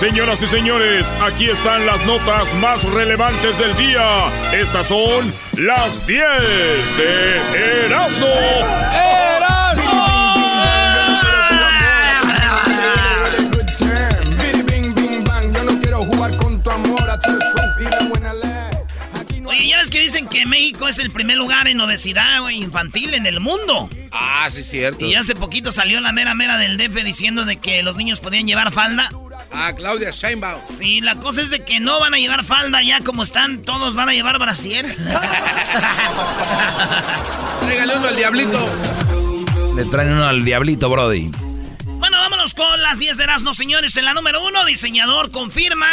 Señoras y señores, aquí están las notas más relevantes del día. Estas son las 10 de Erasmo. ¡Erasmo! Oye, ya ves que dicen que México es el primer lugar en obesidad infantil en el mundo. Ah, sí, cierto. Y hace poquito salió la mera mera del DF diciendo de que los niños podían llevar falda. Ah, Claudia Sheinbaum. Sí, la cosa es de que no van a llevar falda ya como están, todos van a llevar brasier. Tráigale uno al diablito. Le traen uno al diablito, Brody. Bueno, vámonos con las 10 de Erasmo, señores. En la número uno, diseñador confirma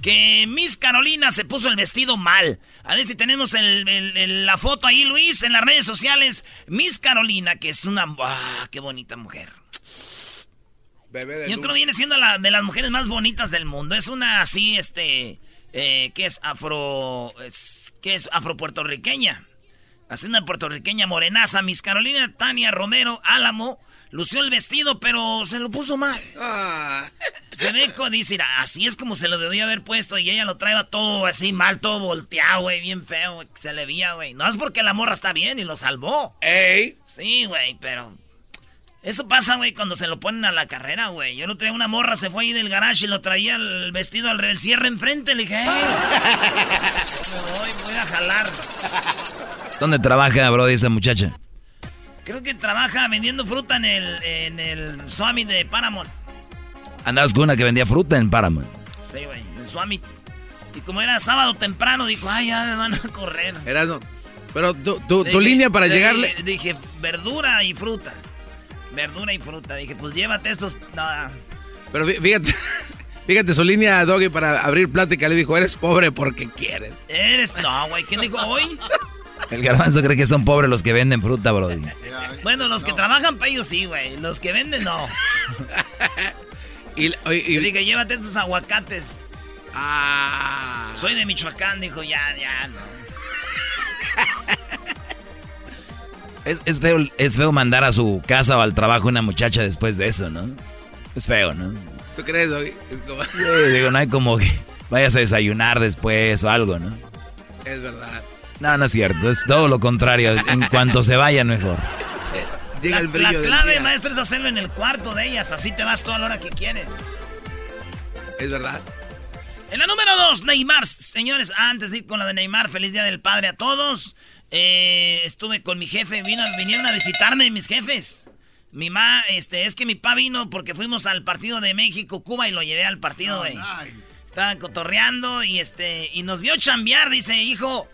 que Miss Carolina se puso el vestido mal. A ver si tenemos la foto ahí, Luis, en las redes sociales. Miss Carolina, que es una... ¡Ah, qué bonita mujer! Yo creo que viene siendo la de las mujeres más bonitas del mundo. Es una así, este, eh, que es afro, es, que es afro puertorriqueña. Así una puertorriqueña morenaza. Miss Carolina Tania Romero Álamo lució el vestido, pero se lo puso mal. Ah. Se ve, dice, así es como se lo debía haber puesto y ella lo traía todo así mal, todo volteado, güey, bien feo, se le veía, güey. No es porque la morra está bien y lo salvó. ¡Ey! Sí, güey, pero eso pasa, güey, cuando se lo ponen a la carrera, güey. Yo no traía una morra, se fue ahí del garage y lo traía el vestido al el cierre enfrente. Le dije, hey, voy, voy a jalar. ¿Dónde trabaja, bro, esa muchacha? Creo que trabaja vendiendo fruta en el, en el Swami de Paramount. Andabas con una que vendía fruta en Paramount. Sí, güey, en el Swami. Y como era sábado temprano, dijo, ay, ya me van a correr. Era, no. Pero tu, tu, tu línea para llegarle... Dije, verdura y fruta verdura y fruta. Dije, pues llévate estos. Pero fíjate, fíjate su línea, Doggy, para abrir plática le dijo, eres pobre porque quieres. Eres. No, güey, ¿quién dijo hoy? El garbanzo cree que son pobres los que venden fruta, Brody. Bueno, los que trabajan para ellos sí, güey. Los que venden no. y, y, dije, llévate estos aguacates. Ah. Soy de Michoacán, dijo, ya, ya, no. Es, feo, es feo mandar a su casa o al trabajo una muchacha después de eso, ¿no? Es feo, ¿no? ¿Tú crees, Doggy? Es como... digo, no hay como que vayas a desayunar después o algo, ¿no? Es verdad. No, no es cierto. Es todo lo contrario. En cuanto se vayan, mejor. Llega la, el brillo la clave, maestro, es hacerlo en el cuarto de ellas. Así te vas toda la hora que quieres. Es verdad. En la número dos, Neymar. Señores, antes de ir con la de Neymar, feliz día del padre a todos. Eh, estuve con mi jefe, vino, vinieron a visitarme mis jefes. Mi ma, este, es que mi pa vino porque fuimos al partido de México, Cuba y lo llevé al partido, güey. Estaban cotorreando y este, y nos vio chambear, dice, hijo,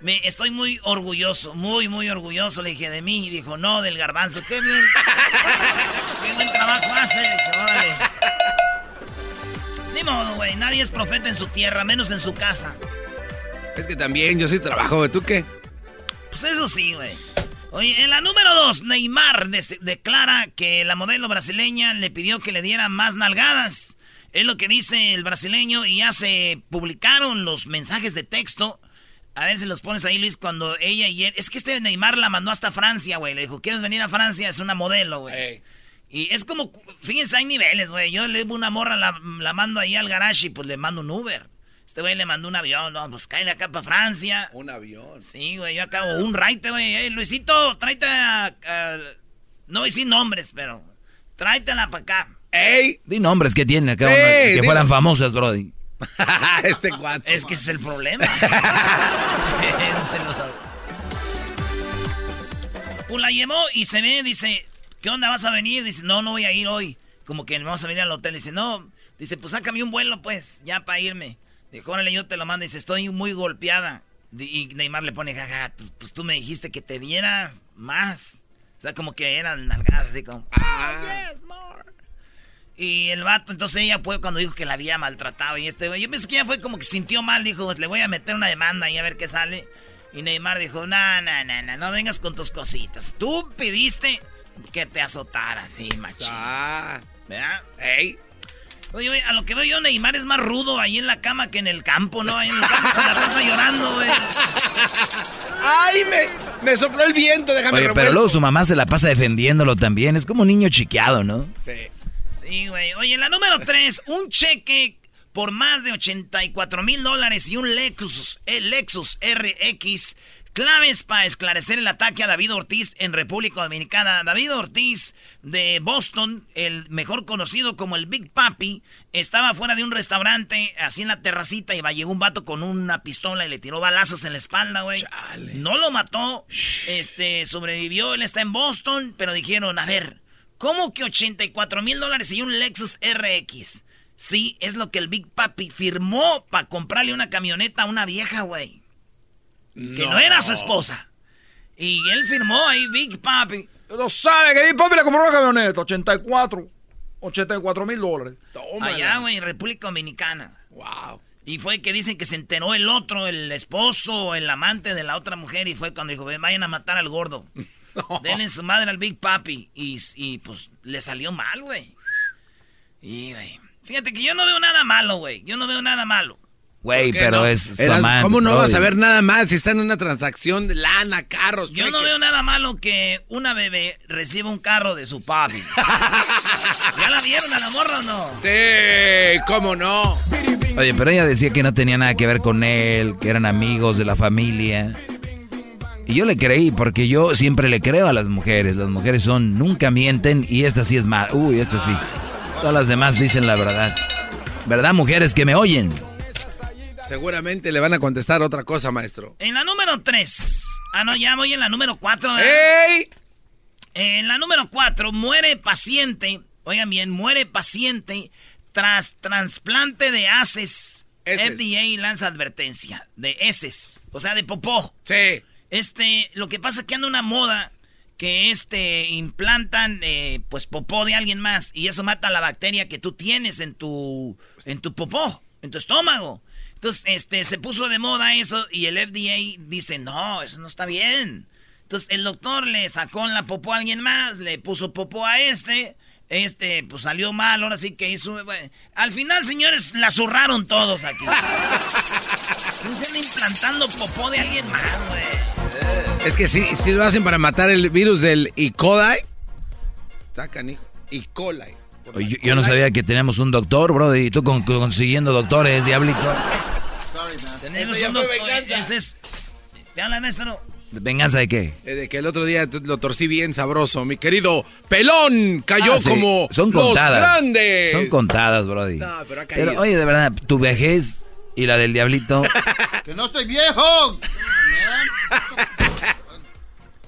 me estoy muy orgulloso, muy, muy orgulloso, le dije, de mí. Y dijo, no, del garbanzo, qué bien. qué buen trabajo hace. Ni modo, güey, nadie es profeta en su tierra, menos en su casa. Es que también yo sí trabajo, ¿tú qué? Pues eso sí, güey. Oye, en la número dos, Neymar declara que la modelo brasileña le pidió que le diera más nalgadas. Es lo que dice el brasileño y ya se publicaron los mensajes de texto A ver si los pones ahí, Luis, cuando ella y él... Es que este Neymar la mandó hasta Francia, güey. Le dijo, ¿quieres venir a Francia? Es una modelo, güey. Y es como, fíjense, hay niveles, güey. Yo le una morra, la, la mando ahí al garage y pues le mando un Uber. Este güey le mandó un avión, no, pues cae acá para Francia. Un avión. Sí, güey, yo acabo un raite, güey. Luisito, tráete a, No voy decir nombres, pero tráetela para acá. ¡Ey! Di nombres que tiene acá, que fueran famosas, Brody. este cuatro. Es que ese es el problema. pues la llevó y se ve, dice, ¿qué onda vas a venir? Dice, no, no voy a ir hoy. Como que vamos a venir al hotel. Dice, no. Dice, pues sácame un vuelo, pues, ya para irme. Dijo, órale, yo te lo mando. Dice, estoy muy golpeada. Y Neymar le pone, jaja, pues tú me dijiste que te diera más. O sea, como que eran nalgadas, así como, ah, yes, more. Y el vato, entonces ella fue cuando dijo que la había maltratado. Y este yo pensé que ella fue como que sintió mal. Dijo, le voy a meter una demanda y a ver qué sale. Y Neymar dijo, no, no, no, no, no vengas con tus cositas. Tú pediste que te azotara, sí, machín. ¿Verdad? Ey. Oye, a lo que veo yo, Neymar es más rudo ahí en la cama que en el campo, ¿no? Ahí en el campo se la pasa llorando, güey. ¡Ay, me, me sopló el viento! Déjame Oye, pero luego su mamá se la pasa defendiéndolo también. Es como un niño chiqueado, ¿no? Sí. Sí, güey. Oye, la número 3, un cheque por más de 84 mil dólares y un Lexus, el Lexus RX Claves para esclarecer el ataque a David Ortiz en República Dominicana. David Ortiz de Boston, el mejor conocido como el Big Papi, estaba fuera de un restaurante, así en la terracita, y va, llegó un vato con una pistola y le tiró balazos en la espalda, güey. No lo mató, este, sobrevivió, él está en Boston, pero dijeron, a ver, ¿cómo que 84 mil dólares y un Lexus RX? Sí, es lo que el Big Papi firmó para comprarle una camioneta a una vieja, güey que no. era su esposa. Y él firmó ahí Big Papi. No sabe que Big Papi le compró una camioneta, 84, 84 mil dólares. Allá, güey, en República Dominicana. Wow. Y fue que dicen que se enteró el otro, el esposo, el amante de la otra mujer, y fue cuando dijo, vayan a matar al gordo. Denle su madre al Big Papi. Y, y pues le salió mal, güey. Y, güey. Fíjate que yo no veo nada malo, güey. Yo no veo nada malo. Güey, pero es su ¿Cómo no vas a ver nada mal si está en una transacción de lana, carros, Yo no veo nada malo que una bebé reciba un carro de su papi. ¿Ya la vieron a la morra o no? Sí, ¿cómo no? Oye, pero ella decía que no tenía nada que ver con él, que eran amigos de la familia. Y yo le creí, porque yo siempre le creo a las mujeres. Las mujeres son, nunca mienten y esta sí es mal. Uy, esta sí. Todas las demás dicen la verdad. ¿Verdad, mujeres que me oyen? Seguramente le van a contestar otra cosa, maestro. En la número 3. Ah, no, ya voy en la número 4. ¡Ey! En la número 4, muere paciente. Oigan bien, muere paciente tras trasplante de haces. FDA lanza advertencia de heces, o sea, de popó. Sí. Este, lo que pasa es que anda una moda que este implantan eh, pues popó de alguien más y eso mata la bacteria que tú tienes en tu en tu popó, en tu estómago. Entonces, este, se puso de moda eso y el FDA dice, no, eso no está bien. Entonces, el doctor le sacó la popó a alguien más, le puso popó a este, este, pues salió mal, ahora sí que hizo... al final, señores, la zurraron todos aquí. Están implantando popó de alguien más, güey. Es que sí lo hacen para matar el virus del E. coli. Sacan, hijo. E. coli. Yo, no sabía que teníamos un doctor, bro, y tú consiguiendo doctores, diablito. Tenemos un doctor. ¿Te habla, maestro? ¿Venganza de qué? Eh, de que el otro día lo torcí bien sabroso. Mi querido pelón cayó ah, como Son contadas. grandes. Son contadas, brody. No, pero ha caído. oye, de verdad, tu vejez y la del diablito. ¡Que no estoy viejo!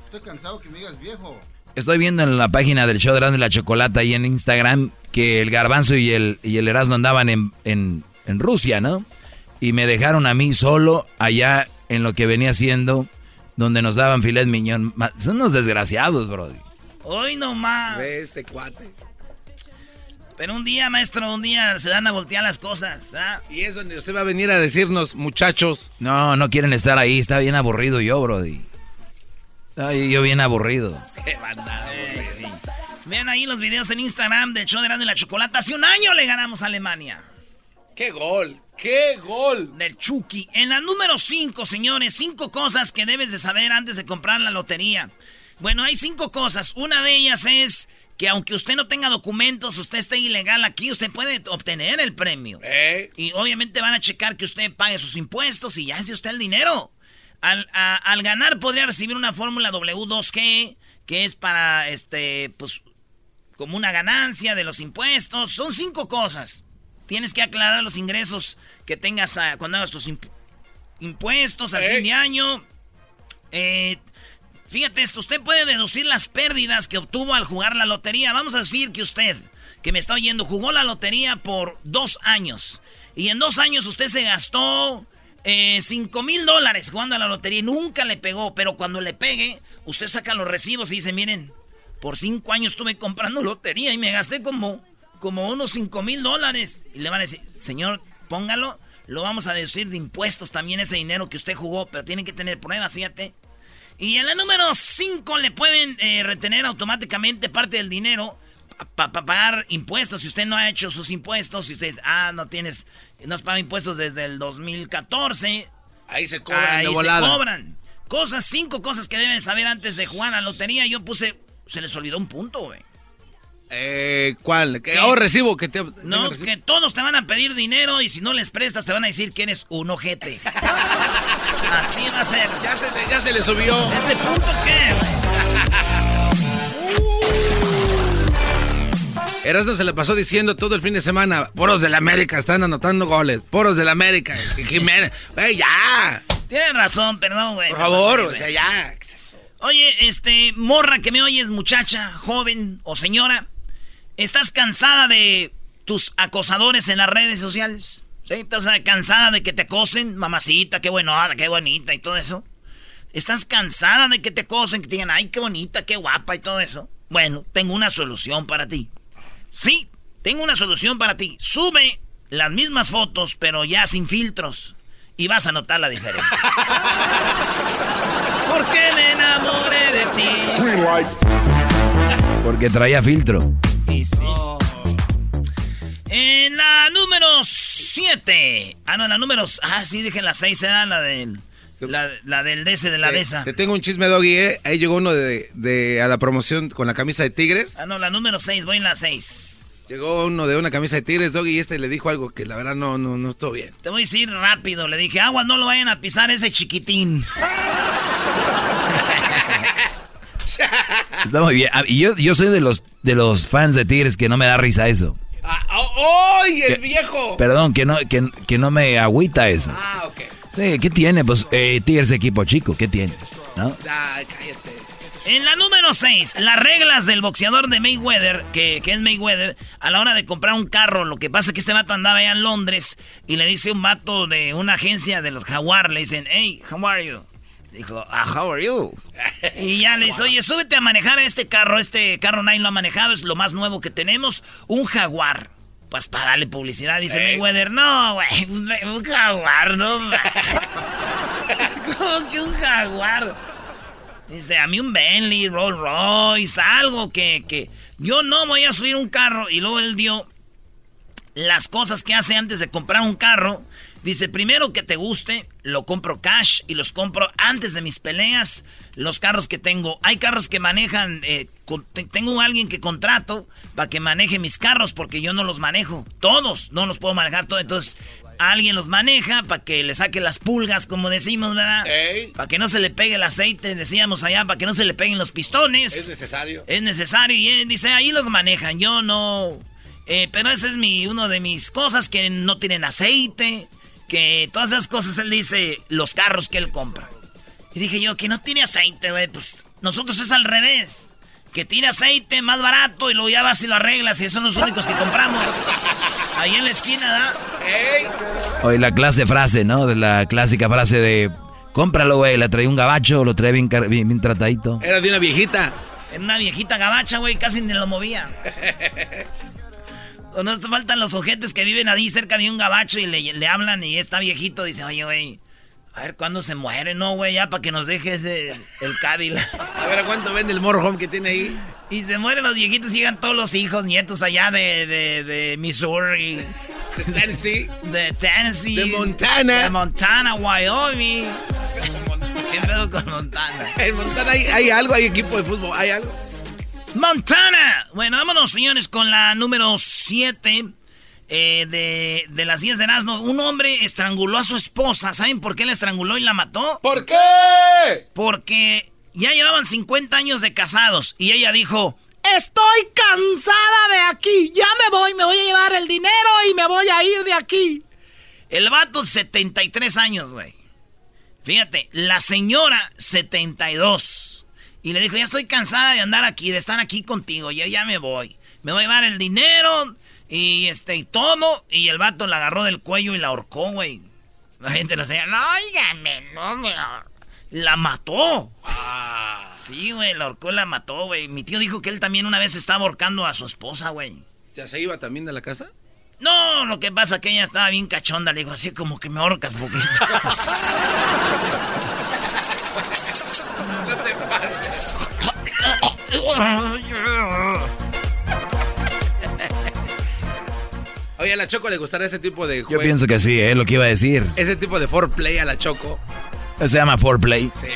Estoy cansado que me digas viejo. Estoy viendo en la página del show de Erasmo y la Chocolata y en Instagram que el Garbanzo y el, y el Erasmo andaban en, en, en, Rusia, ¿no? Y me dejaron a mí solo allá en lo que venía haciendo, donde nos daban filet miñón. Son unos desgraciados, brody. Hoy nomás. Ve este cuate. Pero un día, maestro, un día se dan a voltear las cosas. ¿ah? Y es donde usted va a venir a decirnos, muchachos. No, no quieren estar ahí. Está bien aburrido yo, brody. Ay, yo bien aburrido. Qué Vean ahí los videos en Instagram de show de y la Chocolata. Hace un año le ganamos a Alemania. ¡Qué gol! ¡Qué gol! Del Chucky. En la número 5, señores, cinco cosas que debes de saber antes de comprar la lotería. Bueno, hay cinco cosas. Una de ellas es que aunque usted no tenga documentos, usted esté ilegal aquí, usted puede obtener el premio. ¿Eh? Y obviamente van a checar que usted pague sus impuestos y ya es de usted el dinero. Al, al ganar podría recibir una fórmula W2G, que es para, este, pues, como una ganancia de los impuestos. Son cinco cosas. Tienes que aclarar los ingresos que tengas cuando hagas tus impuestos al fin de año. Eh, fíjate esto, usted puede deducir las pérdidas que obtuvo al jugar la lotería. Vamos a decir que usted, que me está oyendo, jugó la lotería por dos años. Y en dos años usted se gastó eh, cinco mil dólares jugando a la lotería nunca le pegó. Pero cuando le pegue, usted saca los recibos y dice, miren, por cinco años estuve comprando lotería y me gasté como como unos 5 mil dólares. Y le van a decir, señor, póngalo, lo vamos a deducir de impuestos también ese dinero que usted jugó, pero tiene que tener pruebas, fíjate. Y en la número 5 le pueden eh, retener automáticamente parte del dinero para pagar impuestos. Si usted no ha hecho sus impuestos, si usted dice, ah, no tienes, no has pagado impuestos desde el 2014. Ahí se cobran ahí se cobran. Cosas, cinco cosas que deben saber antes de jugar a la lotería. Yo puse, se les olvidó un punto, güey. Eh, ¿Cuál? ¿Qué? Oh, recibo que te. No, que todos te van a pedir dinero y si no les prestas te van a decir que eres un ojete. Así va a ser. Ya se, ya se le subió. ¿Ese punto qué? Erasmo se le pasó diciendo todo el fin de semana, poros de la América están anotando goles, poros de la América, Jiménez, güey, ya. Tienes razón, perdón, güey. Por favor, o sea, ya. Oye, este, morra que me oyes, muchacha, joven o señora, ¿Estás cansada de tus acosadores en las redes sociales? ¿Sí? ¿Estás cansada de que te acosen? Mamacita, qué buena, qué bonita y todo eso. ¿Estás cansada de que te acosen, que te digan, ay, qué bonita, qué guapa y todo eso? Bueno, tengo una solución para ti. Sí, tengo una solución para ti. Sube las mismas fotos, pero ya sin filtros. Y vas a notar la diferencia. Porque me enamoré de ti. Porque traía filtro. En la número 7. Ah, no, la número. Ah, sí, dije la 6, era la del. La, del DC de la DESA. Te tengo un chisme, Doggy, ¿eh? Ahí llegó uno de, a la promoción con la camisa de Tigres. Ah, no, la número 6, voy en la 6. Llegó uno de una camisa de Tigres, Doggy, y este le dijo algo que la verdad no, no, no estuvo bien. Te voy a decir rápido. Le dije, agua, no lo vayan a pisar ese chiquitín. Está muy bien. Y yo, yo soy de los, de los fans de Tigres que no me da risa eso. Ah, ¡Ay, el viejo! Perdón, que no, que, no me agüita eso. Ah, ok. ¿Qué tiene? Pues eh, Tigres equipo chico, ¿qué tiene? En la número 6, las reglas del boxeador de Mayweather, que, que, es Mayweather, a la hora de comprar un carro, lo que pasa es que este vato andaba allá en Londres y le dice un vato de una agencia de los Jaguar, le dicen, hey, how are you? Dijo, ah, how are you? Y ya le dice, oye, súbete a manejar este carro. Este carro nadie lo ha manejado, es lo más nuevo que tenemos. Un jaguar. Pues para darle publicidad, dice Mayweather, no, güey, un jaguar, no. ¿Cómo que un jaguar? Dice, a mí un Bentley, Rolls Royce, algo que, que yo no voy a subir un carro. Y luego él dio las cosas que hace antes de comprar un carro. Dice, primero que te guste, lo compro cash y los compro antes de mis peleas. Los carros que tengo, hay carros que manejan, eh, tengo a alguien que contrato para que maneje mis carros porque yo no los manejo. Todos, no los puedo manejar todos. Entonces, alguien los maneja para que le saque las pulgas, como decimos, ¿verdad? Para que no se le pegue el aceite, decíamos allá, para que no se le peguen los pistones. Es necesario. Es necesario y él dice, ahí los manejan, yo no... Eh, pero ese es mi, uno de mis cosas que no tienen aceite que todas esas cosas él dice, los carros que él compra. Y dije yo, que no tiene aceite, güey, pues nosotros es al revés. Que tiene aceite más barato y luego ya vas y lo arreglas y son los únicos que compramos. Ahí en la esquina, ¿da? Hoy la clase frase, ¿no? De la clásica frase de, cómpralo, güey, le trae un gabacho, lo trae bien, bien, tratadito. Era de una viejita. Era una viejita gabacha, güey, casi ni lo movía. O no te faltan los ojetes que viven ahí cerca de un gabacho y le, hablan y está viejito. Dice, oye, güey, a ver cuándo se muere, ¿no, güey? Ya para que nos dejes el Cadillac. A ver, ¿a cuánto vende el motorhome que tiene ahí? Y se mueren los viejitos y llegan todos los hijos, nietos allá de, de, de Missouri. De Tennessee. De Tennessee. De Montana. De Montana, Wyoming. ¿Qué pedo con Montana? En Montana hay, hay algo, hay equipo de fútbol, hay algo. Montana. Bueno, vámonos, señores, con la número 7 eh, de, de las 10 de Erasmo. Un hombre estranguló a su esposa. ¿Saben por qué la estranguló y la mató? ¿Por qué? Porque ya llevaban 50 años de casados y ella dijo... Estoy cansada de aquí. Ya me voy, me voy a llevar el dinero y me voy a ir de aquí. El vato, 73 años, güey. Fíjate, la señora, 72. Y le dijo, ya estoy cansada de andar aquí, de estar aquí contigo, ya, ya me voy. Me voy a llevar el dinero y este, y todo. Y el vato la agarró del cuello y la ahorcó, güey. La gente le decía, no, óigame, no me... La mató. Ah. Sí, güey, la ahorcó y la mató, güey. Mi tío dijo que él también una vez estaba ahorcando a su esposa, güey. ¿Ya se iba también de la casa? No, lo que pasa es que ella estaba bien cachonda. Le dijo, así como que me ahorcas poquito. No te pases. Oye, a la Choco le gustará ese tipo de Yo juego. pienso que sí, es lo que iba a decir. Ese tipo de foreplay a la Choco. Se llama foreplay. Sí.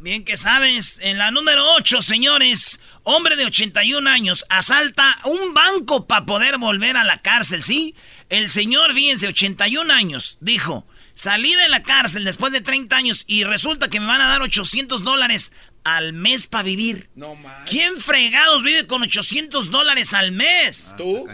Bien que sabes, en la número 8, señores, hombre de 81 años asalta un banco para poder volver a la cárcel, ¿sí? El señor, fíjense, 81 años, dijo, salí de la cárcel después de 30 años y resulta que me van a dar 800 dólares al mes para vivir. No más. ¿Quién fregados vive con 800 dólares al mes? ¿Tú?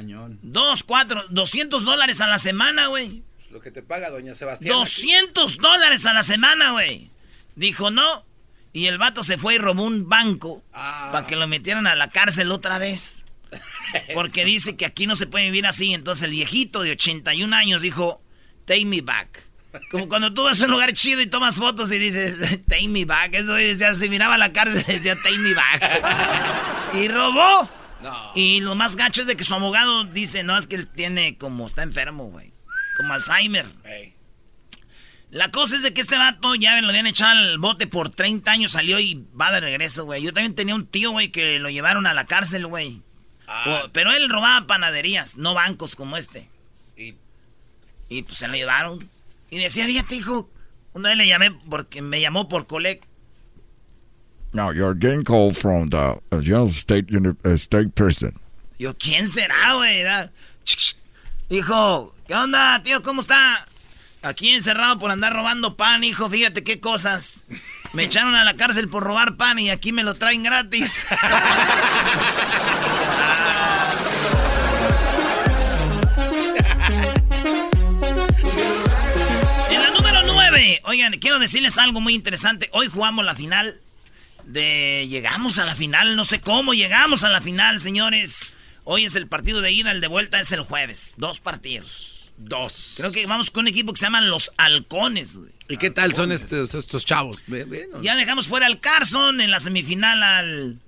Dos, cuatro, 200 dólares a la semana, güey. Lo que te paga doña Sebastián. 200 dólares a la semana, güey. Dijo no. Y el vato se fue y robó un banco Ah. para que lo metieran a la cárcel otra vez. Porque dice que aquí no se puede vivir así. Entonces el viejito de 81 años dijo, take me back. Como cuando tú vas a un lugar chido y tomas fotos y dices, take me back. Eso decía, se miraba la cárcel y decía, take me back. y robó. No. Y lo más gacho es de que su abogado dice, no, es que él tiene como, está enfermo, güey. Como Alzheimer. La cosa es de que este vato ya lo habían echado al bote por 30 años, salió y va de regreso, güey. Yo también tenía un tío, güey, que lo llevaron a la cárcel, güey. Ah, Pero él robaba panaderías, no bancos como este. y Y pues se lo llevaron. Y decía, fíjate, hijo, una vez le llamé porque me llamó por colec. Now you're getting called from the uh, United State uh, State Prison. Yo, ¿quién será, güey? Hijo, ¿qué onda, tío? ¿Cómo está? Aquí encerrado por andar robando pan, hijo. Fíjate qué cosas. Me echaron a la cárcel por robar pan y aquí me lo traen gratis. Oigan, quiero decirles algo muy interesante. Hoy jugamos la final de... Llegamos a la final, no sé cómo llegamos a la final, señores. Hoy es el partido de ida, el de vuelta es el jueves. Dos partidos. dos. Creo que vamos con un equipo que se llaman los Halcones. güey. ¿Y qué tal son estos, estos chavos? Ya dejamos fuera al Carson, en la semifinal al,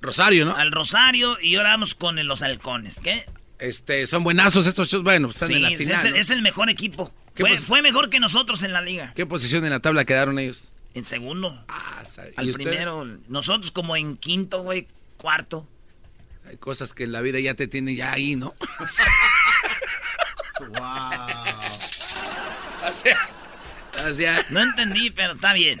Rosario, ¿no? al Rosario y ahora vamos con los Halcones. ¿Qué? Este, son buenazos estos chavos. Bueno, pues están Sí, en la es, final. es el mejor equipo. ¿Qué Fue, pos- fue mejor que nosotros en la liga. ¿Qué posición en la tabla quedaron ellos? En segundo. Ah, ¿y Al ustedes? primero. Nosotros como en quinto, güey. Cuarto. Hay cosas que en la vida ya te tienen ya ahí, ¿no? O sea, o sea, No entendí, pero está bien.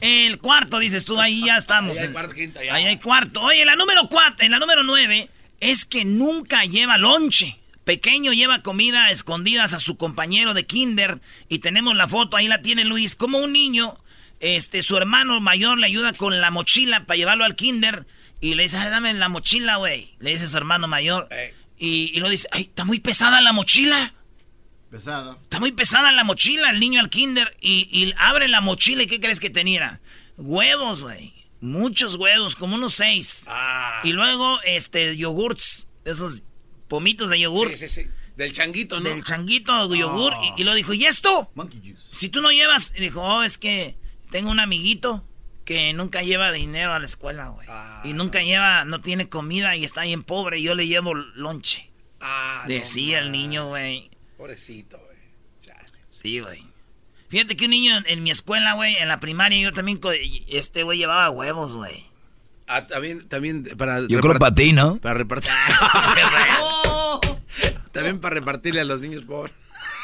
El cuarto, dices tú, ahí ya estamos. Ahí hay cuarto, quinto, ya. Ahí hay cuarto. Oye, la número cuatro, en la número nueve, es que nunca lleva lonche. Pequeño lleva comida a escondidas a su compañero de kinder. Y tenemos la foto, ahí la tiene Luis. Como un niño, este, su hermano mayor le ayuda con la mochila para llevarlo al kinder. Y le dice, "Ay, dame la mochila, güey. Le dice su hermano mayor. Y, y lo dice, ay, está muy pesada la mochila. Pesado. Está muy pesada la mochila, el niño al kinder. Y, y abre la mochila y ¿qué crees que tenía? Huevos, güey. Muchos huevos, como unos seis. Ah. Y luego, este, yogurts. Esos pomitos de yogur. Sí, sí, sí. Del changuito, ¿no? Del changuito de yogur. Y, y lo dijo, ¿y esto? Monkey juice. Si tú no llevas... Y dijo, oh, es que tengo un amiguito que nunca lleva dinero a la escuela, güey. Ah, y nunca lleva, no tiene comida y está bien pobre. Y yo le llevo lonche. Ah, no Decía el niño, güey. Pobrecito, güey. Sí, güey. Fíjate que un niño en, en mi escuela, güey, en la primaria, yo también, este güey llevaba huevos, güey. Ah, también, también para... Yo creo para ti, ¿no? Para repartir. también para repartirle a los niños pobres.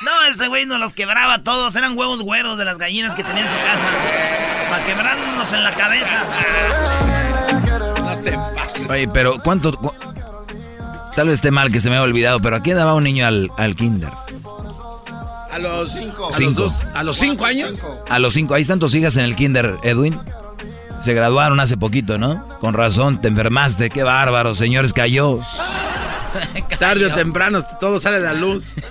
No, ese güey nos los quebraba todos. Eran huevos güeros de las gallinas que tenía en su casa. Para quebrarnos en la cabeza. No te pases. Oye, pero ¿cuánto? tal vez esté mal que se me haya olvidado, pero ¿a qué daba un niño al, al kinder? A los cinco. A, Los cinco años? A los cinco. Ahí están tus hijas en el kinder, Edwin. Se graduaron hace poquito, ¿no? Con razón, te enfermaste. Qué bárbaro, señores, cayó. Tarde o temprano todo sale a la luz.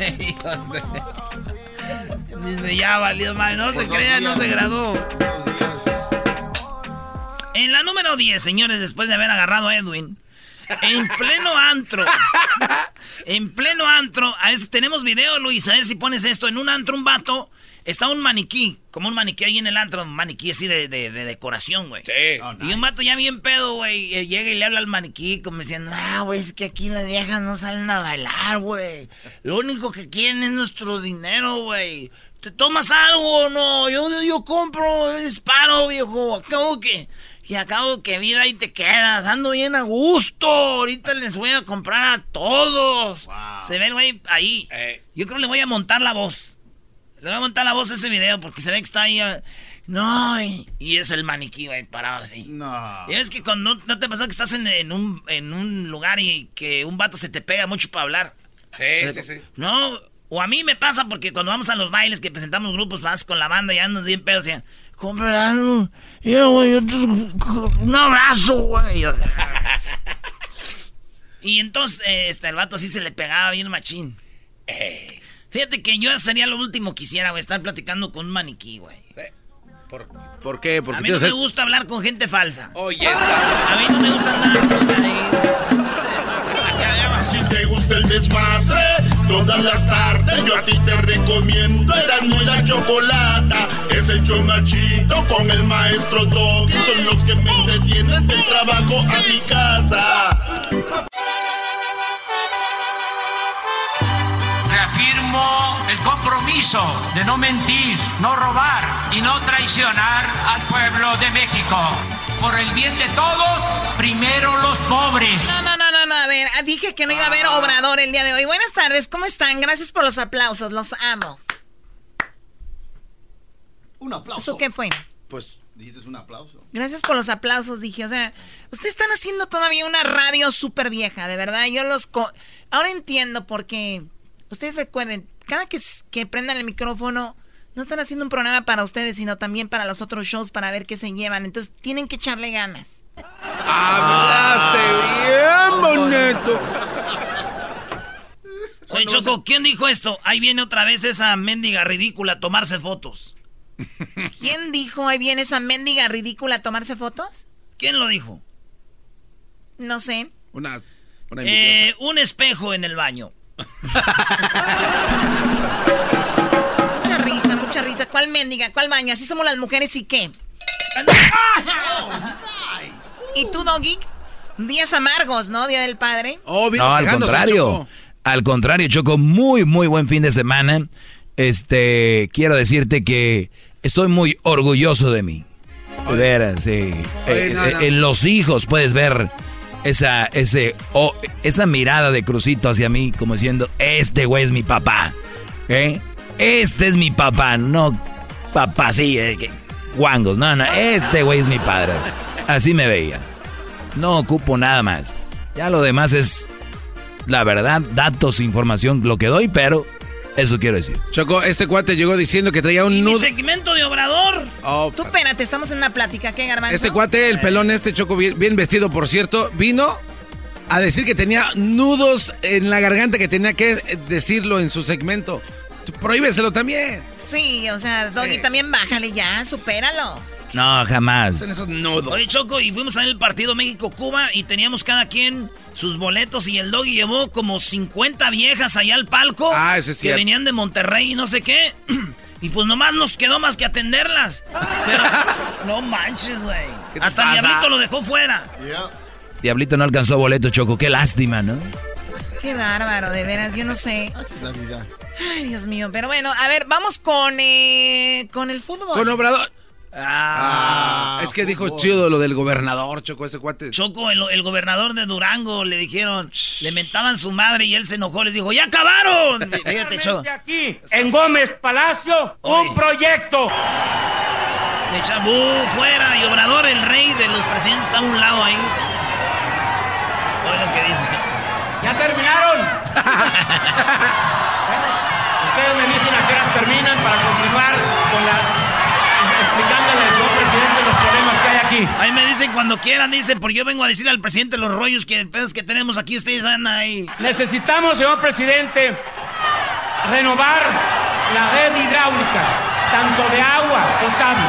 Dice, ya valió mal, no se crea, no se graduó. En la número 10, señores, después de haber agarrado a Edwin, en pleno antro, en pleno antro, a tenemos video, Luis, a ver si pones esto, en un antro un vato está un maniquí, como un maniquí ahí en el antro, un maniquí así de, decoración, güey. Sí. Oh, y un vato ya bien pedo, güey, llega y le habla al maniquí como diciendo, ah, güey, es que aquí las viejas no salen a bailar, güey. Lo único que quieren es nuestro dinero, güey. ¿Te tomas algo o no? Yo, yo compro, disparo, viejo. Acabo que... Y acabo que vida ahí te quedas, ando bien a gusto. Ahorita les voy a comprar a todos. Se ve el güey ahí. Eh. Yo creo que le voy a montar la voz. Le voy a montar la voz a ese video porque se ve que está ahí. No, y, es el maniquí, güey, parado así. No. Y es que cuando no, te pasa que estás en, un, en un lugar y que un vato se te pega mucho para hablar. Sí, sí, sí. No, o a mí me pasa porque cuando vamos a los bailes que presentamos grupos, vas con la banda y andas bien pedos y comprando. Un abrazo, güey. y entonces, este, el vato así se le pegaba bien machín. Eh. Fíjate que yo sería lo último que quisiera, güey, estar platicando con un maniquí, güey. Eh, ¿Por, ¿Por, qué? Porque a mí no me gusta hablar con gente falsa. Oye, esa. A mí no me gusta hablar con Si te gusta el desmadre, todas las tardes yo a ti te recomiendo Eran muy la chocolata. Es el machito con el maestro Doggy. Son los que me entretienen del trabajo a mi casa. El compromiso de no mentir, no robar y no traicionar al pueblo de México. Por el bien de todos, primero los pobres. No, no, no, no, no, a ver, dije que no iba a haber ah. obrador el día de hoy. Buenas tardes, ¿cómo están? Gracias por los aplausos, los amo. Un aplauso. ¿Eso qué fue? Pues dijiste un aplauso. Gracias por los aplausos, dije. O sea, ustedes están haciendo todavía una radio súper vieja, de verdad. Yo los... Ahora entiendo por qué... Ustedes recuerden, cada que, que prendan el micrófono, no están haciendo un programa para ustedes, sino también para los otros shows para ver qué se llevan. Entonces tienen que echarle ganas. ¡Hablaste bien, bonito! Oye, Choco, ¿quién dijo esto? Ahí viene otra vez esa mendiga ridícula a tomarse fotos. ¿Quién dijo ahí viene esa mendiga ridícula a tomarse fotos? ¿Quién lo dijo? No sé. Una, una eh, un espejo en el baño mucha risa, mucha risa. ¿Cuál mendiga? ¿Cuál baño? Así somos las mujeres y qué. ¿Y tú, Doggy? Días amargos, ¿no? Día del padre. Oh, no, al contrario. Al contrario, Choco, muy, muy buen fin de semana. Este, quiero decirte que estoy muy orgulloso de mí. De veras, sí. Eh, eh, en los hijos puedes ver esa, ese, esa mirada de Crucito hacia mí como diciendo, este güey es mi papá. ¿eh? Este es mi papá, no papá, sí, eh, guangos, no, no, este güey es mi padre. Así me veía. No ocupo nada más. Ya lo demás es, la verdad, datos, información, lo que doy, pero eso quiero decir. Choco, este cuate llegó diciendo que traía un nudo. segmento de obrador? Oh, Tú espérate, estamos en una plática, ¿qué, Garbanzo? Este cuate, el pelón este, Choco, bien, vestido, por cierto, vino a decir que tenía nudos en la garganta, que tenía que decirlo en su segmento. Prohíbeselo también. Sí, o sea, Doggy, también bájale ya, supéralo. No, jamás. Son esos nudos. Oye, Choco, y fuimos a ver el partido México-Cuba y teníamos cada quien sus boletos y el doggy llevó como 50 viejas allá al palco. Ah, ese Que venían de Monterrey y no sé qué. Y pues nomás nos quedó más que atenderlas. Pero no manches, güey. Hasta Diablito lo dejó fuera. Diablito no alcanzó boleto, Choco. Qué lástima, ¿no? Qué bárbaro, de veras, yo no sé. Así es la vida. Ay, Dios mío. Pero bueno, a ver, vamos con, eh, con el fútbol. Con Obrador. Ah. que dijo chido lo del gobernador, Choco, ese cuate. Choco, el, el gobernador de Durango, le dijeron, le mentaban su madre y él se enojó, les dijo, ¡ya acabaron! Fíjate, Choco. aquí, en Gómez Palacio, un proyecto. De Chabú, fuera, y Obrador, el rey de los presidentes, está a un lado ahí. Oye lo que dice. ¿Ya terminaron? Ustedes me dicen a qué horas terminan para continuar con la... presidente, los problemas que hay aquí. Ahí me dicen cuando quieran, dicen, porque yo vengo a decirle al presidente los rollos que, pedos que tenemos aquí, ustedes andan ahí. Necesitamos, señor presidente, renovar la red hidráulica, tanto de agua potable,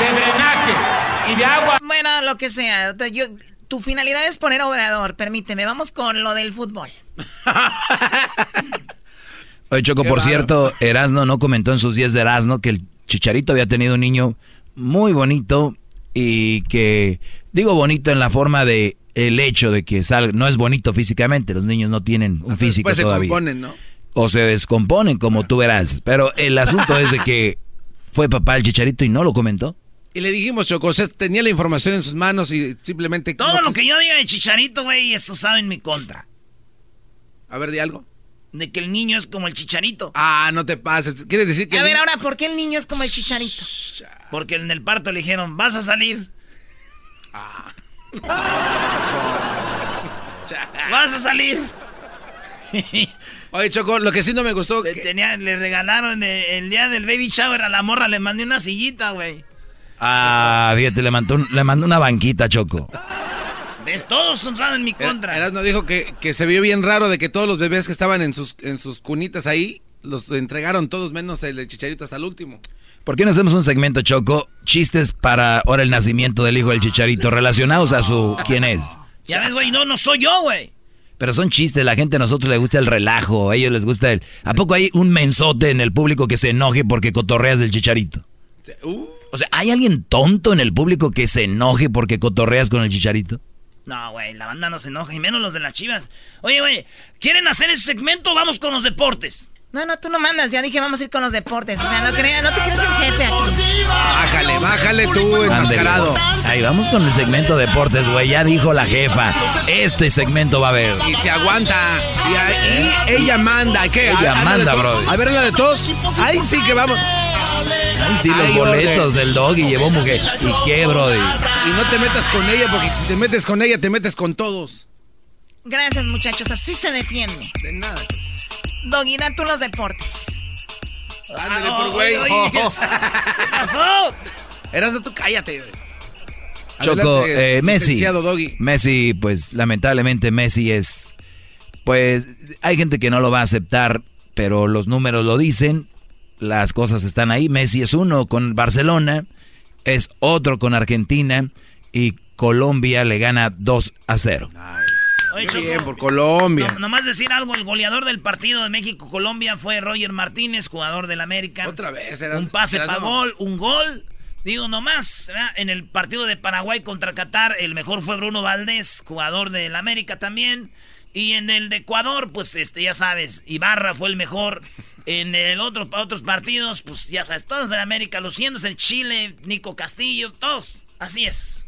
de drenaje y de agua... Bueno, lo que sea. Yo, tu finalidad es poner obrador, permíteme. Vamos con lo del fútbol. Oye, Choco, por cierto, Erasno no comentó en sus días de Erasno que el Chicharito había tenido un niño muy bonito y que, digo bonito en la forma de el hecho de que salga, no es bonito físicamente, los niños no tienen un físico Después se todavía. componen, ¿no? O se descomponen, como tú verás. Pero el asunto es de que fue papá el Chicharito y no lo comentó. Y le dijimos, Choco, o sea, tenía la información en sus manos y simplemente... Todo lo que yo diga de Chicharito, güey, eso sabe en mi contra. A ver, di algo. De que el niño es como el Chicharito. Ah, no te pases. ¿Quieres decir que... A ver, niño- ahora, ¿por qué el niño es como el chicharito? Porque en el parto le dijeron, vas a salir. Vas a salir. Oye, Choco, lo que sí no me gustó... Le, que- tenía- le regalaron el, el día del baby shower a la morra, le mandé una sillita, güey. Ah, fíjate, le mandó, un- le mandó una banquita, Choco. ¿Ves? Todo honrado en mi contra. Erasmo dijo que, que se vio bien raro de que todos los bebés que estaban en sus, en sus cunitas ahí, los entregaron todos menos el de Chicharito hasta el último. ¿Por qué no hacemos un segmento, Choco? Chistes para ahora el nacimiento del hijo del Chicharito, relacionados a su... ¿Quién es? Ya ves, güey, no, no soy yo, güey. Pero son chistes, la gente a nosotros les gusta el relajo, a ellos les gusta el... ¿A poco hay un mensote en el público que se enoje porque cotorreas del Chicharito? Uh, O sea, ¿hay alguien tonto en el público que se enoje porque cotorreas con el Chicharito? No, güey, la banda no se enoja, y menos los de las chivas. Oye, güey, ¿quieren hacer ese segmento? Vamos con los deportes. No, no, tú no mandas. Ya dije, vamos a ir con los deportes. O sea, no, crea, no te creas el jefe aquí. bájale, bájale tú, enmascarado. Ahí vamos con el segmento deportes, güey. Ya dijo la jefa. Este segmento va a haber. Y se aguanta. Y, ahí ella manda. ¿Qué? Ella ¿A- a la manda, bro. A ver la de todos. Ahí sí que vamos. Ay, sí, los Ay, boletos del dog y llevó mujer. ¿Y qué, brody? Y no te metas con ella, porque si te metes con ella, te metes con todos. Gracias, muchachos. Así se defiende. De nada. Doggy, da tú los deportes. Ándale Ah, por güey. oye, oye, ¿qué es- ¿Qué pasó? Eras de tú, cállate. güey. Choco, Adelante, eh, Messi. Doggy. Messi, pues lamentablemente Messi es. Pues hay gente que no lo va a aceptar, pero los números lo dicen. Las cosas están ahí. Messi es uno con Barcelona, es otro con Argentina y Colombia le gana 2 a 0. Oye, Qué Choco, bien, por Colombia. no- nomás decir algo, el goleador del partido de México-Colombia fue Roger Martínez, jugador del América. Otra vez, Eras- Un pase para no. gol, un gol. Digo, nomás, ¿verdad? en el partido de Paraguay contra Qatar, el mejor fue Bruno Valdés, jugador del América también. Y en el de Ecuador, pues este, ya sabes, Ibarra fue el mejor. En el otro, otros partidos, pues ya sabes, todos los del América, luciéndose el Chile, Nico Castillo, todos. Así es.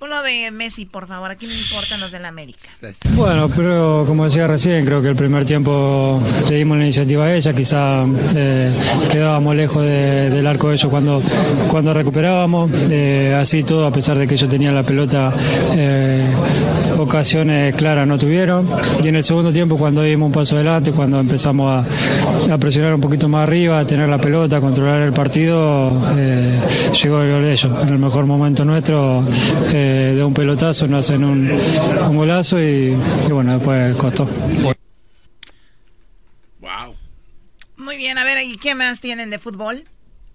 Uno de Messi, por favor. Aquí me importan los del América. Bueno, pero como decía recién, creo que el primer tiempo le dimos la iniciativa a ella, quizá eh, quedábamos lejos de- del arco de ellos cuando, cuando recuperábamos, Eh, así todo, a pesar de que ellos tenían la pelota, eh, ocasiones claras no tuvieron. Y en el segundo tiempo, cuando dimos un paso adelante, cuando empezamos a, a presionar un poquito más arriba, a tener la pelota, a controlar el partido, llegó el gol de ellos. En el mejor momento nuestro, de un pelotazo, nos hacen un, un golazo y, y bueno, después costó. Wow. Muy bien, a ver, ¿y qué más tienen de fútbol?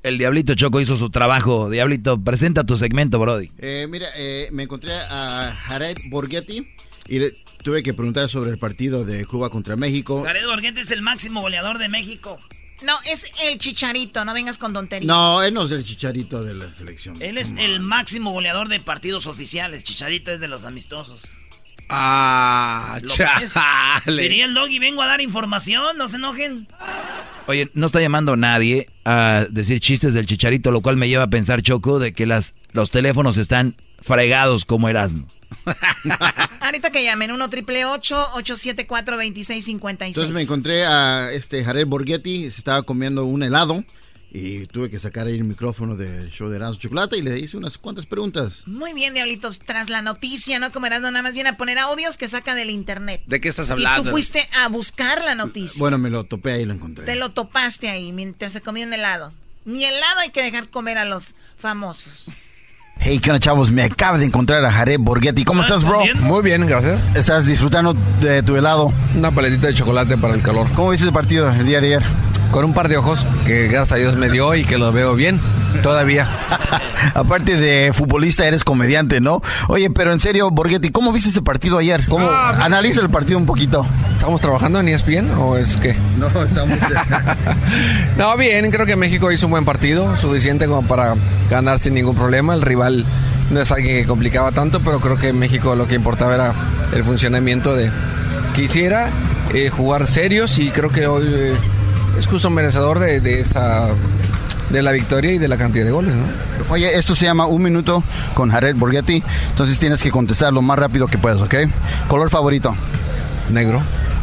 El Diablito Choco hizo su trabajo. Diablito, presenta tu segmento, Brody. Eh, mira, eh, me encontré a Jared Borghetti y le tuve que preguntar sobre el partido de Cuba contra México. Jared Borghetti es el máximo goleador de México. No, es el chicharito, no vengas con tonterías. No, él no es el chicharito de la selección. Él es el máximo goleador de partidos oficiales. Chicharito es de los amistosos. Ah, chale. Diría el doggy, vengo a dar información, no se enojen. Oye, no está llamando nadie a decir chistes del chicharito, lo cual me lleva a pensar, Choco, de que las, los teléfonos están fregados como Erasmo. Ahorita que llamen, 1 triple 874 2656 Entonces me encontré a este Jared Borghetti, se estaba comiendo un helado y tuve que sacar ahí el micrófono del show de Erasmo Chocolate y le hice unas cuantas preguntas. Muy bien, Diablitos, tras la noticia, ¿no? Como Erasmo nada más viene a poner audios que saca del internet. ¿De qué estás Y hablando? tú fuiste a buscar la noticia. Bueno, me lo topé ahí y lo encontré. Te lo topaste ahí mientras se comía un helado. Ni helado hay que dejar comer a los famosos. Hey, ¿qué onda, chavos? Me acabo de encontrar a Jared Borghetti. ¿Cómo estás, bro? Muy bien, gracias. ¿Estás disfrutando de tu helado? Una paletita de chocolate para el calor. ¿Cómo viste el partido el día de ayer? Con un par de ojos que gracias a Dios me dio y que los veo bien todavía. Aparte de futbolista, eres comediante, ¿no? Oye, pero en serio, Borghetti, ¿cómo viste ese partido ayer? ¿Cómo? Ah, Analiza el partido un poquito. ¿Estamos trabajando en ESPN o es que? No, estamos... No, bien, creo que México hizo un buen partido, suficiente como para ganar sin ningún problema. El rival no es alguien que complicaba tanto, pero creo que México lo que importaba era el funcionamiento de quisiera eh, jugar serios y creo que hoy eh, es justo merecedor de, de esa de la victoria y de la cantidad de goles, ¿no? Oye, esto se llama Un Minuto con Jared Borghetti. Entonces tienes que contestar lo más rápido que puedas, ¿ok? ¿Color favorito? Negro.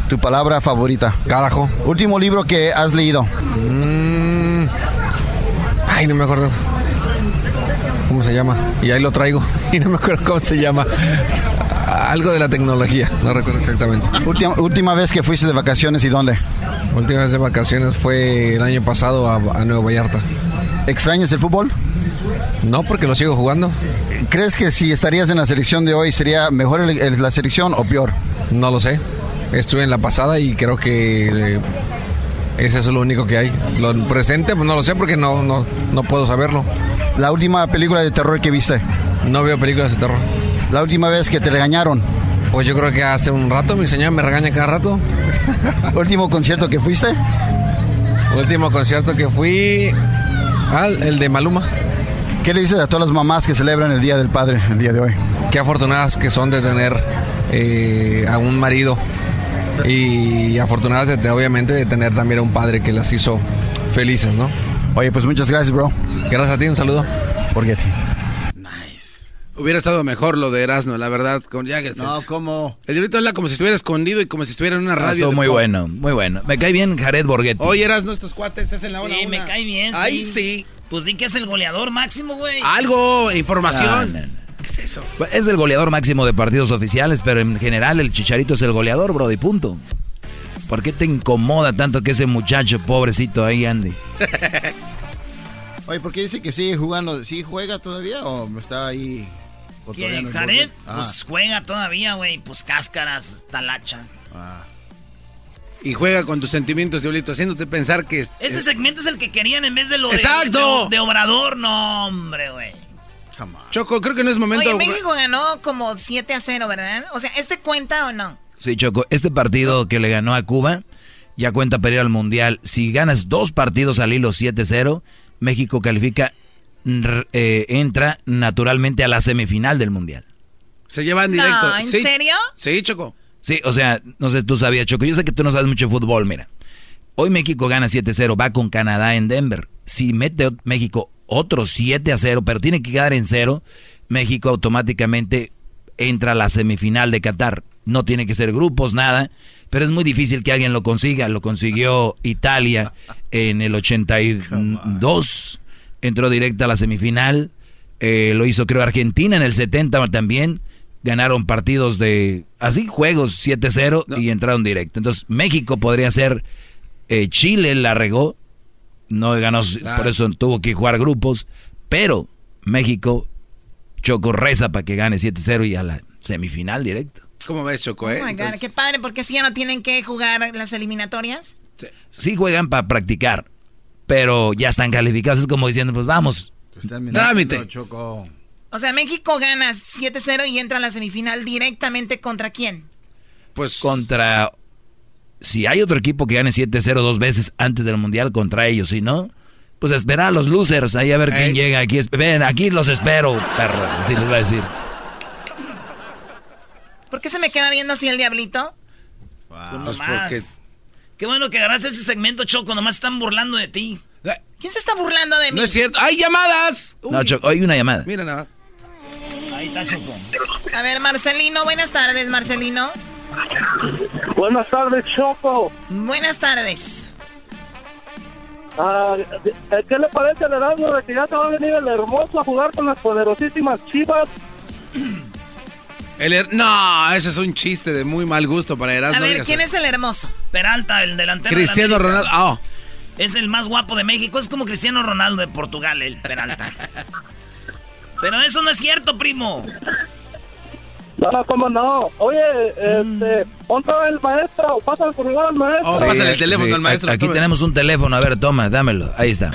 ¿Tu palabra favorita? Carajo. ¿Último libro que has leído? Mm. Ay, no me acuerdo. ¿Cómo se llama? Y ahí lo traigo. Y no me acuerdo cómo se llama. Algo de la tecnología. No recuerdo exactamente. Última, última vez que fuiste de vacaciones y dónde? Última vez de vacaciones fue el año pasado a, a Nueva Vallarta. ¿Extrañas el fútbol? No, porque lo sigo jugando. ¿Crees que si estarías en la selección de hoy sería mejor el- el- la selección o peor? No lo sé. Estuve en la pasada y creo que eh, ese es lo único que hay. Lo presente, pues no lo sé porque no, no, no puedo saberlo. ¿La última película de terror que viste? No veo películas de terror. ¿La última vez que te regañaron? Pues yo creo que hace un rato mi señora me regaña cada rato. ¿Último concierto que fuiste? Último concierto que fui al el de Maluma. ¿Qué le dices a todas las mamás que celebran el Día del Padre el día de hoy? Qué afortunadas que son de tener eh, a un marido y afortunadas de, obviamente de tener también a un padre que las hizo felices, ¿no? Oye, pues muchas gracias, bro. Gracias a ti, un saludo. Borghetti. Hubiera estado mejor lo de Erasmo, la verdad. Con, ya que- No, ¿cómo? El diablito habla como si estuviera escondido y como si estuviera en una Ah, radio. estuvo muy pop. bueno, muy bueno. Me cae bien Jared Borghetti. Oye, Erasmo, estos cuates, es en la hora Sí, me cae bien, sí. Ay, sí. Pues di que es el goleador máximo, güey. Algo, información. No, no, no. ¿Qué es eso? Es el goleador máximo de partidos oficiales, pero en general el Chicharito es el goleador, bro, de punto. ¿Por qué te incomoda tanto que ese muchacho pobrecito ahí ande? Oye, ¿por qué dice que sigue jugando? ¿Sí juega todavía o está ahí ¿Quién? cotorreando el ¿Jared? Borghetti? Ah, Pues juega todavía, güey. Pues cáscaras, talacha. ah. Y juega con tus sentimientos, diablito, haciéndote pensar que... Ese segmento es el que querían en vez de lo de- ¡Exacto! de, de Obrador. No, hombre, güey. Choco, creo que no es momento... Oye, México ganó como 7 a 0, ¿verdad? O sea, ¿este cuenta o no? Sí, Choco, este partido que le ganó a Cuba ya cuenta para ir al Mundial. Si ganas dos partidos al hilo 7-0, México califica, eh, entra naturalmente a la semifinal del Mundial. Se llevan directo. No, ¿en Sí. serio? Sí, Choco. Sí, o sea, no sé, tú sabías, Choco. Yo sé que tú no sabes mucho de fútbol, mira. Hoy México gana 7-0, va con Canadá en Denver. Si mete México otro 7-0, pero tiene que quedar en cero, México automáticamente entra a la semifinal de Qatar. No tiene que ser grupos, nada, pero es muy difícil que alguien lo consiga. Lo consiguió Italia en el 82, entró directa a la semifinal. Eh, lo hizo creo Argentina en el 70 también. Ganaron partidos de así, juegos 7-0 y entraron directo. Entonces México podría ser, eh, Chile la regó, no ganó, por eso tuvo que jugar grupos, pero México Choco reza para que gane 7-0 y a la semifinal directo. ¿Cómo ves, Choco, Oh eh? my God, Entonces- qué padre, porque si ya no tienen que jugar las eliminatorias. Sí juegan para practicar, pero ya están calificados. Es como diciendo, pues vamos. Trámite. Choco. O sea, México gana 7-0 y entra a la semifinal directamente contra quién. Pues contra... Si hay otro equipo que gane 7-0 dos veces antes del Mundial contra ellos, si no, pues esperar a los losers, ahí a ver quién Ey. llega aquí. Ven, aquí los espero, perro. Así les va a decir. ¿Por qué se me queda viendo así el diablito? Pues Pues porque Qué bueno que agarraste ese segmento, Choco. Nomás están burlando de ti. ¿Quién se está burlando de mí? No es cierto. ¡Hay llamadas! No, Choco, hay una llamada. Mira nada. Ahí está, Choco. A ver, Marcelino, buenas tardes, Marcelino. Buenas tardes, Choco. Buenas tardes. Ah, ¿Qué le parece al Erasmo de que ya te va a venir el hermoso a jugar con las poderosísimas chivas? El her- No, ese es un chiste de muy mal gusto para Erasmo. A ver, ¿quién eso. es el hermoso? Peralta, el delantero. de la Cristiano. Ronaldo. Ah, Es el más guapo de México. Es como Cristiano Ronaldo de Portugal, el Peralta. Pero eso no es cierto, primo. No, ¿cómo no? Oye, este, ponte el maestro, pasa el celular al maestro. Oh, pásale el teléfono sí, al maestro. Aquí tome. tenemos un teléfono. A ver, toma, dámelo. Ahí está.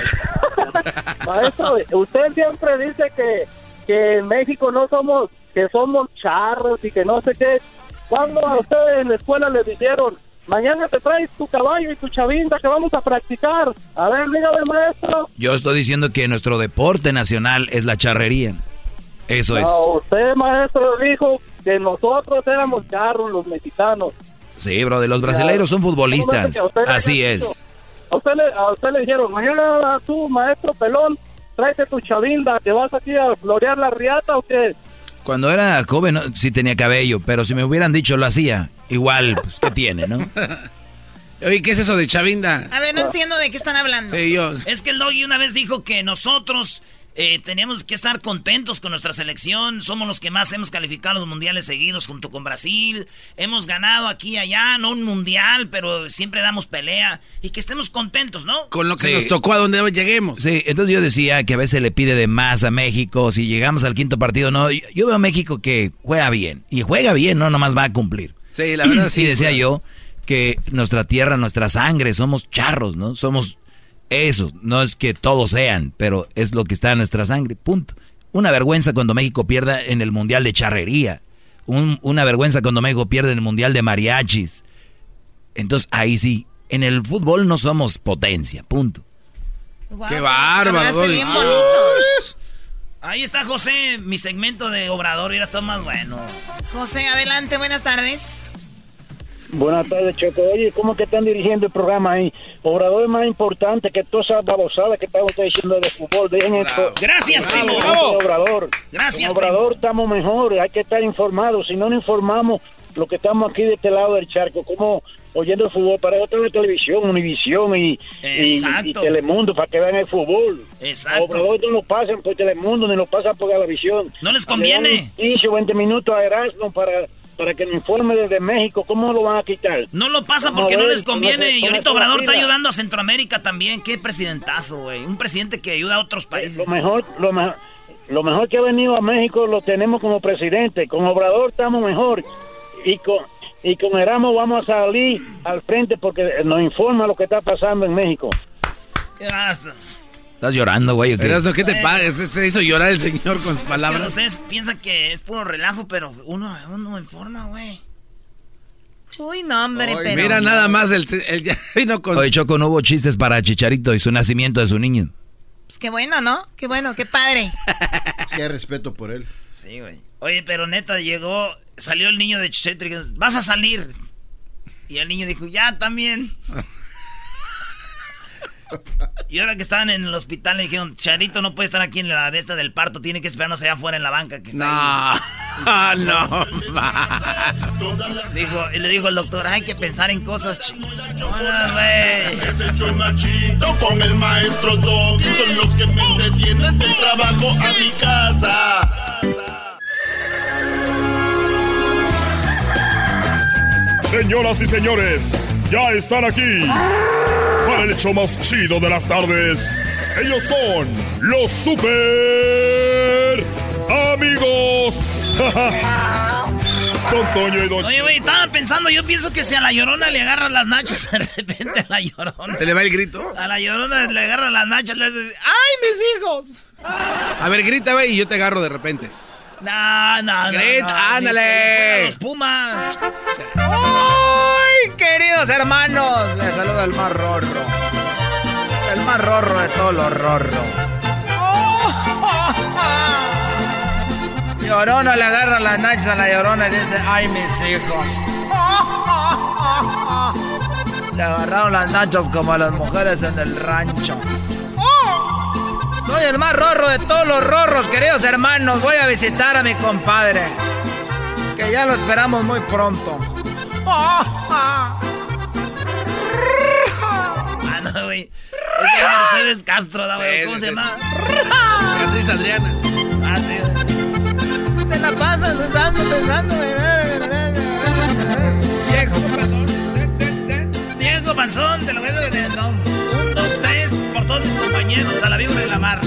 Maestro, usted siempre dice que, que en México no somos, que somos charros y que no sé qué. ¿Cuándo a usted en la escuela le dijeron, mañana te traes tu caballo y tu chavinda que vamos a practicar? A ver, dígame, maestro. Yo estoy diciendo que nuestro deporte nacional es la charrería. Eso es. No, usted, maestro, dijo que nosotros éramos charros, los mexicanos. Sí, bro, de los brasileiros son futbolistas. que Así es. A usted, le, a usted le dijeron, mañana tú, maestro pelón, tráete tu chavinda, ¿te vas aquí a florear la riata o qué? Cuando era joven no, sí tenía cabello, pero si me hubieran dicho lo hacía, igual, pues, ¿qué tiene, no? Oye, ¿qué es eso de Chavinda? A ver, no entiendo de qué están hablando. Sí, yo. Es que el Doggy una vez dijo que nosotros eh, teníamos que estar contentos con nuestra selección. Somos los que más hemos calificado los mundiales seguidos junto con Brasil. Hemos ganado aquí y allá, no un mundial, pero siempre damos pelea. Y que estemos contentos, ¿no? Con lo que Sí. nos tocó a donde lleguemos. Sí, entonces yo decía que a veces le pide de más a México. Si llegamos al quinto partido, no. Yo, yo veo a México que juega bien. Y juega bien, no nomás va a cumplir. Sí, la verdad sí. Decía yo que nuestra tierra, nuestra sangre, somos charros, ¿no? Somos eso. No es que todos sean, pero es lo que está en nuestra sangre. Punto. Una vergüenza cuando México pierda en el Mundial de Charrería. Un- una vergüenza cuando México pierde en el Mundial de Mariachis. Entonces ahí sí, en el fútbol no somos potencia. Punto. Qué bárbaro, bien. Ahí está José, mi segmento de Obrador hubiera estado más bueno. José, adelante, buenas tardes. Buenas tardes, Choco. Oye, ¿cómo que están dirigiendo el programa ahí? Obrador es más importante que todas esas babosadas que están ustedes diciendo de fútbol. Dejen esto. Gracias, Bravo, primo, bravo. Obrador. Gracias, Con Obrador estamos mejor, hay que estar informados. Si no nos informamos, lo que estamos aquí de este lado del charco, como oyendo el fútbol, para eso tenemos televisión, Univisión y, y. Telemundo para que vean el fútbol. Exacto. Obrador no lo pasan por Telemundo ni lo pasan por Galavisión. No les conviene. Le dan 15 o 20 minutos a Erasmo para, para que nos informe desde México. ¿Cómo lo van a quitar? No lo pasa porque no les conviene. con Y ahorita Obrador está ayudando a Centroamérica también. Qué presidentazo, güey. Un presidente que ayuda a otros países. Lo mejor, lo mejor, lo mejor que ha venido a México lo tenemos como presidente. Con Obrador estamos mejor. Y con, y con Erasmo vamos a salir al frente porque nos informa lo que está pasando en México. Basta. ¿Estás llorando, güey? o qué? Erasmo, ¿qué te pasa? Te, te hizo llorar el señor con sus Es que palabras. ustedes piensan que es puro relajo, pero uno, uno informa, güey. Uy, no, hombre, Ay, pero. Mira nada más el, el ya vino con Oye, Choco, no hubo chistes para Chicharito y su nacimiento de su niño. Pues qué bueno, ¿no? Qué bueno, qué padre. Qué respeto por él. Sí, güey. Oye, pero neta, llegó, salió el niño de Chicharito y dijo, vas a salir. Y el niño dijo, ya, también. Y ahora que estaban en el hospital le dijeron, Charito no puede estar aquí en la de esta del parto, tiene que esperarnos allá afuera en la banca que está No, Ah, no, Dijo, y le dijo el doctor, hay que pensar en cosas chido con el maestro. Son los que me entretienen del trabajo a mi casa. Señoras y señores, ya están aquí para el hecho más chido de las tardes. Ellos son los super amigos. Don Toño y Don Oye, güey, estaba pensando, yo pienso que si a la llorona le agarran las nachas de repente a la llorona. ¿Se le va el grito? A la llorona le agarran las nachas, le hace, ¡ay, mis hijos! A ver, grita, güey, y yo te agarro de repente. No, no, no. Grit, no, ándale. Los Pumas. ¡Ay, queridos hermanos! Les saluda el más rorro. El más rorro de todos los rorros. Llorona le agarra las nachas a la llorona y dice, ¡ay, mis hijos! Le agarraron las nachas como a las mujeres en el rancho. Soy el más rorro de todos los rorros, queridos hermanos. Voy a visitar a mi compadre. Que ya lo esperamos muy pronto. Ah, no, güey. Es Mercedes Castro, güey. ¿Cómo se llama? Beatriz Adriana. Ah, sí. Te la pasas pensando, pensando. Viejo panzón. Viejo panzón, te lo veo de no. Un, dos, tres, por todos mis compañeros, a la víbora de la mar.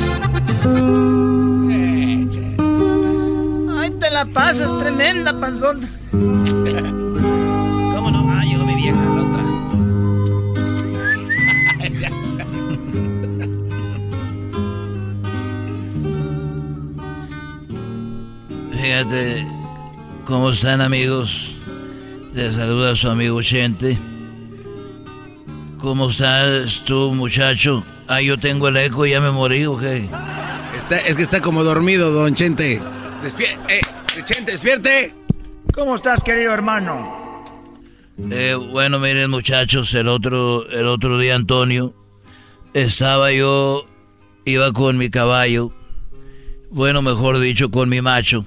Ay, te la pasas, tremenda panzón. ¿Cómo no? Ah, llegó mi vieja, la otra. Fíjate cómo están amigos. Les saluda a su amigo Chente. ¿Cómo estás tú, muchacho? Ah, yo tengo el eco y ya me morí, ¿o qué? Está, es que está como dormido, don Chente. Despierte, eh, Chente, despierte. ¿Cómo estás, querido hermano? Eh, bueno, miren, muchachos, el otro, el otro día, Antonio, estaba yo, iba con mi caballo. Bueno, mejor dicho, con mi macho.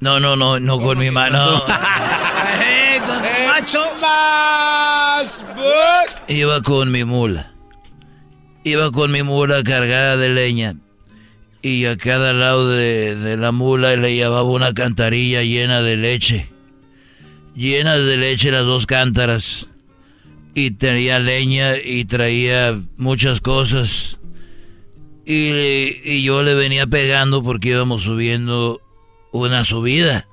No, no, no, no con mi mano. ¡Eh, con su macho! Iba con mi mula. Iba con mi mula cargada de leña. Y a cada lado de, de la mula le llevaba una cantarilla llena de leche. Llena de leche las dos cántaras. Y tenía leña y traía muchas cosas. Y, y yo le venía pegando porque íbamos subiendo una subida.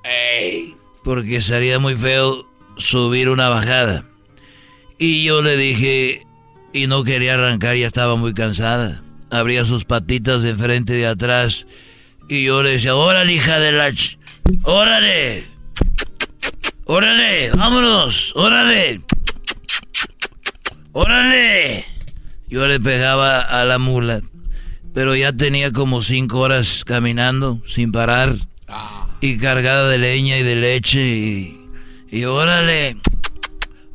Porque sería muy feo subir una bajada. Y yo le dije, y no quería arrancar, ya estaba muy cansada. Abría sus patitas de enfrente y de atrás. Y yo le decía, órale, hija de la... ch- ¡Órale! ¡Órale! ¡Vámonos! ¡Órale! ¡Órale! Yo le pegaba a la mula. Pero ya tenía como cinco horas caminando sin parar. Y cargada de leña y de leche. Y, y órale.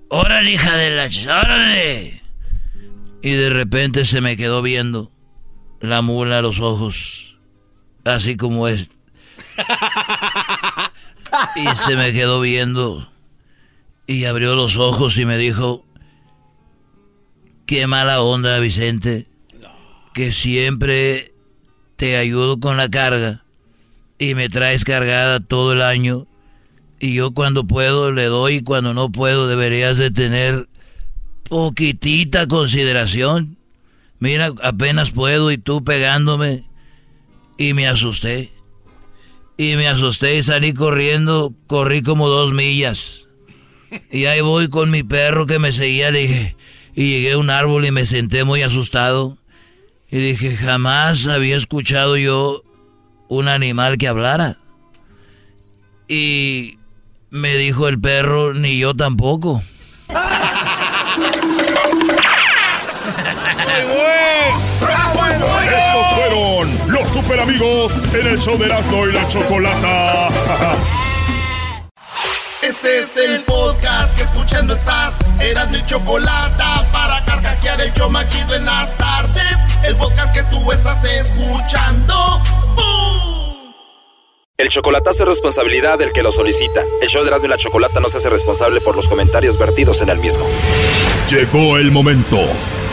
¡Órale, hija de la... ch- ¡Órale! Y de repente se me quedó viendo la mula a los ojos. Así como es. Y se me quedó viendo. Y abrió los ojos y me dijo, qué mala onda, Vicente, que siempre te ayudo con la carga y me traes cargada todo el año. Y yo cuando puedo le doy y cuando no puedo deberías de tener poquitita consideración. Mira, apenas puedo y tú pegándome. Y me asusté. Y me asusté y salí corriendo. Corrí como dos millas. Y ahí voy con mi perro que me seguía. Dije, y llegué a un árbol y me senté muy asustado. Y dije, jamás había escuchado yo un animal que hablara. Y me dijo el perro, ni yo tampoco. Estos fueron los super amigos en el show de Erasmo y la Chocolata. Este es el podcast que escuchando estás. Eran mi chocolate para carcajear el show machido en las tardes. El podcast que tú estás escuchando. ¡Bum! El chocolatazo es responsabilidad del que lo solicita. El show de Erasmo y la Chocolata no se hace responsable por los comentarios vertidos en el mismo. Llegó el momento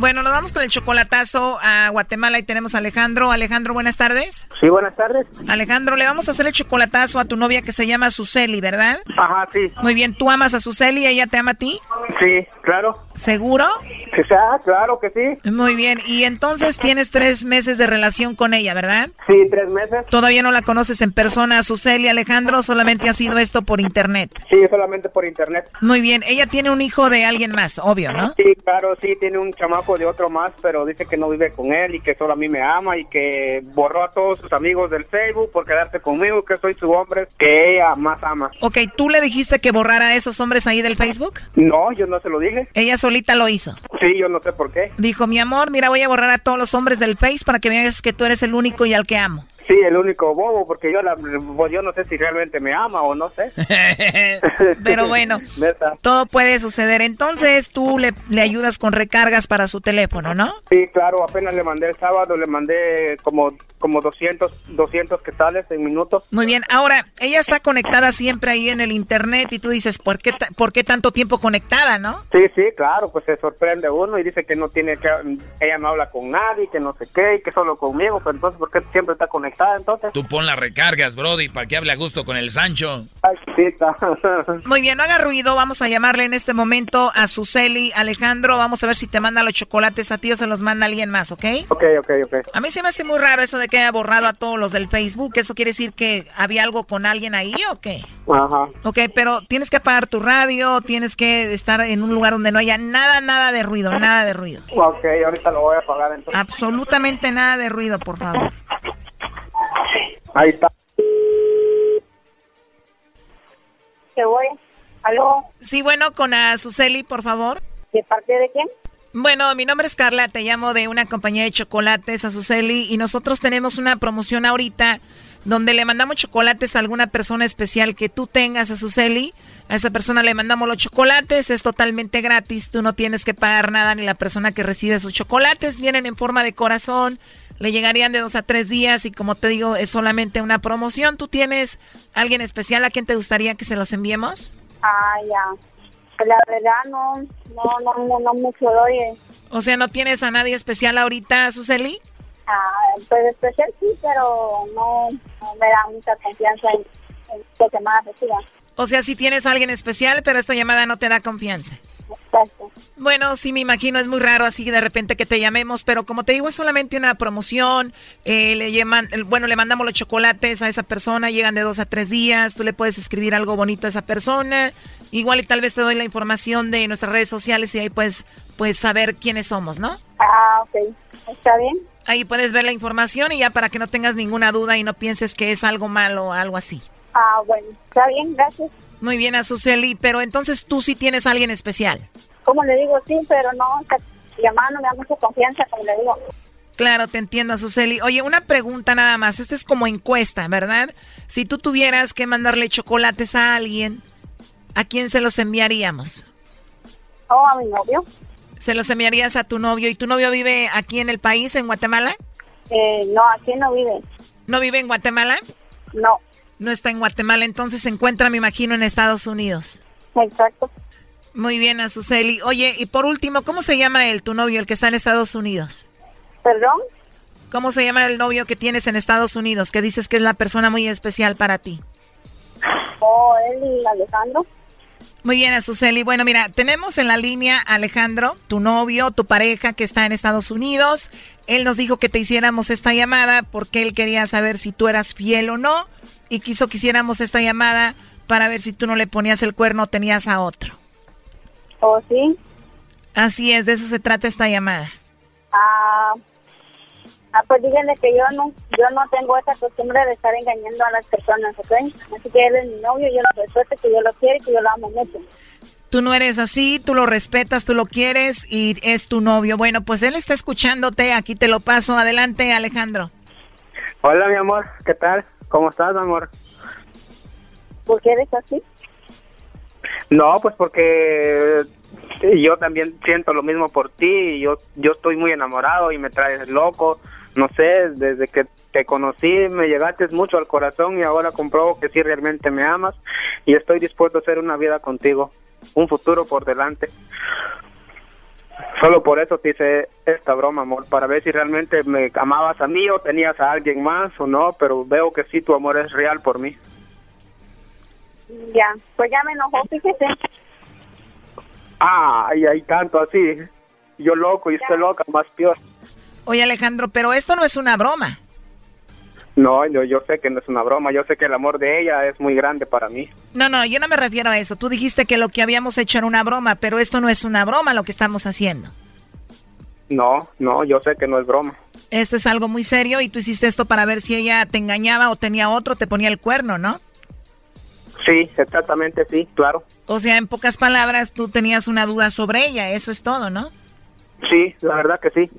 Bueno, nos vamos con el chocolatazo a Guatemala y tenemos a Alejandro. Alejandro, buenas tardes. Sí, buenas tardes. Alejandro, le vamos a hacer el chocolatazo a tu novia que se llama Suseli, ¿verdad? Ajá, sí. Muy bien, ¿tú amas a Suseli y ella te ama a ti? Sí, claro. ¿Seguro? Que sea, claro que sí. Muy bien, y entonces tienes tres meses de relación con ella, ¿verdad? Sí, tres meses. Todavía no la conoces en persona Suseli, Alejandro, solamente ha sido esto por internet. Sí, solamente por internet. Muy bien, ella tiene un hijo de alguien más, obvio, ¿no? Sí, claro, sí, tiene un chamaco hijo de otro más, pero dice que no vive con él y que solo a mí me ama y que borró a todos sus amigos del Facebook por quedarse conmigo, que soy su hombre que ella más ama. Ok, ¿tú le dijiste que borrara a esos hombres ahí del Facebook? No, yo no se lo dije. Ella solita lo hizo. Sí, yo no sé por qué. Dijo, mi amor, mira, voy a borrar a todos los hombres del Face para que veas que tú eres el único y al que amo. Sí, el único bobo, porque yo, la, pues, yo no sé si realmente me ama o no sé. Pero bueno, todo puede suceder. Entonces tú le, le ayudas con recargas para su teléfono, ¿no? Sí, claro, apenas le mandé el sábado, le mandé como, como 200, 200 quetzales en minutos. Muy bien, ahora, ella está conectada siempre ahí en el internet y tú dices, ¿por qué, ¿por qué tanto tiempo conectada, no? Sí, sí, claro, pues se sorprende uno y dice que no tiene que, ella no habla con nadie, que no sé qué, y que solo conmigo, pero entonces, ¿por qué siempre está conectada entonces? Tú pon las recargas, Brody, para que hable a gusto con el Sancho. Ay. Muy bien, no haga ruido, vamos a llamarle en este momento a Suseli Alejandro, vamos a ver si te manda los chocolates a ti o se los manda alguien más, ¿ok? ok, ok, ok. A mí se me hace muy raro eso de que haya borrado a todos los del Facebook, ¿eso quiere decir que había algo con alguien ahí o qué? Ajá. Ok, pero tienes que apagar tu radio, tienes que estar en un lugar donde no haya nada, nada de ruido, nada de ruido. Ok, ahorita lo voy a pagar entonces. Absolutamente nada de ruido, por favor. Ahí está. ¿Qué voy? ¿Aló? Sí, bueno, con a Suseli, por favor. ¿De parte de quién? Bueno, mi nombre es Carla, te llamo de una compañía de chocolates, Azuceli, y nosotros tenemos una promoción ahorita donde le mandamos chocolates a alguna persona especial que tú tengas, Azuceli. A esa persona le mandamos los chocolates, es totalmente gratis, tú no tienes que pagar nada ni la persona que recibe sus chocolates, vienen en forma de corazón, le llegarían de dos a tres días y como te digo, es solamente una promoción. ¿Tú tienes alguien especial a quien te gustaría que se los enviemos? Ah, ya. Pues La verdad no, no, no, no, no mucho doy. eh. O sea, ¿no tienes a nadie especial ahorita, Azuceli? Ah, pues especial sí, pero no, no me da mucha confianza en, en lo que más reciba. O sea, si tienes a alguien especial, pero esta llamada no te da confianza. Exacto. Bueno, sí, me imagino, es muy raro así de repente que te llamemos, pero como te digo, es solamente una promoción. eh, le llaman, el- bueno, le mandamos los chocolates a esa persona, llegan de dos a tres días, tú le puedes escribir algo bonito a esa persona. Igual y tal vez te doy la información de nuestras redes sociales y ahí puedes, puedes saber quiénes somos, ¿no? Ah, ok. ¿Está bien? Ahí puedes ver la información y ya para que no tengas ninguna duda y no pienses que es algo malo o algo así. Ah, bueno. Está bien, gracias. Muy bien, Azuceli, pero entonces tú sí tienes a alguien especial. Como le digo, sí, pero no, llamada no me da mucha confianza, como le digo. Claro, te entiendo, Suseli. Oye, una pregunta nada más. Esta es como encuesta, ¿verdad? Si tú tuvieras que mandarle chocolates a alguien, ¿a quién se los enviaríamos? Oh, a mi novio. ¿Se los enviarías a tu novio? ¿Y tu novio vive aquí en el país, en Guatemala? Eh, no, aquí no vive. ¿No vive en Guatemala? No. No está en Guatemala, entonces se encuentra, me imagino, en Estados Unidos. Exacto. Muy bien, Azuceli. Oye, y por último, ¿cómo se llama el tu novio, el que está en Estados Unidos? ¿Perdón? ¿Cómo se llama el novio que tienes en Estados Unidos, que dices que es la persona muy especial para ti? Oh, él y Alejandro. Muy bien, Azuceli. Bueno, mira, tenemos en la línea a Alejandro, tu novio, tu pareja que está en Estados Unidos. Él nos dijo que te hiciéramos esta llamada porque él quería saber si tú eras fiel o no y quiso que hiciéramos esta llamada para ver si tú no le ponías el cuerno o tenías a otro. ¿Oh, sí? Así es, de eso se trata esta llamada. Ah, ah, pues díganle que yo no, yo no tengo esa costumbre de estar engañando a las personas, ¿ok? Así que él es mi novio, yo lo respeto, que yo lo quiero y que yo lo amo mucho. Tú no eres así, tú lo respetas, tú lo quieres y es tu novio. Bueno, pues él está escuchándote, aquí te lo paso. Adelante, Alejandro. Hola, mi amor, ¿qué tal? ¿Cómo estás, amor? ¿Por qué eres así? No, pues porque yo también siento lo mismo por ti. Yo, yo estoy muy enamorado y me traes loco. No sé, desde que te conocí me llegaste mucho al corazón y ahora compruebo que sí realmente me amas y estoy dispuesto a hacer una vida contigo, un futuro por delante. Solo por eso te hice esta broma, amor, para ver si realmente me amabas a mí o tenías a alguien más o no, pero veo que sí tu amor es real por mí. Ya, pues ya me enojó, fíjese. Ah, y hay tanto así. Yo loco y usted loca, más peor. Oye, Alejandro, pero esto no es una broma. No, yo, yo sé que no es una broma, yo sé que el amor de ella es muy grande para mí. No, no, yo no me refiero a eso. Tú dijiste que lo que habíamos hecho era una broma, pero esto no es una broma lo que estamos haciendo. No, no, yo sé que no es broma. Esto es algo muy serio y tú hiciste esto para ver si ella te engañaba o tenía otro, te ponía el cuerno, ¿no? Sí, exactamente, sí, claro. O sea, en pocas palabras, tú tenías una duda sobre ella, eso es todo, ¿no? Sí, la verdad que sí.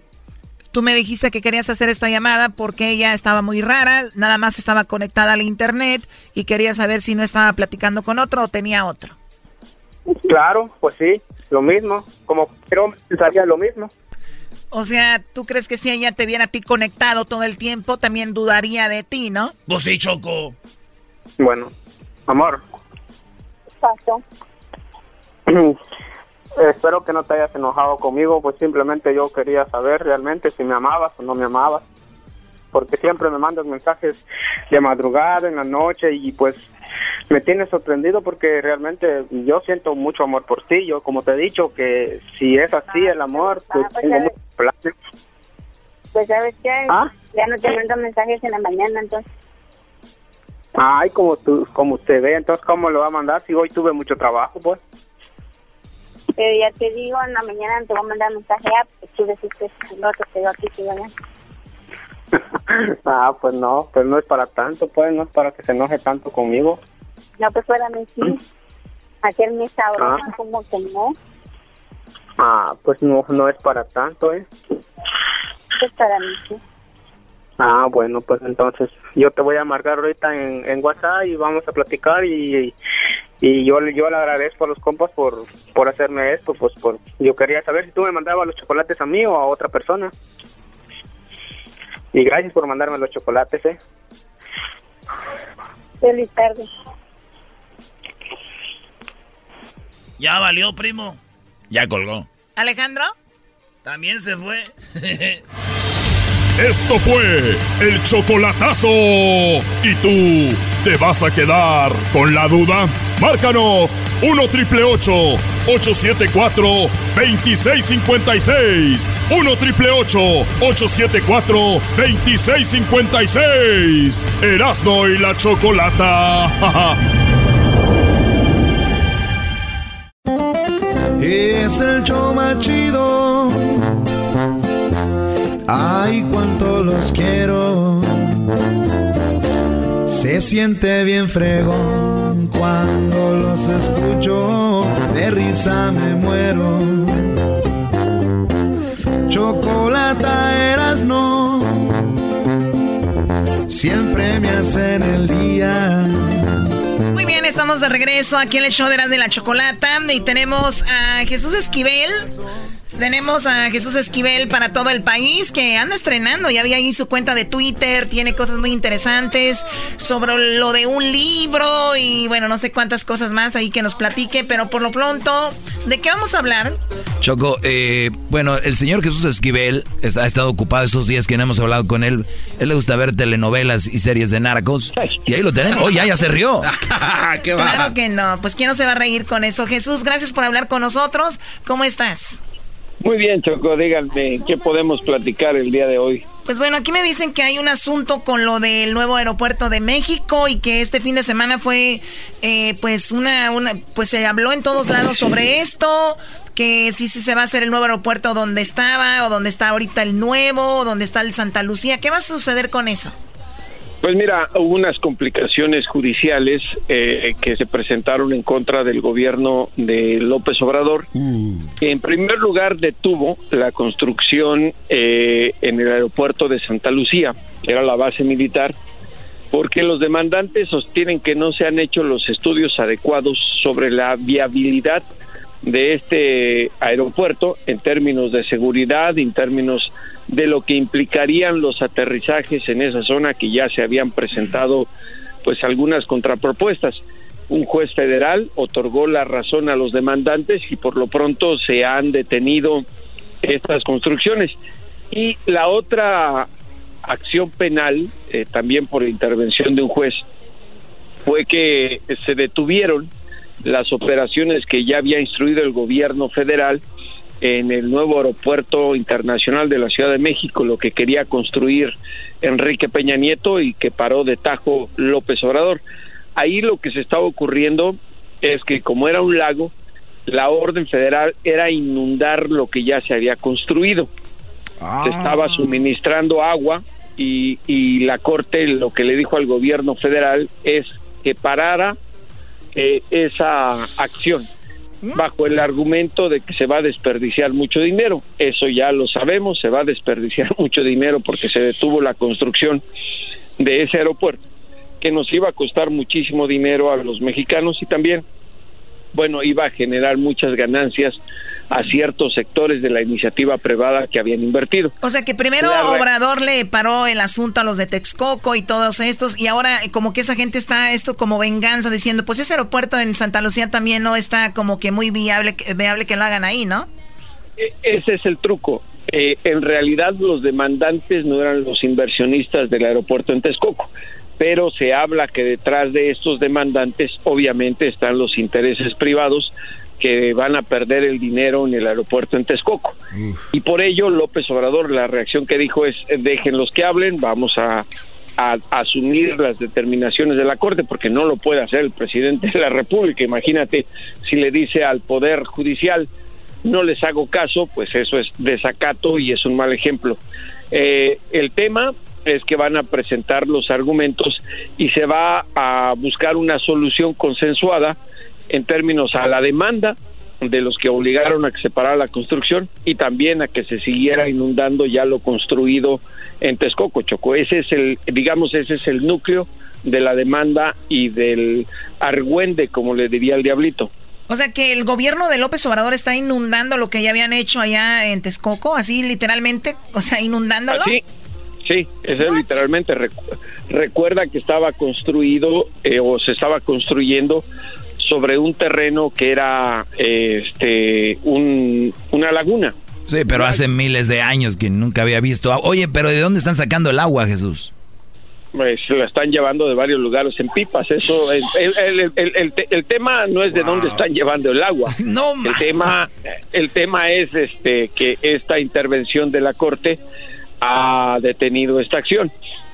Tú me dijiste que querías hacer esta llamada porque ella estaba muy rara, nada más estaba conectada al internet y quería saber si no estaba platicando con otro o tenía otro. Claro, pues sí, lo mismo, como pero pensaría lo mismo. O sea, ¿tú crees que si ella te viera a ti conectado todo el tiempo, también dudaría de ti, no? Pues sí, Choco. Bueno, amor. Paso. Espero que no te hayas enojado conmigo, pues simplemente yo quería saber realmente si me amabas o no me amabas. Porque siempre me mandas mensajes de madrugada, en la noche, y pues me tienes sorprendido porque realmente yo siento mucho amor por ti. Yo, como te he dicho, que si es así el amor, pues pues tengo muchos planes. Pues sabes qué, ¿Ah? ya no te mando mensajes en la mañana, entonces. Ay, como tú, como usted ve, entonces, ¿cómo lo va a mandar si hoy tuve mucho trabajo, pues? Pero ya te digo, en la mañana te voy a mandar mensaje, ah, pues tú decís que no te quedo aquí, que ya ah, pues no, pues no es para tanto, pues no es para que se enoje tanto conmigo. No, pues fuera mí sí. Aquel me sabrosa, Ah. como que no. Ah, pues no, no es para tanto, ¿eh? Pues para mí sí. Ah, bueno, pues entonces yo te voy a marcar ahorita en, en WhatsApp y vamos a platicar y, y yo, yo le agradezco a los compas por, por hacerme esto, pues por, yo quería saber si tú me mandabas los chocolates a mí o a otra persona. Y gracias por mandarme los chocolates, ¿eh? Feliz tarde. Ya valió, primo. Ya colgó. Alejandro. También se fue. Esto fue el chocolatazo. ¿Y tú te vas a quedar con la duda? Márcanos 1 triple 874 2656. 1 triple 874 2656. Erasno y la chocolata. Es el show más chido. Ay, cuánto los quiero. Se siente bien fregón cuando los escucho. De risa me muero. Chocolata eras no. Siempre me hacen el día. Muy bien, estamos de regreso aquí en el show de Erasmo y la Chocolata y tenemos a Jesús Esquivel. Tenemos a Jesús Esquivel para todo el país que anda estrenando. Ya había ahí su cuenta de Twitter, tiene cosas muy interesantes sobre lo de un libro y bueno, no sé cuántas cosas más ahí que nos platique, pero por lo pronto, ¿de qué vamos a hablar? Choco, eh, bueno, el señor Jesús Esquivel está, ha estado ocupado estos días que no hemos hablado con él. Él le gusta ver telenovelas y series de narcos. Y ahí lo tenemos. Oh, ya, ya se rió. ¿Qué Claro que no, pues quién no se va a reír con eso. Jesús, gracias por hablar con nosotros. ¿Cómo estás? Muy bien, Choco, díganme, ¿qué podemos platicar el día de hoy? Pues bueno, aquí me dicen que hay un asunto con lo del nuevo aeropuerto de México y que este fin de semana fue, eh, pues una, una, pues se habló en todos lados sobre esto, que sí, sí se va a hacer el nuevo aeropuerto donde estaba o donde está ahorita el nuevo, o donde está el Santa Lucía. ¿Qué va a suceder con eso? Pues mira, hubo unas complicaciones judiciales eh, que se presentaron en contra del gobierno de López Obrador. En primer lugar, detuvo la construcción eh, en el aeropuerto de Santa Lucía, que era la base militar, porque los demandantes sostienen que no se han hecho los estudios adecuados sobre la viabilidad de este aeropuerto en términos de seguridad, en términos de lo que implicarían los aterrizajes en esa zona que ya se habían presentado pues algunas contrapropuestas. Un juez federal otorgó la razón a los demandantes y por lo pronto se han detenido estas construcciones. Y la otra acción penal, eh, también por intervención de un juez, fue que se detuvieron las operaciones que ya había instruido el gobierno federal en el nuevo aeropuerto internacional de la Ciudad de México, lo que quería construir Enrique Peña Nieto y que paró de tajo López Obrador. Ahí lo que se estaba ocurriendo es que como era un lago, la orden federal era inundar lo que ya se había construido. se estaba suministrando agua y, y la Corte lo que le dijo al gobierno federal es que parara eh, esa acción bajo el argumento de que se va a desperdiciar mucho dinero. Eso ya lo sabemos, se va a desperdiciar mucho dinero porque se detuvo la construcción de ese aeropuerto, que nos iba a costar muchísimo dinero a los mexicanos y también bueno, iba a generar muchas ganancias a ciertos sectores de la iniciativa privada que habían invertido. O sea que primero Obrador le paró el asunto a los de Texcoco y todos estos, y ahora como que esa gente está esto como venganza diciendo, pues ese aeropuerto en Santa Lucía también no está como que muy viable, viable que lo hagan ahí, ¿no? E, ese es el truco. Eh, en realidad los demandantes no eran los inversionistas del aeropuerto en Texcoco pero se habla que detrás de estos demandantes obviamente están los intereses privados que van a perder el dinero en el aeropuerto en Texcoco. Y por ello López Obrador la reacción que dijo es dejen los que hablen, vamos a, a, asumir las determinaciones de la Corte porque no lo puede hacer el presidente de la República. Imagínate si le dice al Poder Judicial no les hago caso, pues eso es desacato y es un mal ejemplo. Eh, el tema es que van a presentar los argumentos y se va a buscar una solución consensuada en términos a la demanda de los que obligaron a que se parara la construcción y también a que se siguiera inundando ya lo construido en Texcoco, Choco. Ese es el, digamos, ese es el núcleo de la demanda y del argüende, como le diría el diablito. O sea que el gobierno de López Obrador está inundando lo que ya habían hecho allá en Texcoco, así literalmente, o sea, inundándolo. Sí, ese literalmente recuerda que estaba construido eh, o se estaba construyendo sobre un terreno que era este una laguna. Sí, pero hace miles de años que nunca había visto. Oye, pero ¿de dónde están sacando el agua, Jesús? Pues la están llevando de varios lugares en pipas. Eso, el, el, el, tema no es de dónde están llevando el agua. No, el tema, el tema es este que esta intervención de la corte ha detenido esta acción.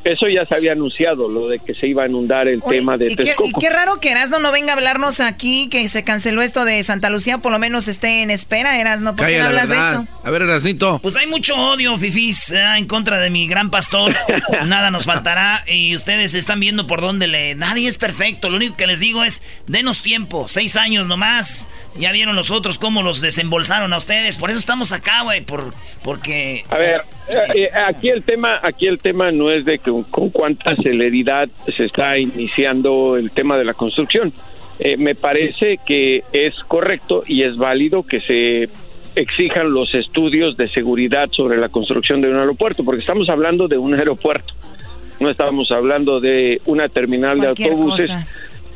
Eso ya se había anunciado, lo de que se iba a inundar el tema de Texcoco. y qué raro que Erasno no venga a hablarnos aquí, que se canceló esto de Santa Lucía, por lo menos esté en espera, Erasno. ¿Por qué no hablas de eso? A ver, Erasnito. Pues hay mucho odio, Fifis, eh, en contra de mi gran pastor. Nada nos faltará y ustedes están viendo por dónde le... Nadie es perfecto, lo único que les digo es, denos tiempo, seis años nomás. Ya vieron los otros cómo los desembolsaron a ustedes, por eso estamos acá, güey, por, porque... A ver, eh, eh, aquí el tema, aquí el tema no es de que con cuánta celeridad se está iniciando el tema de la construcción. Eh, me parece que es correcto y es válido que se exijan los estudios de seguridad sobre la construcción de un aeropuerto, porque estamos hablando de un aeropuerto, no estamos hablando de una terminal de autobuses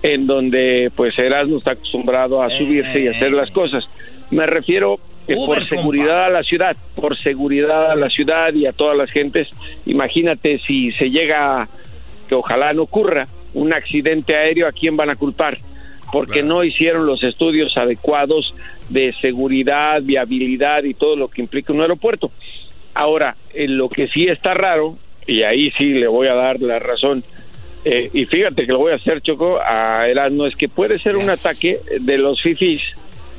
en donde pues Erasmo está acostumbrado a subirse y hacer las cosas. Me refiero por seguridad a la ciudad, por seguridad a la ciudad y a todas las gentes, imagínate si se llega, que ojalá no ocurra, un accidente aéreo, ¿a quién van a culpar? Porque no hicieron los estudios adecuados de seguridad, viabilidad y todo lo que implica un aeropuerto. Ahora, en lo que sí está raro, y ahí sí le voy a dar la razón, eh, y fíjate que lo voy a hacer, Choco, a Erasmo, es que puede ser un ataque de los FIFIs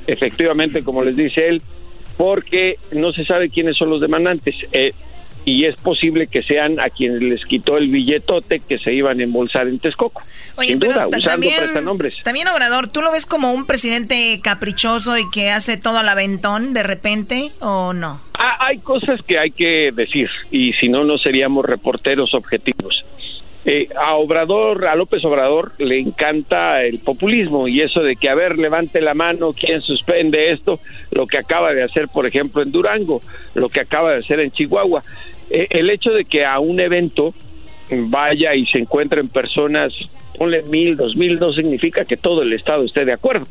efectivamente, como les dice él, porque no se sabe quiénes son los demandantes. Eh, y es posible que sean a quienes les quitó el billetote que se iban a embolsar en Texcoco. Sin duda, usando también, prestanombres. También, Obrador, ¿tú lo ves como un presidente caprichoso y que hace todo al aventón de repente o no? Ah, hay cosas que hay que decir y si no, no seríamos reporteros objetivos. Eh, a Obrador, a López Obrador le encanta el populismo y eso de que, a ver, levante la mano, ¿quién suspende esto? Lo que acaba de hacer, por ejemplo, en Durango, lo que acaba de hacer en Chihuahua. Eh, el hecho de que a un evento vaya y se encuentren personas, ponle mil, dos mil, no significa que todo el Estado esté de acuerdo.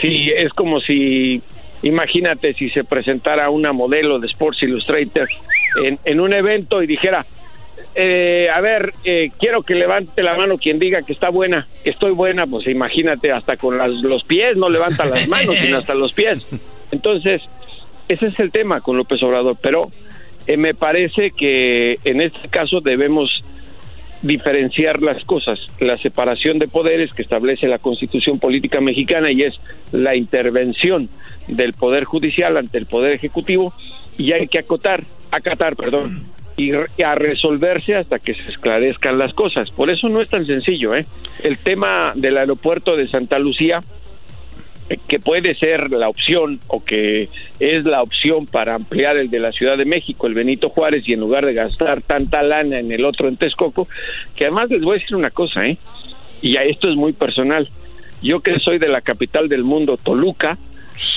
Sí, es como si, imagínate si se presentara una modelo de Sports Illustrated en, en un evento y dijera, eh, a ver, eh, quiero que levante la mano quien diga que está buena, que estoy buena, pues imagínate, hasta con los pies, no levanta las manos, sino hasta los pies. Entonces, ese es el tema con López Obrador, pero eh, me parece que en este caso debemos diferenciar las cosas, la separación de poderes que establece la Constitución Política Mexicana y es la intervención del Poder Judicial ante el Poder Ejecutivo y hay que acotar a Qatar, perdón, y, a resolverse hasta que se esclarezcan las cosas. Por eso no es tan sencillo, ¿eh? El tema del aeropuerto de Santa Lucía eh, que puede ser la opción o que es la opción para ampliar el de la Ciudad de México, el Benito Juárez, y en lugar de gastar tanta lana en el otro en Texcoco, que además les voy a decir una cosa, ¿eh? y a esto es muy personal. Yo que soy de la capital del mundo, Toluca,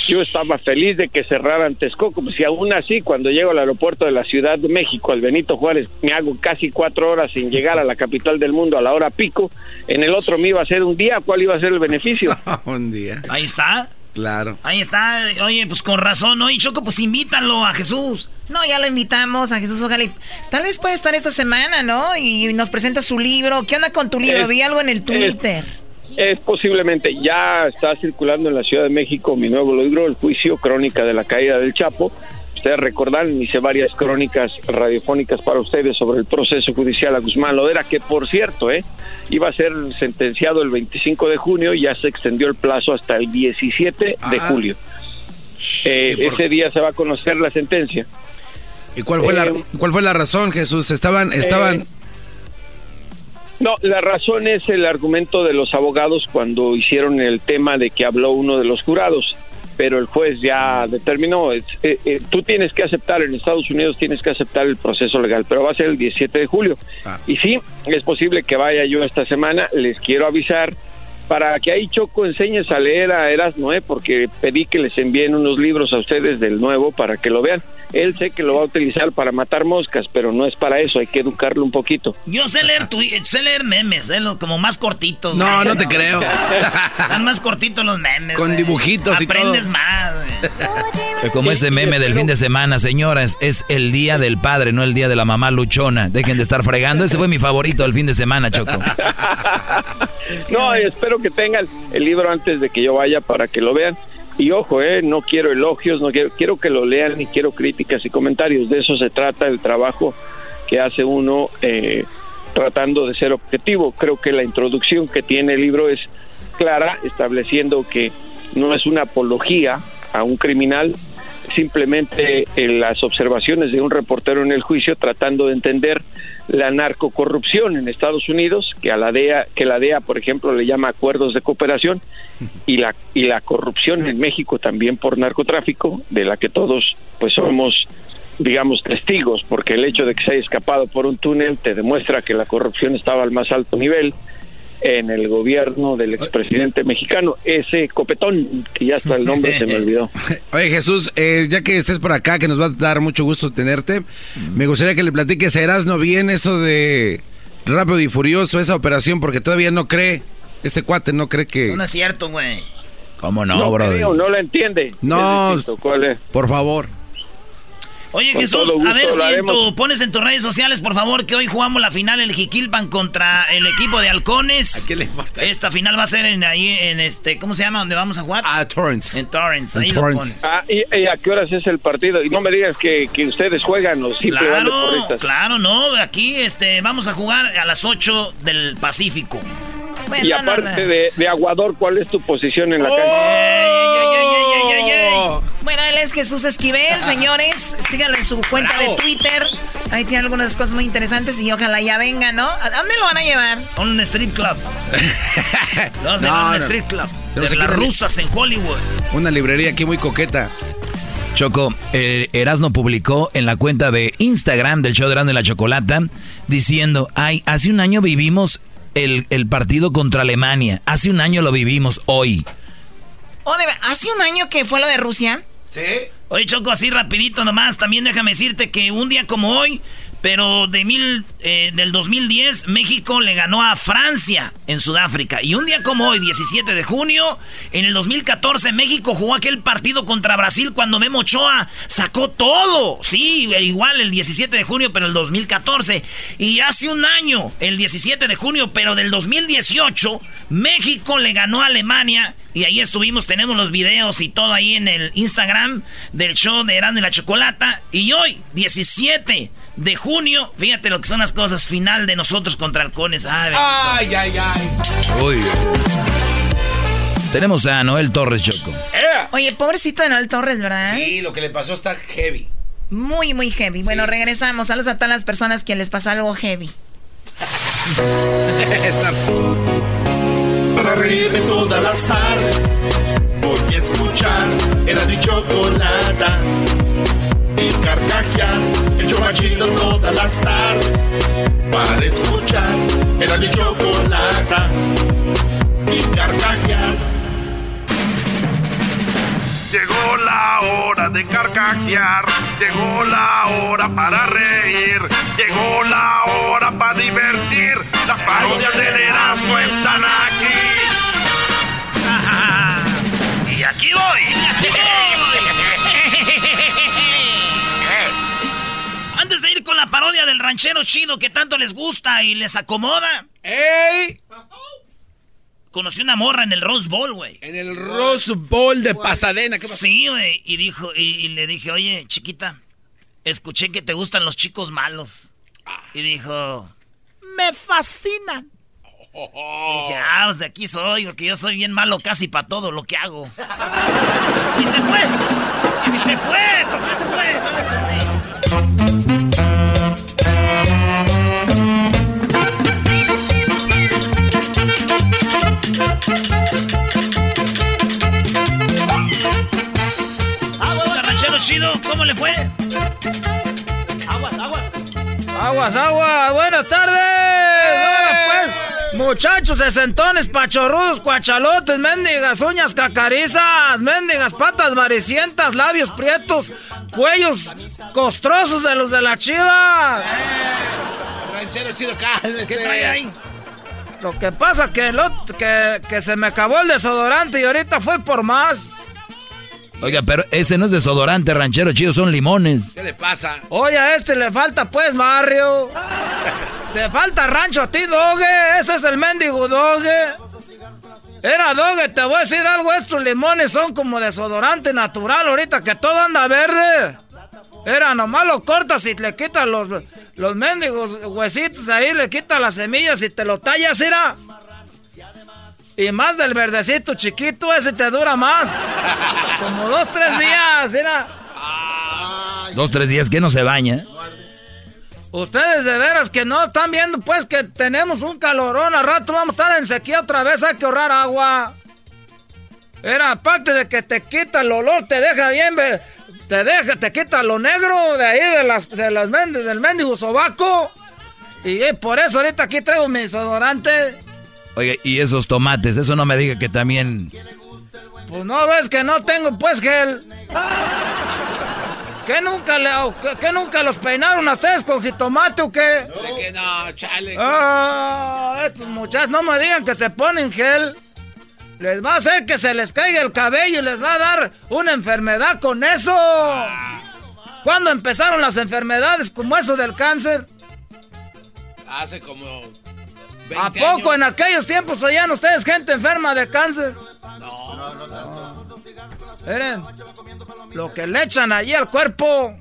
yo estaba feliz de que cerraran Texcoco, pues si aún así cuando llego al aeropuerto de la Ciudad de México, al Benito Juárez, me hago casi cuatro horas sin llegar a la capital del mundo a la hora pico, en el otro me iba a ser un día, ¿cuál iba a ser el beneficio? un día. Ahí está. Claro. Ahí está. Oye, pues con razón, ¿no? Y Choco, pues invítalo a Jesús. No, ya lo invitamos a Jesús Ojalá. Tal vez puede estar esta semana, ¿no? Y nos presenta su libro. ¿Qué onda con tu libro? Es- Vi algo en el Twitter. Es posiblemente, ya está circulando en la Ciudad de México mi nuevo libro, El Juicio, Crónica de la Caída del Chapo. Ustedes recordarán, hice varias crónicas radiofónicas para ustedes sobre el proceso judicial a Guzmán Lodera, que por cierto, eh, iba a ser sentenciado el 25 de junio y ya se extendió el plazo hasta el 17 de Ah. julio. Eh, ese día se va a conocer la sentencia. ¿Y cuál fue, la, Eh, cuál fue la razón, Jesús? Estaban, estaban... Eh, No, la razón es el argumento de los abogados cuando hicieron el tema de que habló uno de los jurados, pero el juez ya determinó, es- eh, eh, tú tienes que aceptar, en Estados Unidos tienes que aceptar el proceso legal, pero va a ser el 17 de julio. Y sí, es posible que vaya yo esta semana, les quiero avisar para que ahí Choco enseñes a leer a Erasmo, ¿eh? porque pedí que les envíen unos libros a ustedes del nuevo para que lo vean. Él sé que lo va a utilizar para matar moscas, pero no es para eso, hay que educarlo un poquito. Yo sé leer, tu, sé leer memes, ¿eh? Los como más cortitos. No, güey. no te creo. Están más cortitos los memes. Con güey. dibujitos y Aprendes todo. más, güey. Eh, Como ese meme del fin de semana, señoras, es el día del padre, no el día de la mamá luchona. Dejen de estar fregando. Ese fue mi favorito del fin de semana, Choco. No, espero que tengan el libro antes de que yo vaya para que lo vean. Y ojo, eh, no quiero elogios, no quiero, quiero que lo lean y quiero críticas y comentarios. De eso se trata el trabajo que hace uno eh, tratando de ser objetivo. Creo que la introducción que tiene el libro es clara, estableciendo que no es una apología a un criminal, simplemente eh, las observaciones de un reportero en el juicio tratando de entender la narcocorrupción en Estados Unidos, que a la DEA, que la DEA, por ejemplo, le llama acuerdos de cooperación, y la y la corrupción en México también por narcotráfico, de la que todos pues somos digamos testigos, porque el hecho de que se haya escapado por un túnel te demuestra que la corrupción estaba al más alto nivel en el gobierno del expresidente mexicano, ese copetón, que ya hasta el nombre se me olvidó. Oye, Jesús, eh, ya que estés por acá, que nos va a dar mucho gusto tenerte, me gustaría que le platiques a Erasno bien eso de Rápido y Furioso, esa operación, porque todavía no cree, este cuate no cree que... Eso no es cierto, güey. ¿Cómo no, creo, no lo entiende. No, ¿cuál es? por favor. Oye, Con Jesús, gusto a ver si en tu, pones en tus redes sociales, por favor, que hoy jugamos la final el Jiquilpan contra el equipo de Halcones. qué le importa? Esta final va a ser en ahí, en este, ¿cómo se llama? ¿Dónde vamos a jugar? A Torrance. En Torrance, En ahí lo Torrance. pones. Ah, ¿y, y a qué horas es el partido? Y no me digas que, que ustedes juegan o simplemente Claro, claro, no. Aquí este, vamos a jugar a las 8 del Pacífico. Y aparte De, de Aguador, ¿cuál es tu posición en la cancha? Bueno, él es Jesús Esquivel, señores. Síganlo en su cuenta de Twitter. Ahí tiene algunas cosas muy interesantes y ojalá ya venga, ¿no? ¿A dónde lo van a llevar? A un strip club. Vamos a No, llevar a un no. strip club. De las rusas en Hollywood. Una librería aquí muy coqueta. Choco, eh, Erasno publicó en la cuenta de Instagram del show de Erasno y la Chocolata diciendo, ay, hace un año vivimos el, el partido contra Alemania, hace un año lo vivimos hoy. Oh, de ver- ¿Hace un año que fue lo de Rusia? Sí. Oye, Choco, así rapidito nomás. También déjame decirte que un día como hoy, pero de mil, eh, del 2010, México le ganó a Francia en Sudáfrica. Y un día como hoy, 17 de junio, en el 2014, México jugó aquel partido contra Brasil cuando Memo Ochoa sacó todo. Sí, igual el 17 de junio, pero el 2014. Y hace un año, el 17 de junio, pero del 2018, México le ganó a Alemania. Y ahí estuvimos, tenemos los videos y todo ahí en el Instagram del show de Erasmo y la Chocolata. Y hoy, 17 de junio, fíjate lo que son las cosas, final de nosotros contra halcones. Ay, Ay, ay, ay. Uy. Tenemos a Noel Torres, Choco. Oye, pobrecito de Noel Torres, ¿verdad? Sí, lo que le pasó está heavy. Muy, muy heavy. Bueno, regresamos. Saludos a todas las personas que les pasa algo heavy. Para reírme todas las tardes, voy a escuchar era mi chocolata. Y carcajear, el yo machido todas las tardes. Para escuchar era mi chocolata. Y carcajear. Llegó la hora de carcajear, llegó la hora para reír, llegó la hora para divertir. Las parodias del Erasmo están aquí. Y aquí voy. Ranchero chido que tanto les gusta y les acomoda. ¡Ey! Conocí una morra en el Rose Bowl, güey. En el Rose Bowl de Pasadena. ¿qué pasó? Sí, güey. Y dijo, y, y le dije, oye, chiquita, escuché que te gustan los chicos malos. Y dijo, me fascinan. Y dije, ah, pues de aquí soy, porque yo soy bien malo casi para todo lo que hago. y se fue. Y se fue. ¿Por qué se fue? Ranchero chido, ¿cómo le fue? Aguas, aguas. Aguas, aguas, buenas tardes. Hola, pues. Muchachos, sesentones, pachorrudos, cuachalotes, mendigas, uñas cacarizas, mendigas, patas varicientas, labios prietos, cuellos costrosos de los de la chiva. Ranchero chido, cálmese. ¿Qué trae ahí? Lo que pasa que, el que, que se me acabó el desodorante y ahorita fue por más. Oiga, pero ese no es desodorante, ranchero chido, son limones. ¿Qué le pasa? Oye, a este le falta pues, Mario. Te falta rancho a ti, Doge. Ese es el mendigo Doge. Era Doge, te voy a decir algo. Estos limones son como desodorante natural ahorita que todo anda verde. Era nomás lo cortas y le quitas los, los mendigos huesitos ahí, le quitas las semillas y te lo tallas, mira. Y más del verdecito chiquito, ese te dura más. Como dos, tres días, mira. Dos, tres días que no se baña. Ustedes de veras que no están viendo pues que tenemos un calorón, al rato vamos a estar en sequía otra vez, hay que ahorrar agua. Era aparte de que te quita el olor, te deja bien, ve- te deja, te quita lo negro de ahí de las, de las mendes, del mendigo sobaco. Y eh, por eso ahorita aquí traigo mi desodorante. Oye, y esos tomates, eso no me diga que también... Pues no ves que no tengo pues gel. ¿Qué nunca, le, o qué- qué nunca los peinaron a ustedes con jitomate o qué? De que no, chale. Ah, estos muchachos no me digan que se ponen gel. Les va a hacer que se les caiga el cabello y les va a dar una enfermedad con eso. ¿Cuándo empezaron las enfermedades como eso del cáncer? Hace como. ¿A 20 poco años. en aquellos tiempos oían ustedes gente enferma de cáncer? No, no tanto. Miren, lo que le echan allí al cuerpo.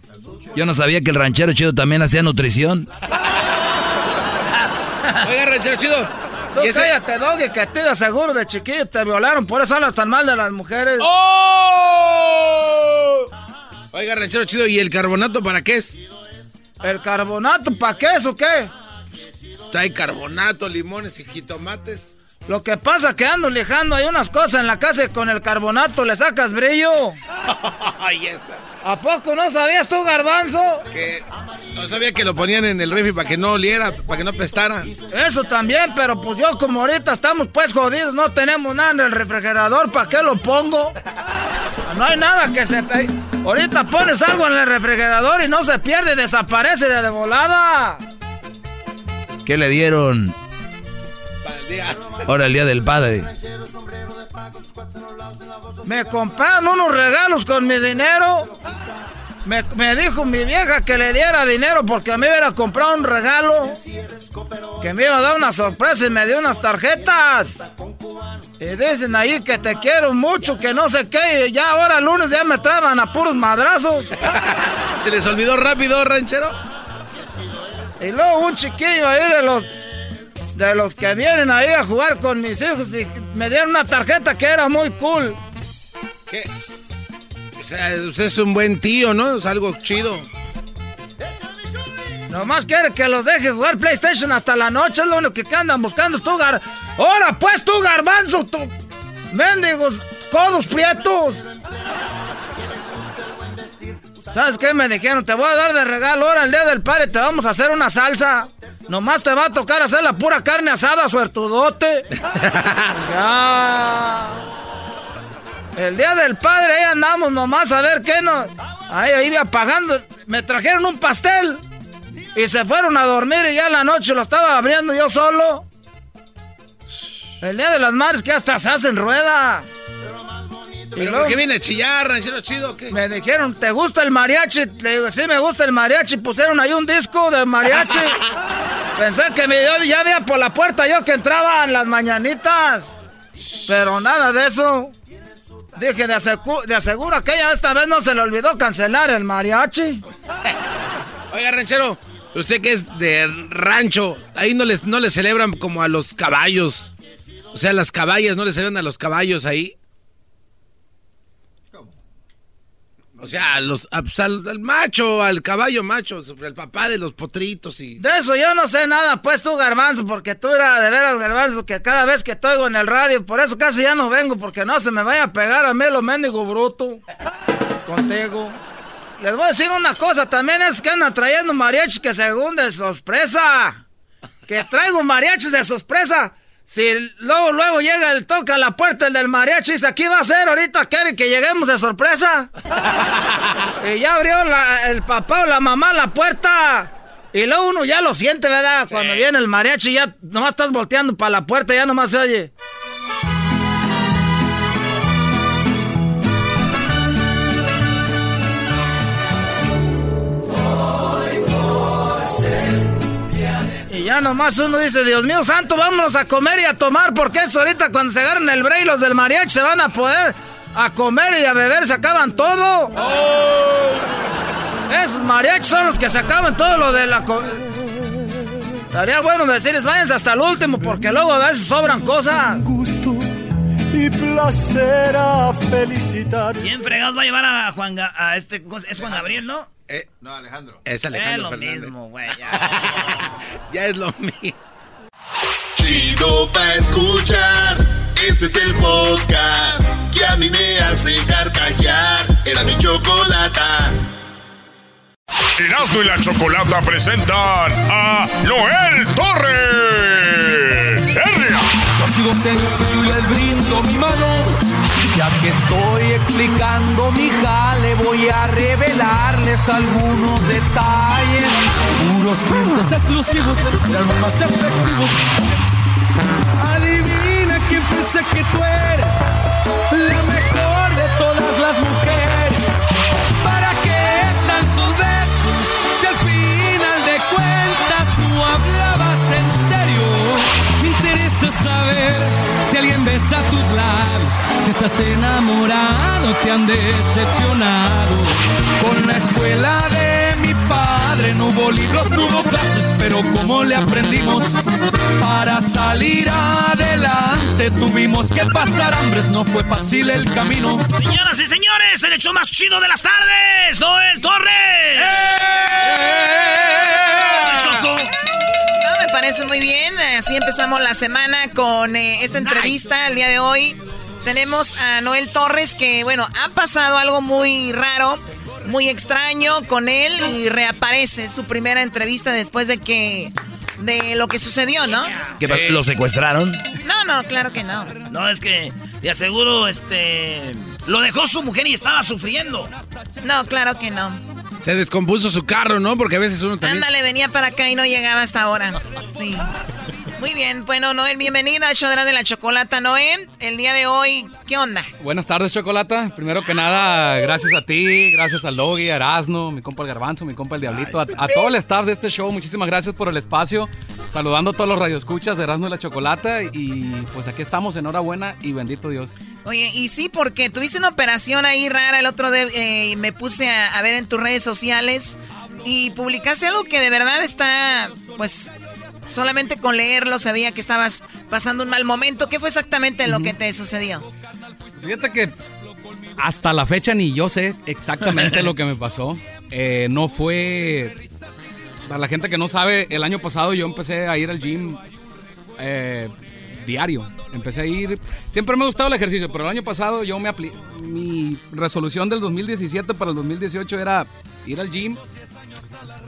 Yo no sabía que el ranchero chido también hacía nutrición. Oiga, ranchero chido. Tú ¿y ese- cállate, Doggy, que a ti de seguro de chiquillo te violaron, por eso hablas tan mal de las mujeres. ¡Oh! Oiga, ranchero chido, ¿y el carbonato para qué es? ¿El carbonato para qué es o qué? Trae carbonato, limones y jitomates. Lo que pasa que ando lijando hay unas cosas en la casa y con el carbonato le sacas brillo. Ay, esa. ¿A poco no sabías tú, garbanzo? Que no sabía que lo ponían en el refri para que no oliera, para que no pestara. Eso también, pero pues yo como ahorita estamos pues jodidos, no tenemos nada en el refrigerador, ¿para qué lo pongo? No hay nada que se... Ahorita pones algo en el refrigerador y no se pierde, desaparece de, de volada. ¿Qué le dieron. Ahora el día del padre? Me compraron unos regalos con mi dinero. Me, me dijo mi vieja que le diera dinero porque a mí me iba a comprar un regalo. Que me iba a dar una sorpresa y me dio unas tarjetas. Y dicen ahí que te quiero mucho, que no sé qué. Y ya ahora lunes ya me traban a puros madrazos. ¿Se les olvidó rápido, ranchero? Y luego un chiquillo ahí de los de los que vienen ahí a jugar con mis hijos y me dieron una tarjeta que era muy cool. ¿Qué? sea, usted es un buen tío, ¿no? Es algo chido. Nomás quiere que los deje jugar PlayStation hasta la noche, es lo único que andan buscando tú, gar... ¡Ahora pues tú, garbanzo! ¡Tú! ¡Mendigos! ¡Codos prietos! ¿Sabes qué me dijeron? Te voy a dar de regalo ahora el día del padre, te vamos a hacer una salsa. Nomás te va a tocar hacer la pura carne asada, suertudote. El día del padre ahí andamos nomás a ver qué nos... Ahí iba pagando. Me trajeron un pastel. Y se fueron a dormir y ya en la noche lo estaba abriendo yo solo. El día de las madres que hasta se hacen rueda. ¿Pero por qué viene a chillar, ranchero chido? ¿qué? Me dijeron, ¿te gusta el mariachi? Le digo, sí, me gusta el mariachi. Pusieron ahí un disco de mariachi. Pensé que me, yo ya había por la puerta yo que entraba en las mañanitas. Pero nada de eso. Dije, de, asegu de aseguro que ella esta vez no se le olvidó cancelar el mariachi. Oiga, ranchero, usted que es de rancho, ahí no les, no les celebran como a los caballos. O sea, las caballas no le celebran a los caballos ahí. O sea, los, pues, al, macho, al caballo macho, el papá de los potritos y... De eso yo no sé nada, pues tú, Garbanzo, porque tú eras de veras, Garbanzo, que cada vez que te oigo en el radio, por eso casi ya no vengo, porque no se me vaya a pegar a mí lo mendigo bruto contigo. Les voy a decir una cosa, también es que andan trayendo mariachis que según de sorpresa. Que traigo mariachis de sorpresa. Si luego, luego llega el toque a la puerta el del mariachi, dice, aquí va a ser ahorita, quieren que lleguemos de sorpresa. y ya abrió la, el papá o la mamá la puerta. Y luego uno ya lo siente, ¿verdad? Sí. Cuando viene el mariachi, ya nomás estás volteando para la puerta, ya nomás se oye. Ya nomás uno dice, Dios mío santo, vámonos a comer y a tomar, porque es ahorita cuando se agarran el break los del mariachi se van a poder a comer y a beber, se acaban todo. Oh. Esos mariachis son los que se acaban todo lo de la... Estaría bueno decirles, váyanse hasta el último, porque luego a veces sobran cosas. Gusto y placer a felicitar. ¿Quién fregados va a llevar a Juan, Ga a este, es Juan Gabriel, no? Eh, no, Alejandro. Es Alejandro. Es lo Fernández. mismo, güey. Ya. ya es lo mismo. Chido pa' escuchar. Este es el podcast que a mí me hace carcajear. Era mi chocolata. Erasmo y la Chocolata presentan a Noel Torres. Sigo les brindo mi mano. Ya que estoy explicando mi jale, voy a revelarles algunos detalles. Puros clientes exclusivos, de más efectivos. Adivina quién piensa que tú eres la mejor de todas las mujeres. ¿Para qué tantos besos si al final de cuentas tú? Me interesa saber si alguien besa tus labios, si estás enamorado, te han decepcionado. Con la escuela de mi padre no hubo libros, no hubo clases, pero como le aprendimos para salir adelante tuvimos que pasar hambres, no fue fácil el camino. Señoras y señores, el hecho más chido de las tardes, Noel Torres. ¡Eh! No, me parece muy bien. Así empezamos la semana con eh, esta entrevista el día de hoy. Tenemos a Noel Torres que, bueno, ha pasado algo muy raro, muy extraño con él y reaparece. Es su primera entrevista después de que de lo que sucedió, ¿no? ¿Que lo secuestraron? No, no, claro que no. No, es que de aseguro, este, lo dejó su mujer y estaba sufriendo. No, claro que no. Se descompuso su carro, ¿no? Porque a veces uno también... Ándale, venía para acá y no llegaba hasta ahora. Sí. Muy bien, bueno, Noel, bienvenida al show de la chocolata, Noel. El día de hoy, ¿qué onda? Buenas tardes, Chocolata. Primero que nada, gracias a ti, gracias al Doggy, a Erasno, mi compa el Garbanzo, mi compa el Diablito, a, a, todo el staff de este show. Muchísimas gracias por el espacio. Saludando a todos los radioescuchas de Erasno y la Chocolata. Y pues aquí estamos, enhorabuena y bendito Dios. Oye, y sí, porque tuviste una operación ahí rara el otro día, eh, me puse a, a ver en tus redes sociales y publicaste algo que de verdad está, pues, solamente con leerlo sabía que estabas pasando un mal momento. ¿Qué fue exactamente lo que te sucedió? Fíjate que hasta la fecha ni yo sé exactamente lo que me pasó. Eh, no fue... Para la gente que no sabe, el año pasado yo empecé a ir al gym eh, diario. Empecé a ir... Siempre me ha gustado el ejercicio, pero el año pasado yo me apli... Mi resolución del 2017 para el 2018 era ir al gym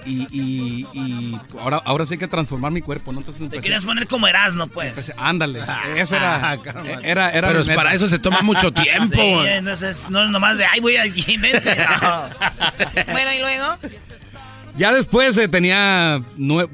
y, y- y ahora, ahora sí hay que transformar mi cuerpo, ¿no? Entonces Te empecé, querías poner como Erasmo, pues. empecé- ándale, esa era, era, era Pero para eso se toma mucho tiempo. Sí, entonces no es nomás de, ay, voy al gym, vente", no. Bueno, y luego. Ya después eh, tenía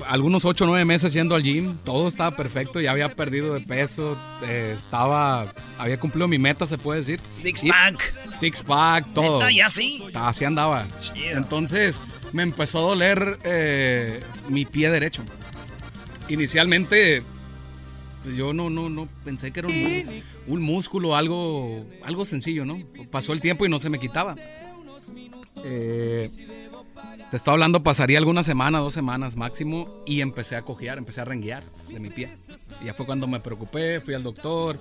algunos 8 o 9 meses yendo al gym, todo estaba perfecto, ya había perdido de peso, eh, estaba, había cumplido mi meta, se puede decir. Six pack. Six pack, todo. ¿Neta? ¿Ya sí? Así andaba. Chido. Entonces me empezó a doler eh, mi pie derecho. Inicialmente, pues yo no, no, no pensé que era un, músculo, algo, algo sencillo, ¿no? Pasó el tiempo y no se me quitaba. Eh, te estoy hablando, pasaría alguna semana, dos semanas máximo, y empecé a cojear, empecé a renguear de mi pie. Y ya fue cuando me preocupé, fui al doctor.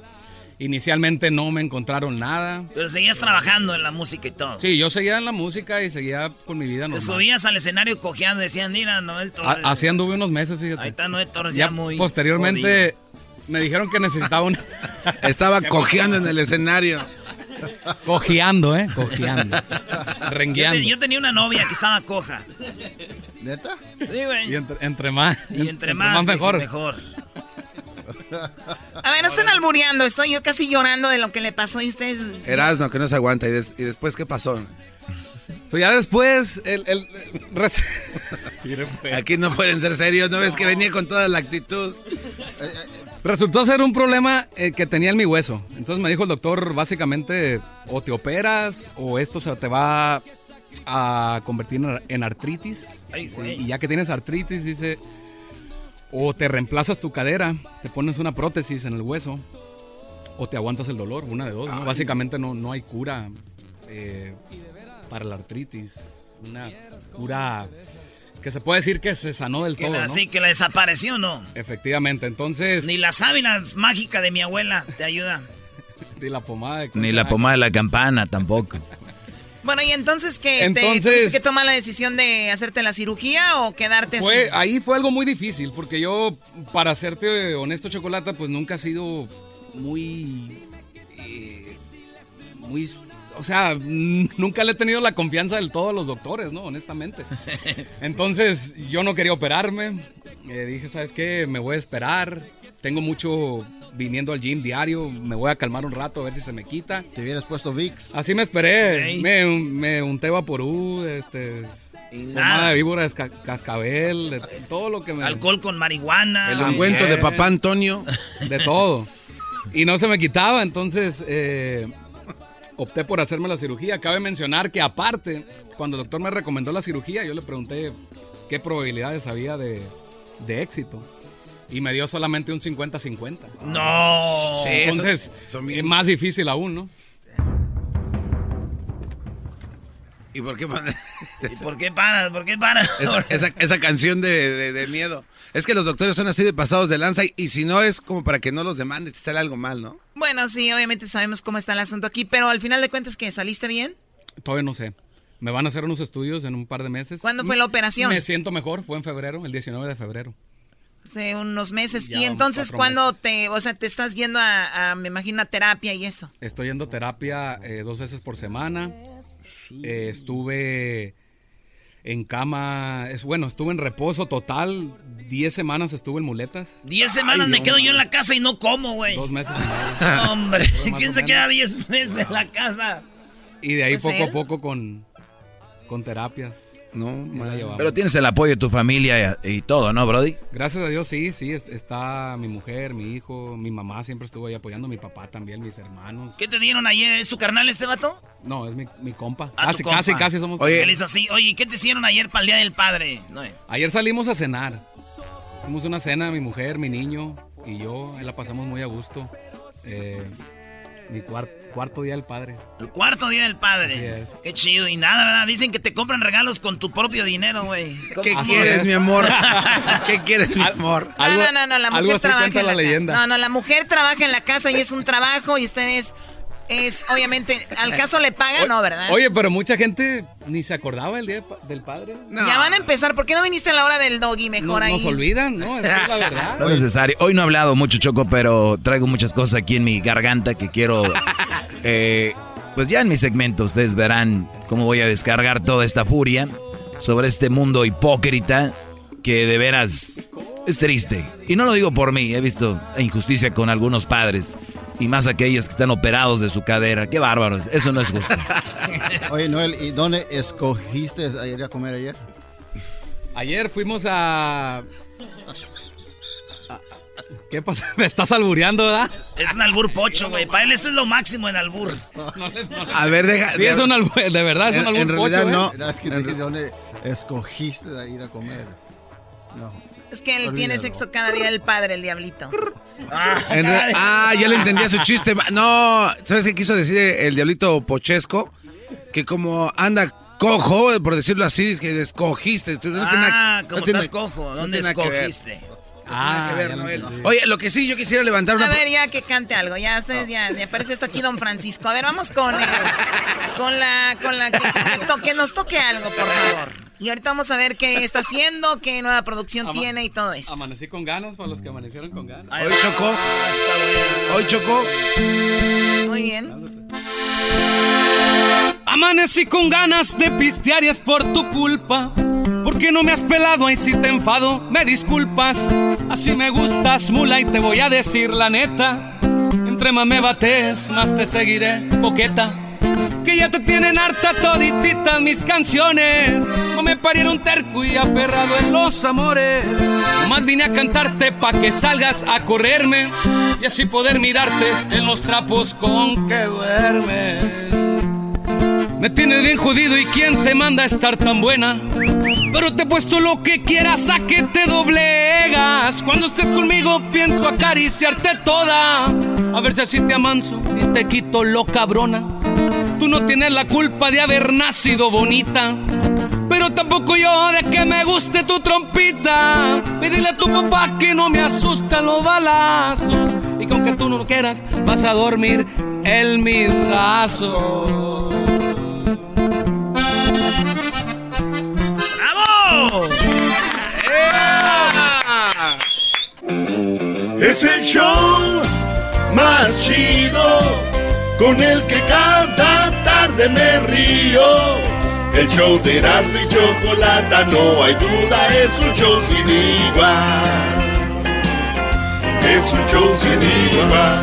Inicialmente no me encontraron nada. Pero seguías trabajando en la música y todo. Sí, yo seguía en la música y seguía con mi vida Te normal. subías al escenario cojeando, decían, mira, Noel Torres. A- Así anduve unos meses, fíjate. Ahí está Noel Torres ya, Ya muy. posteriormente me dijeron que necesitaba un... Estaba cojeando en el escenario. Cojeando, ¿eh? Cojeando. Yo, te- Rengueando. yo tenía una novia que estaba coja. ¿Neta? Sí, güey. Y entre, entre más... Y entre, más, mejor. mejor. A ver, no están albureando. Estoy yo casi llorando de lo que le pasó y ustedes. Erasno, que no se aguanta. ¿Y, des- y después qué pasó? Pues ya después... El, Aquí no pueden ser serios. ¿No ves que venía con toda la actitud? Resultó ser un problema eh, que tenía en mi hueso. Entonces me dijo el doctor, básicamente, o te operas o esto se te va a convertir en, ar- en artritis. Ay, Sí, güey. y ya que tienes artritis, dice, o te reemplazas tu cadera, te pones una prótesis en el hueso, o te aguantas el dolor, una de dos. ¿no? Básicamente no, no hay cura eh, para la artritis. Una cura que se puede decir que se sanó del Que todo. la, ¿no? Sí, que la desapareció, ¿no? Efectivamente, entonces... Ni la sábila mágica de mi abuela te ayuda. Ni la pomada de Ni la pomada de la campana tampoco. Bueno, y entonces, ¿qué? Entonces- ¿Te tuviste que tomar la decisión de hacerte la cirugía o quedarte Fue, así? ahí fue algo muy difícil, porque yo, para serte honesto, Chocolata, pues nunca he sido muy... eh, muy... O sea, nunca le he tenido la confianza del todo a los doctores, ¿no? Honestamente. Entonces, yo no quería operarme. Eh, dije, ¿sabes qué? Me voy a esperar. Tengo mucho viniendo al gym diario. Me voy a calmar un rato a ver si se me quita. Te hubieras puesto VIX. Así me esperé. Ey. Me, me unté vaporú, este... nada. De víbora, esca- cascabel, de todo lo que me... Alcohol con marihuana. El ungüento de papá Antonio. De todo. Y no se me quitaba, entonces eh, opté por hacerme la cirugía. Cabe mencionar que aparte, cuando el doctor me recomendó la cirugía, yo le pregunté qué probabilidades había de, de éxito. Y me dio solamente un 50-50. No. Sí, Entonces, son es más difícil aún, ¿no? ¿Y por qué ¿Y por qué paras? ¿Por qué paras? esa, esa- esa canción de, de- de miedo? Es que los doctores son así de pasados de lanza y, y si no es como para que no los demanden si sale algo mal, ¿no? Bueno, sí, obviamente sabemos cómo está el asunto aquí, pero al final de cuentas, que ¿Saliste bien? Todavía no sé. Me van a hacer unos estudios en un par de meses. ¿Cuándo fue la operación? Me siento mejor. Fue en febrero, el 19 de febrero. Hace unos meses. Ya y entonces, ¿cuándo te, o sea, te estás yendo a, a, me imagino, a terapia y eso? Estoy yendo a terapia eh, dos veces por semana. Eh, estuve en cama, es, bueno, estuve en reposo total. Diez semanas estuve en muletas. Diez semanas Ay, me quedo no. yo en la casa y no como, güey. Dos meses. No, Hombre, ¿quién se menos. queda diez meses en la casa? Y de ahí Pues poco él. a poco con, con terapias. No. Pero tienes el apoyo de tu familia y, y todo, ¿no, Brody? Gracias a Dios, sí, sí, es- está mi mujer, mi hijo, mi mamá siempre estuvo ahí apoyando, mi papá también, mis hermanos. ¿Qué te dieron ayer? ¿Es tu carnal este vato? No, es mi, mi compa. Ah, casi, compa. casi, casi somos Él es así. Oye, ¿y ¿qué te hicieron ayer para el Día del Padre? No, eh. Ayer salimos a cenar. Fuimos una cena, mi mujer, mi niño y yo. Ahí la pasamos muy a gusto. Eh, mi cuar- cuarto día del padre. El cuarto Día del Padre. Qué chido. Y nada, ¿verdad? Dicen que te compran regalos con tu propio dinero, güey. ¿Cómo- ¿Qué quieres, mi amor? ¿Qué quieres, mi amor? No, no, no, no, la algo mujer así trabaja en la, la casa. leyenda. No, no, la mujer trabaja en la casa y es un trabajo y ustedes es obviamente, al caso le pagan, ¿no, verdad? Oye, pero mucha gente ni se acordaba el día del padre. Ya van a empezar, ¿por qué no viniste a la hora del doggy mejor no, ahí? Nos olvidan, ¿no? Esa es la verdad. No es necesario. Hoy no he hablado mucho, Choco, pero traigo muchas cosas aquí en mi garganta que quiero... Eh, pues ya en mis segmentos ustedes verán cómo voy a descargar toda esta furia sobre este mundo hipócrita que de veras es triste. Y no lo digo por mí, he visto injusticia con algunos padres y más aquellos que están operados de su cadera. Qué bárbaros, eso no es justo. Oye, Noel, ¿y dónde escogiste ir a comer ayer? Ayer fuimos a... ¿Qué pasa? Me estás albureando, ¿verdad? Es un albur pocho, güey. Para él esto es lo máximo en albur. A ver, deja. Sí, es un albur, de verdad, es un albur en realidad pocho, no. ¿eh? No, es que te dije, ¿dónde escogiste ir a comer? No. Es que él tiene sexo cada día el padre, el diablito. Re- ah, ya le entendía su chiste. No, ¿sabes qué quiso decir el diablito pochesco? Que como anda cojo, por decirlo así, es que escogiste. No tiene- Ah, no como tiene- estás cojo. no ¿Dónde tiene escogiste? Nada que ver, Noel. entendí. Oye, lo que sí, yo quisiera levantar una... A ver, ya que cante algo. Ya ustedes ya, me parece esto aquí Don Francisco. A ver, vamos con eh, con la con la que, que to- que nos toque algo, por favor. Y ahorita vamos a ver qué está haciendo, qué nueva producción Ama- tiene y todo esto. Amanecí con ganas para los que amanecieron con ganas. Hoy chocó. Hoy chocó. Muy bien. Amanecí con ganas de pistear y es por tu culpa. Porque no me has pelado y si te enfado, me disculpas. Así me gustas, mula, y te voy a decir la neta. Entre más me bates, más te seguiré, coqueta. Que ya te tienen harta todititas mis canciones. No me parieron terco y aferrado en los amores. Nomás vine a cantarte pa' que salgas a correrme. Y así poder mirarte en los trapos con que duermes. Me tienes bien jodido y quién te manda a estar tan buena. Pero te he puesto lo que quieras a que te doblegas. Cuando estés conmigo pienso acariciarte toda. A ver si así te amanso y te quito lo cabrona. Tú no tienes la culpa de haber nacido bonita. Pero tampoco yo de que me guste tu trompita. Pídele a tu papá que no me asustan los balazos. Y que aunque tú no lo quieras, vas a dormir en mis brazos. ¡Bravo! Es el show más chido con el que cada tarde me río. El show de Erasmo y Chocolata, no hay duda, es un show sin igual. Es un show sin igual.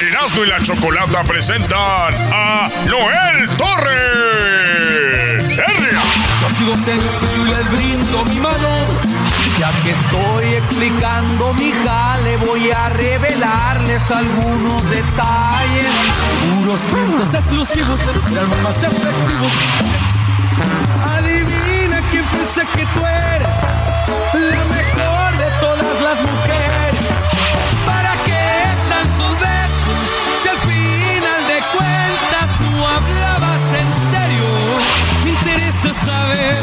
Erasmo y la Chocolata presentan a Noel Torres. ¡Herria! Yo sigo sencillo y les brindo mi mano. Ya que estoy explicando mi jale, voy a revelarles algunos detalles. Puros clientes exclusivos, pero más efectivos. Adivina quién piensa que tú eres la mejor de todas las mujeres. ¿Para qué tantos besos? Si al final de cuentas tú. Me interesa saber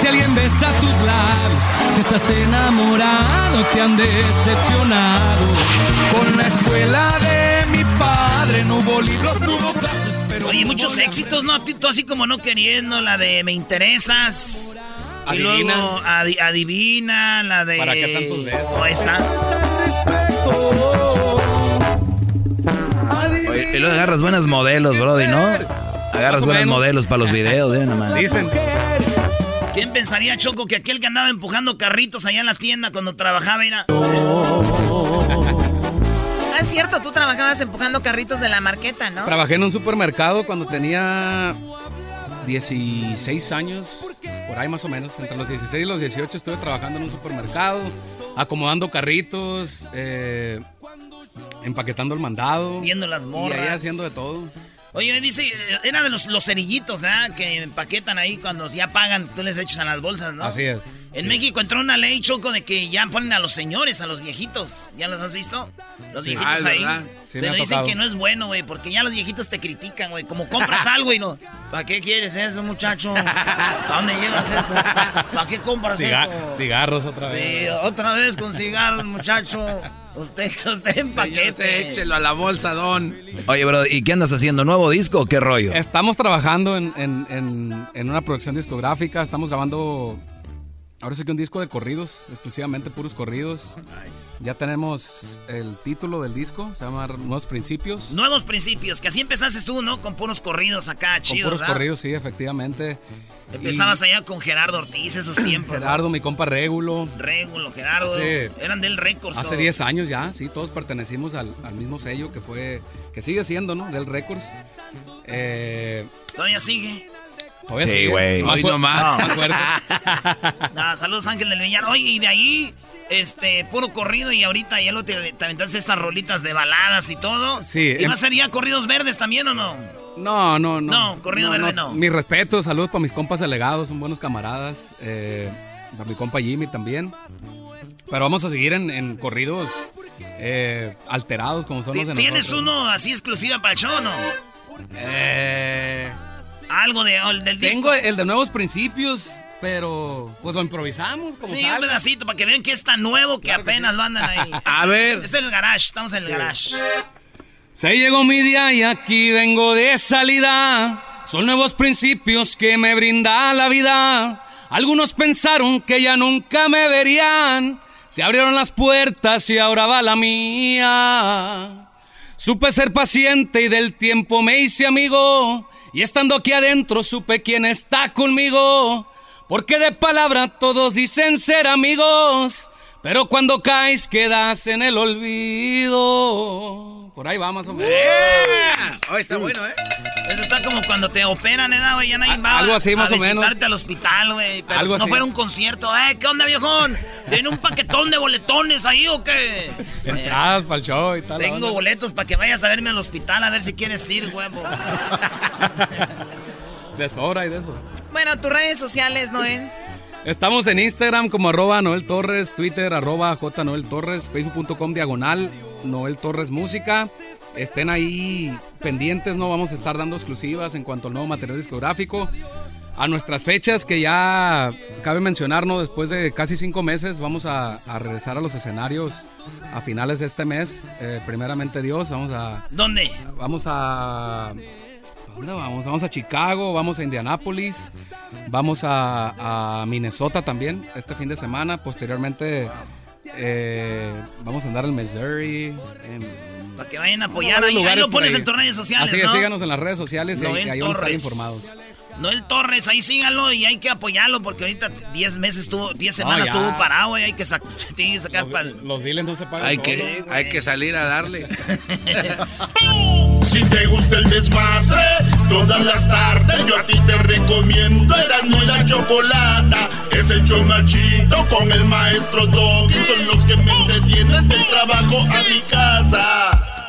si alguien besa tus labios, si estás enamorado, te han decepcionado. Con la escuela de mi padre no hubo libros, no hubo clases, pero. Oye, muchos éxitos, ¿no? Tú así como no queriendo, la de Me Interesas. Y Adivina. luego adi- adivina, la de. ¿Para qué tantos besos? Ahí está. Oye, y luego agarras buenos modelos, Brody, ¿no? Agarras buenos modelos para los videos, ¿eh? Nomás. Dicen. ¿Quién pensaría, Choco, que aquel que andaba empujando carritos allá en la tienda cuando trabajaba era. Ah, es cierto, tú trabajabas empujando carritos de la marqueta, ¿no? Trabajé en un supermercado cuando tenía 16 años, por ahí más o menos. Entre los 16 y los 18 estuve trabajando en un supermercado, acomodando carritos, eh, empaquetando el mandado. Viendo las Y morras. ahí haciendo de todo. Oye, dice, eh, era de los, los cerillitos, ¿verdad? Que empaquetan ahí cuando ya pagan, tú les echas a las bolsas, ¿no? Así es. En México entró una ley, Choco, de que ya ponen a los señores, a los viejitos. ¿Ya los has visto? Los Sí. viejitos Ah, ahí. Sí, Pero dicen tocado. que no es bueno, güey, porque ya los viejitos te critican, güey. Como compras algo y no. ¿Para qué quieres eso, muchacho? ¿A dónde llevas eso? ¿Para qué compras Ciga- eso? cigarros otra vez. Sí, otra vez con cigarros, muchacho. Usted, usted en paquete. échelo a la bolsa, don. Oye, bro, ¿y qué andas haciendo? ¿Nuevo disco o qué rollo? Estamos trabajando en, en- en- en una producción discográfica. Estamos grabando. Ahora sí que un disco de corridos, exclusivamente puros corridos. Ya tenemos el título del disco, se llama Nuevos Principios. Nuevos principios, que así empezaste tú, ¿no? Con puros corridos acá, Con chidos, puros ¿verdad? corridos, sí, efectivamente. Empezabas allá con Gerardo Ortiz esos tiempos. ¿no? Gerardo, mi compa Régulo. Régulo, Gerardo. Hace- Eran del Records. Hace todos. 10 años ya, sí, todos pertenecimos al, al mismo sello que fue, que sigue siendo, ¿no? Del Records. Eh, Todavía sigue. Sí, güey. Más Hoy nomás. más fuerte. Nada, saludos Ángel del Villar. Oye, y de ahí, este, puro corrido y ahorita ya lo te, te aventaste estas rolitas de baladas y todo. Sí, ¿Y em- va a ser ya corridos verdes también o no? No, no, no. No, corrido verde no. Mi respeto, saludos para mis compas delegados, son buenos camaradas. Eh, para mi compa Jimmy también. Pero vamos a seguir en, en corridos eh, alterados como son los de ¿Tienes nosotros. uno así exclusiva para el show o no? Eh, Algo de, o del disco. tengo el de Nuevos Principios, pero pues lo improvisamos como Sí, salga. un pedacito para que vean que es tan nuevo que apenas lo andan ahí. A ver. Es el garage, estamos en el garage. Se llegó mi día y aquí vengo de salida. Son nuevos principios que me brinda la vida. Algunos pensaron que ya nunca me verían. Se abrieron las puertas y ahora va la mía. Supe ser paciente y del tiempo me hice amigo. Y estando aquí adentro supe quién está conmigo. Porque de palabra todos dicen ser amigos. Pero cuando caes quedas en el olvido. Por ahí va más o menos. Oh, está bueno, ¿eh? Eso está como cuando te operan, ¿eh, güey? Ya nadie va algo así, a más o menos. al hospital, güey. Pero Algo si no así. fuera un concierto, ¿eh? ¿Qué onda, viejón? ¿Tiene un paquetón de boletones ahí o qué? Entradas para el show y tal. Tengo onda. boletos para que vayas a verme al hospital a ver si quieres ir, huevo. De sobra y de eso. Bueno, tus redes sociales, Noé. Estamos en Instagram como arroba Noel Torres, Twitter arroba J Noel Torres, Facebook.com diagonal Noel Torres Música. Estén ahí pendientes, no vamos a estar dando exclusivas en cuanto al nuevo material discográfico. A nuestras fechas que ya cabe mencionarnos, después de casi cinco meses vamos a, a regresar a los escenarios a finales de este mes. Eh, primeramente Dios, vamos a... ¿Dónde? Vamos a... ¿a ¿Dónde vamos? Vamos a Chicago, vamos a Indianápolis, vamos a, a Minnesota también este fin de semana. Posteriormente eh, vamos a andar al Missouri. en- Para que vayan a apoyar. Ahí, ahí lo pones en tus redes sociales, Así que ¿no? síganos en las redes sociales y ahí, ahí van a estar informados. Noel Torres, ahí síganlo y hay que apoyarlo porque ahorita 10 meses estuvo, 10 No, semanas ya. estuvo parado y hay que, sac- tiene que sacar Los biles no se pagan. Hay que, hay que salir a darle. Si te gusta el desmadre, todas las tardes yo a ti te recomiendo Erasmo y la Chocolata. Es el chido con el maestro Doggy. Son los que me entretienen del trabajo a mi casa.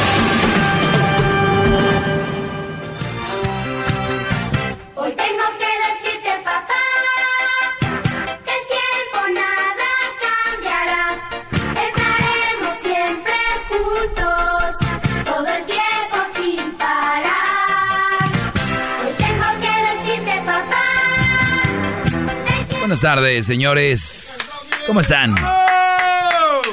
Buenas tardes, señores. ¿Cómo están?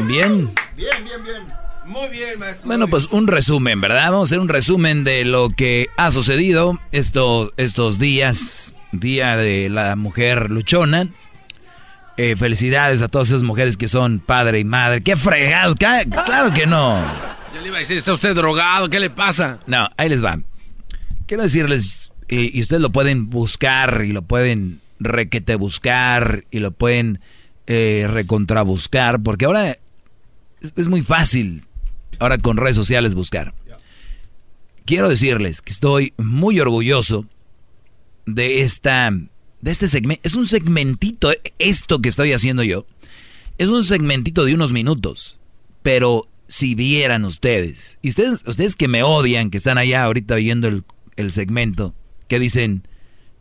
¿Bien? Bien, bien, bien. Muy bien, maestro. Bueno, pues un resumen, ¿verdad? Vamos a hacer un resumen de lo que ha sucedido estos, estos días, Día de la Mujer Luchona. Eh, felicidades a todas esas mujeres que son padre y madre. ¡Qué fregados! Ca- ¡Claro que no! Yo le iba a decir, ¿está usted drogado? ¿Qué le pasa? No, ahí les va. Quiero decirles, y, y ustedes lo pueden buscar y lo pueden requete buscar y lo pueden eh, recontrabuscar, porque ahora es, es muy fácil, ahora con redes sociales buscar. Quiero decirles que estoy muy orgulloso de esta, de este segmento. Es un segmentito, esto que estoy haciendo yo, es un segmentito de unos minutos, pero si vieran ustedes, y ustedes, ustedes que me odian, que están allá ahorita oyendo el el segmento, que dicen,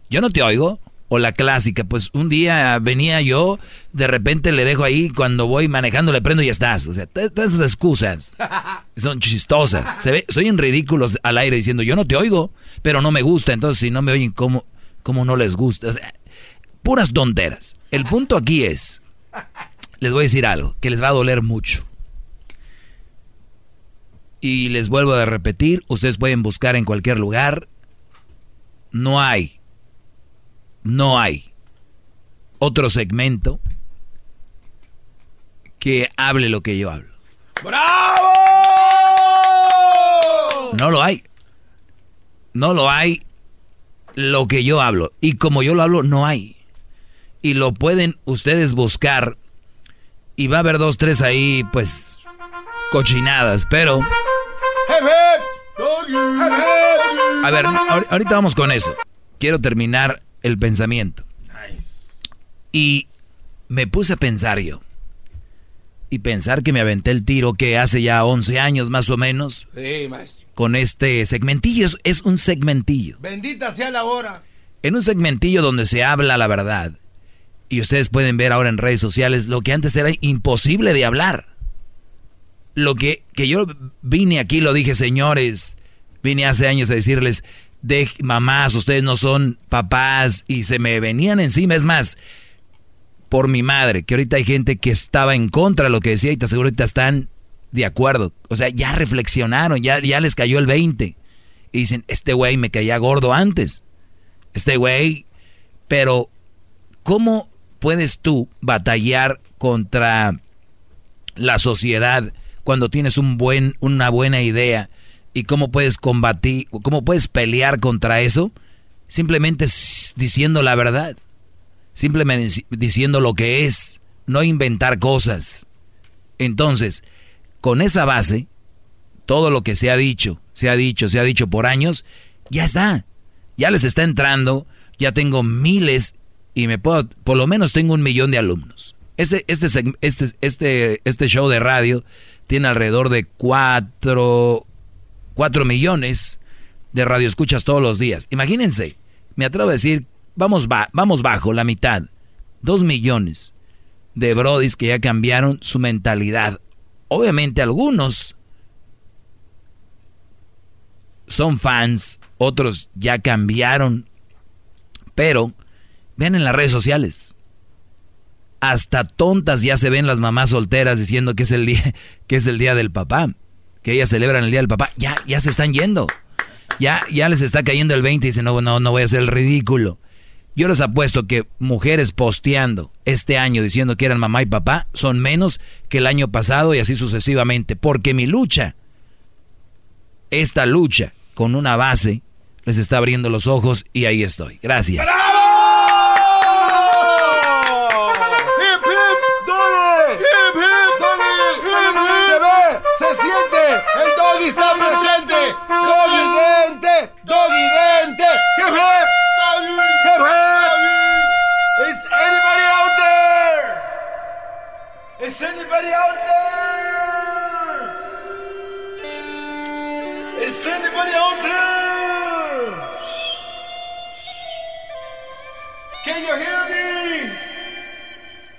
yo no te oigo. O la clásica, pues un día venía yo, de repente le dejo ahí, cuando voy manejando le prendo y ya estás. O sea, todas esas excusas son chistosas. Se ve, soy en ridículos al aire diciendo, yo no te oigo, pero no me gusta. Entonces, si no me oyen, ¿cómo, cómo no les gusta? O sea, puras tonteras. El punto aquí es, les voy a decir algo que les va a doler mucho. Y les vuelvo a repetir, ustedes pueden buscar en cualquier lugar. No hay, no hay otro segmento que hable lo que yo hablo. ¡Bravo! No lo hay. No lo hay lo que yo hablo. Y como yo lo hablo, no hay. Y lo pueden ustedes buscar. Y va a haber dos, tres ahí, pues, cochinadas. Pero... A ver, ahor- ahorita vamos con eso. Quiero terminar el pensamiento. Y me puse a pensar yo. Y pensar que me aventé el tiro que hace ya 11 años más o menos Sí, maestro. con este segmentillo. Es, es un segmentillo. Bendita sea la hora. En un segmentillo donde se habla la verdad. Y ustedes pueden ver ahora en redes sociales lo que antes era imposible de hablar. Lo que, que yo vine aquí, lo dije, señores, vine hace años a decirles, de mamás, ustedes no son papás, y se me venían encima. Es más, por mi madre, que ahorita hay gente que estaba en contra de lo que decía y te aseguro ahorita están de acuerdo. O sea, ya reflexionaron, ya, ya les cayó el 20. Y dicen, este güey me caía gordo antes. Este güey, pero ¿cómo puedes tú batallar contra la sociedad cuando tienes un buen, una buena idea? ¿Y cómo puedes combatir, cómo puedes pelear contra eso? Simplemente diciendo la verdad. Simplemente dici- diciendo lo que es, no inventar cosas. Entonces, con esa base, todo lo que se ha dicho, se ha dicho, se ha dicho por años, ya está. Ya les está entrando, ya tengo miles y me puedo, por lo menos tengo un millón de alumnos. Este, este, este, este, este show de radio tiene alrededor de cuatro, cuatro millones de radioescuchas todos los días. Imagínense, me atrevo a decir, vamos, ba- vamos bajo la mitad, dos millones de brodis que ya cambiaron su mentalidad. Obviamente algunos son fans, otros ya cambiaron, pero vean en las redes sociales. Hasta tontas ya se ven las mamás solteras diciendo que es el día, que es el día del papá, que ellas celebran el día del papá. Ya, ya se están yendo. Ya, ya les está cayendo el 20 y dicen, no, no, no voy a hacer el ridículo. Yo les apuesto que mujeres posteando este año diciendo que eran mamá y papá son menos que el año pasado y así sucesivamente. Porque mi lucha, esta lucha con una base, les está abriendo los ojos y ahí estoy. Gracias. ¡Hip, out there? Is anybody out there? Can you hear me?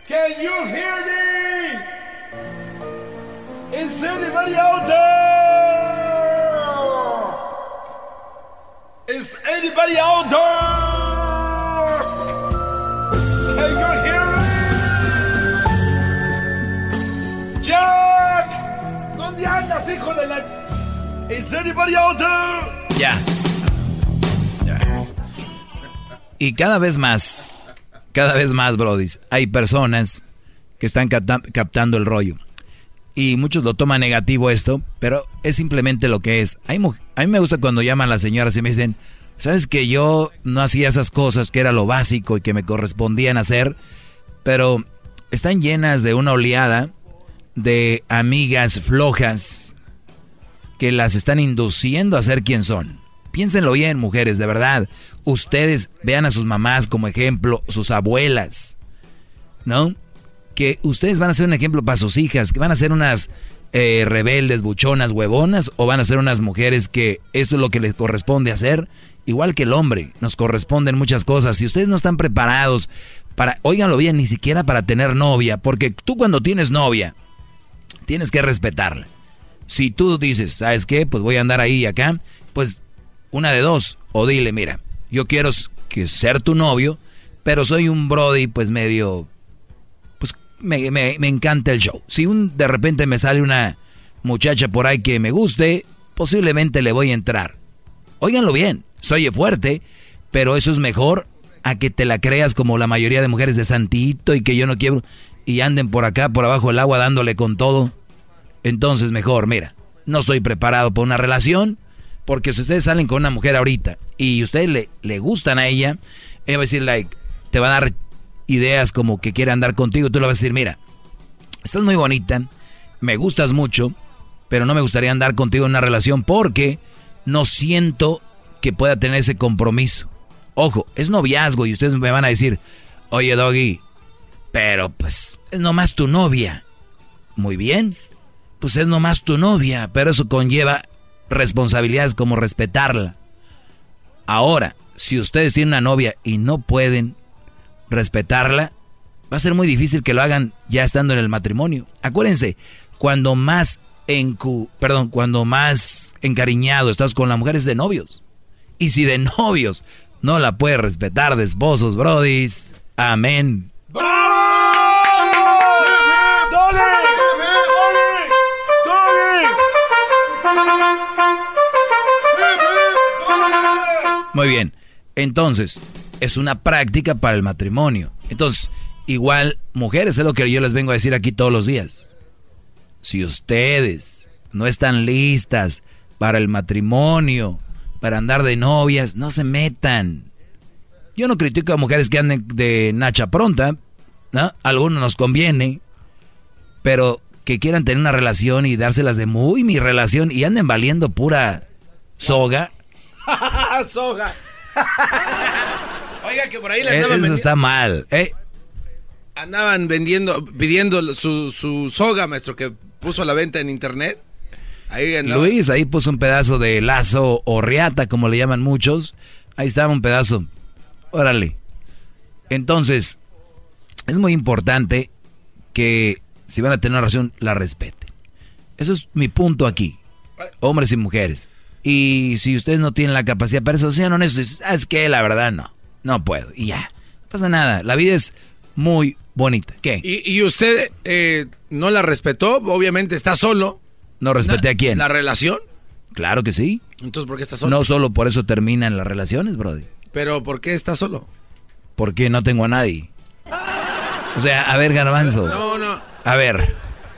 Can you hear me? Is anybody out there? Is anybody out there? Is anybody out there? Ya. Ya. Y cada vez más, cada vez más, brodis, hay personas que están capta- captando el rollo. Y muchos lo toman negativo esto, pero es simplemente lo que es. Hay a mí me gusta cuando llaman las señoras y me dicen, ¿sabes que yo no hacía esas cosas que era lo básico y que me correspondían hacer? Pero están llenas de una oleada de amigas flojas que las están induciendo a ser quien son. Piénsenlo bien, mujeres, de verdad. Ustedes vean a sus mamás como ejemplo, sus abuelas, ¿no? Que ustedes van a ser un ejemplo para sus hijas, que van a ser unas eh, rebeldes, buchonas, huevonas, o van a ser unas mujeres que esto es lo que les corresponde hacer, igual que el hombre, nos corresponden muchas cosas. Si ustedes no están preparados para, óiganlo bien, ni siquiera para tener novia, porque tú cuando tienes novia, tienes que respetarla. Si tú dices, ¿sabes qué? Pues voy a andar ahí y acá, pues una de dos, o dile, mira, yo quiero que ser tu novio, pero soy un Brody, pues medio me, me, encanta el show. Si un, de repente me sale una muchacha por ahí que me guste, posiblemente le voy a entrar. Óiganlo bien, soy fuerte, pero eso es mejor a que te la creas como la mayoría de mujeres de santito y que yo no quiero y anden por acá, por abajo del agua dándole con todo. Entonces mejor, mira, no estoy preparado para una relación, porque si ustedes salen con una mujer ahorita y ustedes le, le gustan a ella, ella va a decir, like, te va a dar ideas como que quiere andar contigo, tú le vas a decir, mira, estás muy bonita, me gustas mucho, pero no me gustaría andar contigo en una relación porque no siento que pueda tener ese compromiso. Ojo, es noviazgo y ustedes me van a decir, oye Doggy, pero pues es nomás tu novia. Muy bien, pues es nomás tu novia, pero eso conlleva responsabilidades como respetarla. Ahora, si ustedes tienen una novia y no pueden respetarla, va a ser muy difícil que lo hagan ya estando en el matrimonio. Acuérdense, cuando más encu, perdón, cuando más encariñado estás con la mujer es de novios. Y si de novios no la puedes respetar de esposos, brodis, amén. Muy bien. Entonces, es una práctica para el matrimonio. Entonces, igual, mujeres, es lo que yo les vengo a decir aquí todos los días. Si ustedes no están listas para el matrimonio, para andar de novias, no se metan. Yo no critico a mujeres que anden de nacha pronta, ¿no? Algunos nos conviene, pero que quieran tener una relación y dárselas de muy mi relación y anden valiendo pura soga. soga. Oiga, que por ahí le eh, andaban Eso está mal. ¿eh? Andaban vendiendo, pidiendo su, su soga, maestro, que puso a la venta en internet. Ahí Luis, ahí puso un pedazo de lazo o riata, como le llaman muchos. Ahí estaba un pedazo. Órale. Entonces, es muy importante que si van a tener una relación, la respeten. Eso es mi punto aquí. Hombres y mujeres. Y si ustedes no tienen la capacidad para eso, sean honestos. Es que la verdad no. No puedo. Y ya. No pasa nada. La vida es muy bonita. ¿Qué? ¿Y, usted eh, no la respetó? Obviamente está solo. ¿No respete a quién? ¿La relación? Claro que sí. Entonces, ¿por qué está solo? No solo por eso terminan las relaciones, Brody. ¿Pero por qué está solo? Porque no tengo a nadie. O sea, a ver, Garbanzo. No, no. A ver.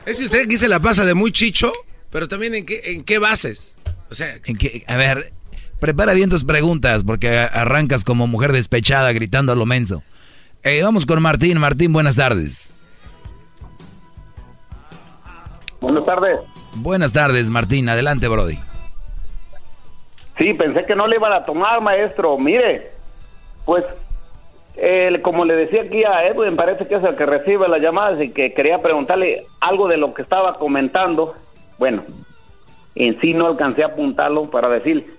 Es que usted aquí se la pasa de muy chicho, pero también en qué, en qué bases. O sea, ¿en qué? A ver, Prepara bien tus preguntas porque arrancas como mujer despechada gritando a lo menso. Eh, vamos con Martín. Martín, buenas tardes. Buenas tardes. Buenas tardes, Martín. Adelante, Brody. Sí, pensé que no le iban a tomar, maestro. Mire, pues, como le decía aquí a Edwin, parece que es el que recibe las llamadas y que quería preguntarle algo de lo que estaba comentando. Bueno, en sí no alcancé a apuntarlo para decir,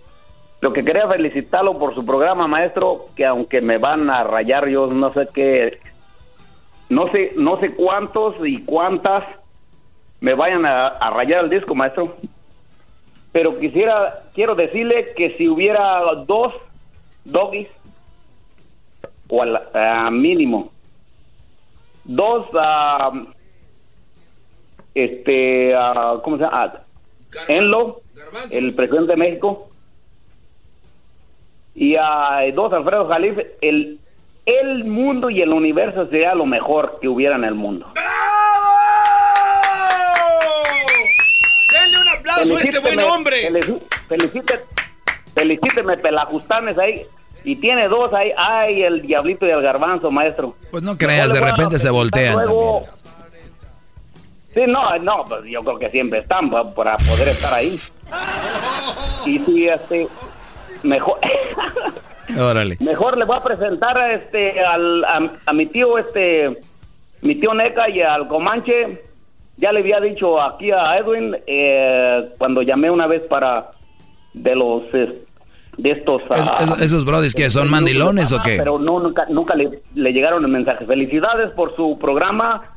lo que quería felicitarlo por su programa, maestro, que aunque me van a rayar, yo no sé qué, no sé, no sé cuántos y cuántas me vayan a, rayar el disco, maestro. Pero quisiera, quiero decirle que si hubiera dos doggies, o al mínimo, dos, uh, este, uh, ¿cómo se llama? Enlo, el presidente de México, y a dos Alfredo Jalife, el, el mundo y el universo sería lo mejor que hubiera en el mundo. ¡Bravo! Denle un aplauso a este buen hombre. Felicíteme, felicíteme, pelajustanes ahí. Y tiene dos ahí. Ay, el diablito y el garbanzo, maestro. Pues no creas, de repente se voltean. Sí, no, no, pues yo creo que siempre están para poder estar ahí. Y si este, mejor Órale. mejor le voy a presentar a este al, a, mi tío este mi tío Neca y al Comanche ya le había dicho aquí a Edwin eh, cuando llamé una vez para de los de estos Es- ah, es- ¿Esos brodis que son mandilones o qué? pero no nunca nunca le, le llegaron el mensaje. Felicidades por su programa,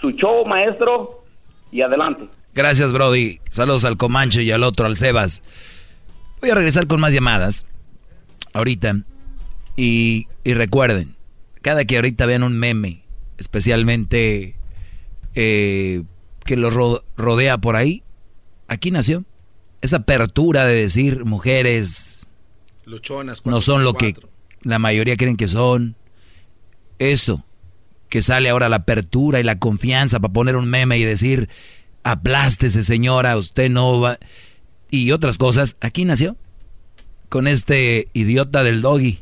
su show, maestro, y adelante. Gracias, Brody. Saludos al Comanche y al otro, al Sebas. Voy a regresar con más llamadas. Ahorita. Y, y recuerden, cada que ahorita vean un meme, especialmente eh, que lo ro- rodea por ahí, aquí nació. Esa apertura de decir mujeres Luchonas. no son lo que la mayoría creen que son. Eso, que sale ahora la apertura y la confianza para poner un meme y decir, aplástese señora, usted no va... Y otras cosas, aquí nació. Con este idiota del doggy,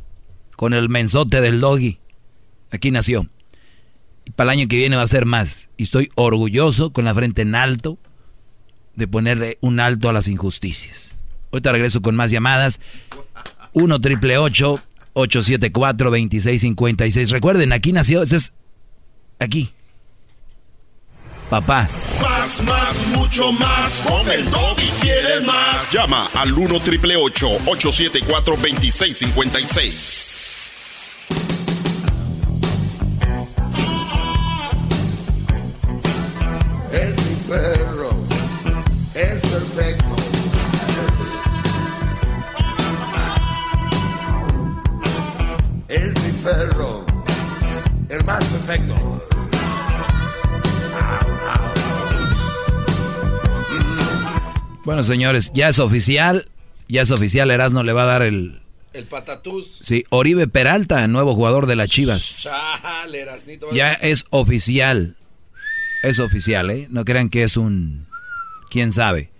con el mensote del doggy. Aquí nació. Y para el año que viene va a ser más. Y estoy orgulloso, con la frente en alto, de ponerle un alto a las injusticias. Ahorita regreso con más llamadas. 1 triple 874 2656. Recuerden, aquí nació, ese es aquí. Papá. Más, más, mucho más. Con el doggy quieres más. Llama al 1 triple 874 2656. Es mi perro. Es perfecto. Es mi perro. El más perfecto. Bueno, señores, ya es oficial. Ya es oficial, Erasmo le va a dar el... El patatús. Sí, Oribe Peralta, nuevo jugador de las Chivas. Chale, Erasnito. Ya es oficial. Es oficial, ¿eh? No crean que es un... ¿Quién sabe?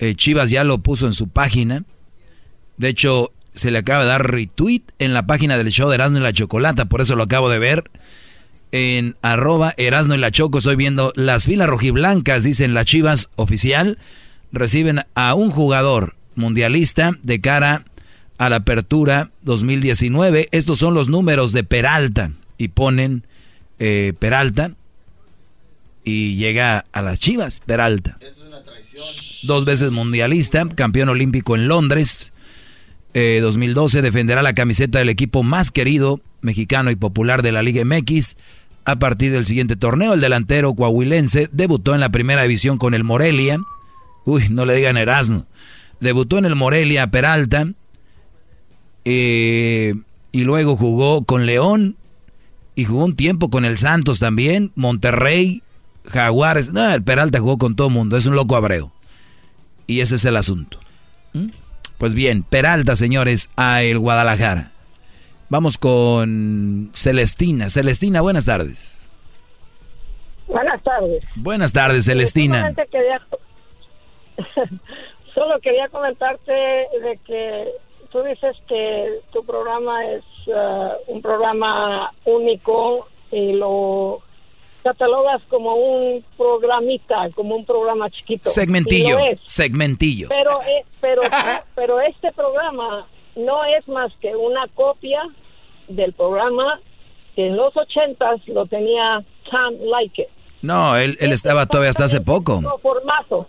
Eh, Chivas ya lo puso en su página. De hecho, se le acaba de dar retweet en la página del show de Erasmo y la Chocolata. Por eso lo acabo de ver. En arroba Erasmo y la Choco estoy viendo las filas rojiblancas, dicen las Chivas oficial. Reciben a un jugador mundialista de cara a la apertura 2019. Estos son los números de Peralta. Y ponen eh, Peralta. Y llega a las Chivas, Peralta. Dos veces mundialista, campeón olímpico en Londres. Eh, 2012 defenderá la camiseta del equipo más querido, mexicano y popular de la Liga MX. A partir del siguiente torneo, el delantero coahuilense debutó en la primera división con el Morelia. Uy, no le digan Erasmo. Debutó en el Morelia Peralta. eh, y luego jugó con León. Y jugó un tiempo con el Santos también. Monterrey, Jaguares. No, el Peralta jugó con todo el mundo. Es un loco abreo. Y ese es el asunto. ¿Mm? Pues bien, Peralta, señores, a el Guadalajara. Vamos con Celestina. Celestina, buenas tardes. Buenas tardes. Buenas tardes, Celestina. Solamente quería, solo quería comentarte de que tú dices que tu programa es uh, un programa único y lo catalogas como un programita, como un programa chiquito. Segmentillo, es. segmentillo. Pero, eh, pero, pero este programa no es más que una copia del programa que en los ochentas lo tenía Tom Like No, él, él estaba todavía hasta hace poco. formato.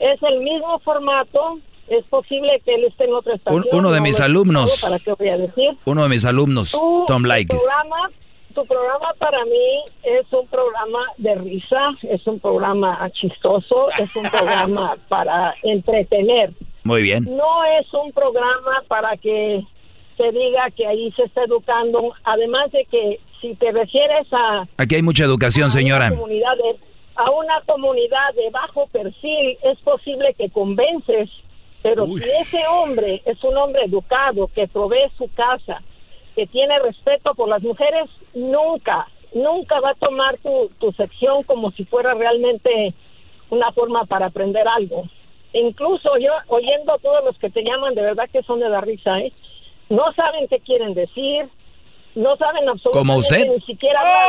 Es el mismo formato. Es posible que él esté en otra estación. Un- uno de no mis alumnos. ¿Para qué voy a decir? Uno de mis alumnos, Tom tu Likes. programa, tu programa para mí es un programa de risa, es un programa chistoso, es un programa para entretener. Muy bien. No es un programa para que se diga que ahí se está educando. Además de que si te refieres a Aquí hay mucha educación, señora. una comunidad de, a una comunidad de bajo perfil, es posible que convences, pero si ese hombre es un hombre educado, que provee su casa, que tiene respeto por las mujeres, nunca, nunca va a tomar tu, tu sección como si fuera realmente una forma para aprender algo. Incluso yo, oyendo a todos los que te llaman, de verdad que son de la risa, ¿eh? No saben qué quieren decir, no saben absolutamente ¿Como usted? ni siquiera hablar.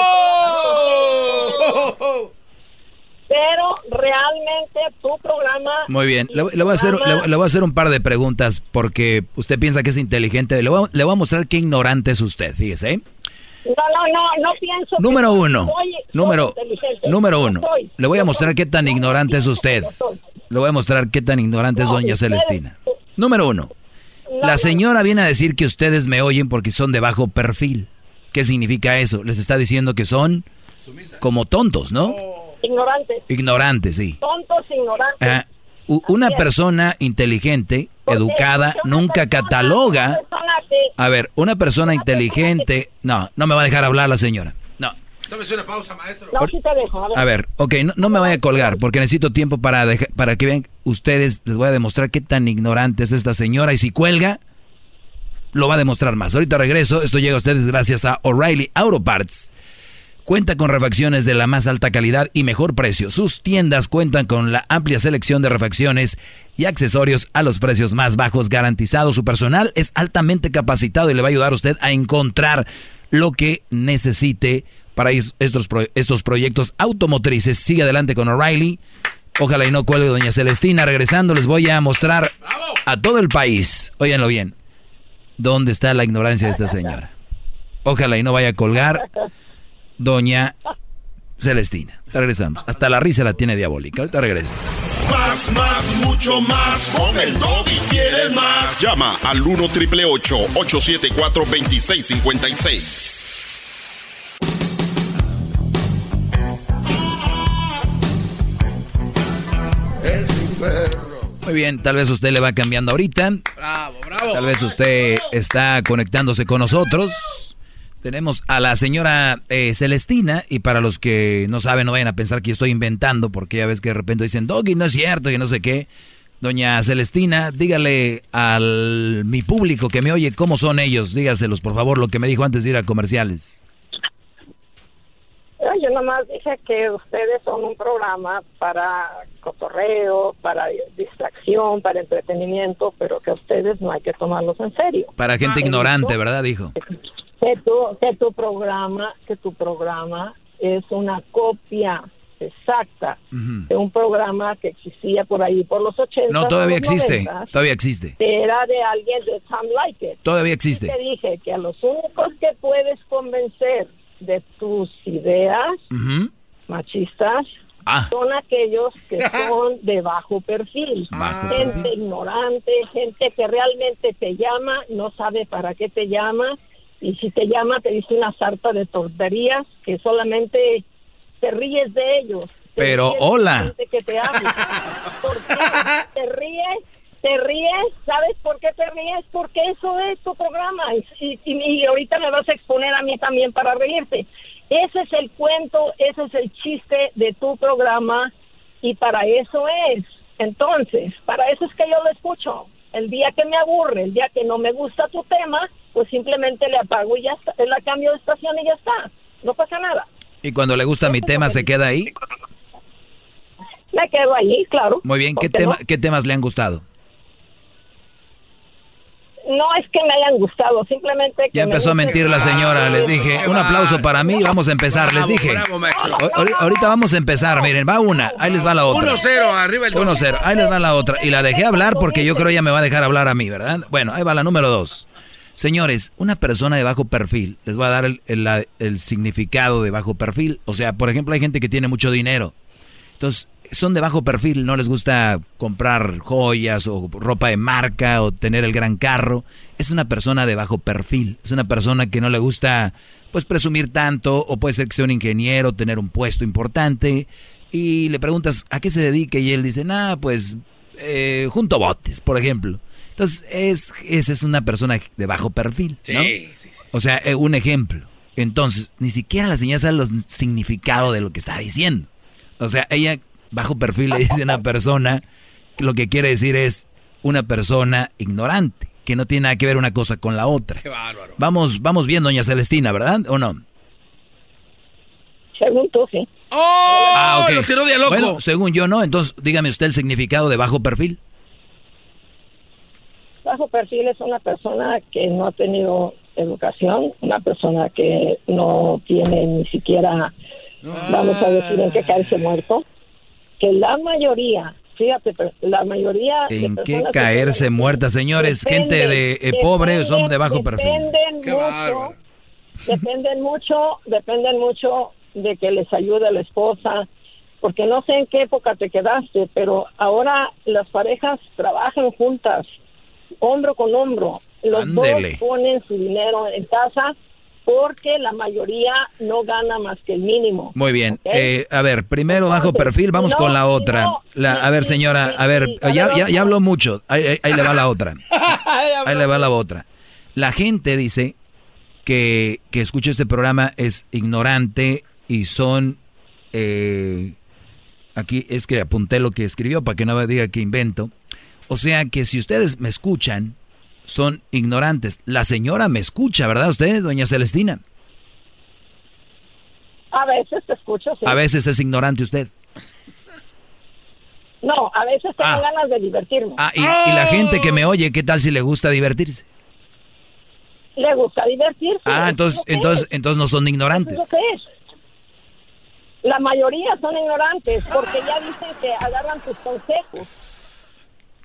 Pero realmente tu programa... Muy bien. Le, le voy a hacer, le, le voy a hacer un par de preguntas porque usted piensa que es inteligente. Le voy, a, le voy a mostrar qué ignorante es usted, fíjese. ¿eh? No, no, no, no pienso... que Número soy- uno. Soy, Número, inteligente. número uno. soy. Le voy a mostrar qué tan ignorante es usted. Le voy a mostrar qué tan ignorante es doña Celestina. Número uno. La señora viene a decir que ustedes me oyen porque son de bajo perfil. ¿Qué significa eso? Les está diciendo que son como tontos, ¿no? Ignorantes. Ignorantes, sí. Tontos, ignorantes. Ah, una persona inteligente, educada, nunca cataloga. Persona A ver, una persona inteligente. No, no me va a dejar hablar la señora. Tómese una pausa, maestro. No, sí te dejo. A ver, ok, no, no me vaya a colgar porque necesito tiempo para, deja- para que vean ustedes, les voy a demostrar qué tan ignorante es esta señora y si cuelga, lo va a demostrar más. Ahorita regreso, esto llega a ustedes gracias a O'Reilly Auto Parts. Cuenta con refacciones de la más alta calidad y mejor precio. Sus tiendas cuentan con la amplia selección de refacciones y accesorios a los precios más bajos garantizados. Su personal es altamente capacitado y le va a ayudar a usted a encontrar lo que necesite para estos, estos proyectos automotrices. Sigue adelante con O'Reilly. Ojalá y no cuelgue doña Celestina. Regresando les voy a mostrar a todo el país, óiganlo bien, dónde está la ignorancia de esta señora. Ojalá y no vaya a colgar doña Celestina. Regresamos. Hasta la risa la tiene diabólica. Ahorita regreso. Más, más, mucho más. Con el y quieres más. Llama al 1 triple 874 2656. Muy bien, tal vez usted le va cambiando ahorita. Bravo, bravo. Tal vez usted está conectándose con nosotros. Tenemos a la señora eh, Celestina y para los que no saben no vayan a pensar que yo estoy inventando porque ya ves que de repente dicen, Doggy, no es cierto y no sé qué. Doña Celestina, dígale al mi público que me oye cómo son ellos. Dígaselos, por favor, lo que me dijo antes de ir a comerciales. Yo nomás dije que ustedes son un programa para cotorreo, para distracción, para entretenimiento, pero que ustedes no hay que tomarlos en serio. Para gente Ah, ignorante, ¿listo? ¿verdad? Dijo. Que tu, que tu programa, que tu programa es una copia exacta Ujú. de un programa que existía por ahí por los 80. No, todavía existe. 90, Todavía existe. Era de alguien de Tom Like It. Todavía existe. Y te dije que a los únicos que puedes convencer de tus ideas Ujú. machistas Ah. son aquellos que son de bajo perfil. Bajo gente ignorante, gente que realmente te llama, no sabe para qué te llama, y si te llama te dice una sarta de tonterías que solamente te ríes de ellos. Pero, hola. que te. ¿Por qué? Te ríes, te ríes, ¿sabes por qué te ríes? Porque eso es tu programa y, y- y ahorita me vas a exponer a mí también para reírte. Ese es el cuento, ese es el chiste de tu programa y para eso es. Entonces, para eso es que yo lo escucho. El día que me aburre, el día que no me gusta tu tema, pues simplemente le apago y ya está, la cambio de estación y ya está. No pasa nada. Y cuando le gusta mi tema, ¿se queda ahí? Me quedo ahí, claro. Muy bien. ¿Qué, ¿Por qué tema, no? ¿Qué temas le han gustado? No es que me hayan gustado, simplemente que Ya empezó a mentir la señora, les dije. Un aplauso para mí, vamos a empezar, les dije. Bravo, maestro. O- ahori- Ahorita vamos a empezar, miren, va una, ahí les va la otra. 1-0, arriba el 1-0, ahí les va la otra. Y la dejé hablar porque yo creo ella me va a dejar hablar a mí, ¿verdad? Bueno, ahí va la número dos. Señores, una persona de bajo perfil, les voy a dar el, el- la- el significado de bajo perfil. O sea, por ejemplo, hay gente que tiene mucho dinero. Entonces, son de bajo perfil, no les gusta comprar joyas o ropa de marca o tener el gran carro. Es una persona de bajo perfil, es una persona que no le gusta pues presumir tanto o puede ser que sea un ingeniero, tener un puesto importante y le preguntas a qué se dedica y él dice, nah, pues eh, junto botes, por ejemplo. Entonces, es, esa es una persona de bajo perfil, ¿no? O sea, eh, un ejemplo. Entonces, ni siquiera la señora sabe el significado de lo que está diciendo. O sea, ella bajo perfil le dice a una persona que lo que quiere decir es una persona ignorante, que no tiene nada que ver una cosa con la otra. Qué bárbaro. Vamos, vamos bien, doña Celestina, ¿verdad? ¿O no? Según tú, sí. ¡Oh! Ah, ok. Lo tiró de a loco. Bueno, según yo no, entonces dígame usted el significado de bajo perfil. Bajo perfil es una persona que no ha tenido educación, una persona que no tiene ni siquiera, vamos a decir, en qué caerse muerto, que la mayoría, fíjate, la mayoría... de ¿En qué caerse muerta, señores? Gente de eh, pobre son de bajo perfil. Dependen Qué mucho, bárbaro. dependen mucho, dependen mucho de que les ayude la esposa, porque no sé en qué época te quedaste, pero ahora las parejas trabajan juntas, hombro con hombro. Los Ándele. dos ponen su dinero en casa porque la mayoría no gana más que el mínimo. Muy bien. Eh, a ver, primero bajo perfil, vamos no, con la otra. no, La- a ver, señora, a ver, ya, ya, ya habló mucho. Ahí, ahí- ahí le va la otra. Ahí le va la otra. La gente dice que, que escucha este programa es ignorante y son... eh, aquí es que apunté lo que escribió para que no me diga que invento. O sea que si ustedes me escuchan, son ignorantes. La señora me escucha, ¿verdad usted, doña Celestina? A veces te escucho, sí. A veces es ignorante usted. No, a veces tengo Ah. ganas de divertirme. Ah, y, y la gente que me oye, ¿qué tal si le gusta divertirse? Le gusta divertirse. Ah, eso entonces, entonces, es, entonces no son eso es ignorantes. que es. La mayoría son ignorantes porque ya dicen que agarran tus consejos.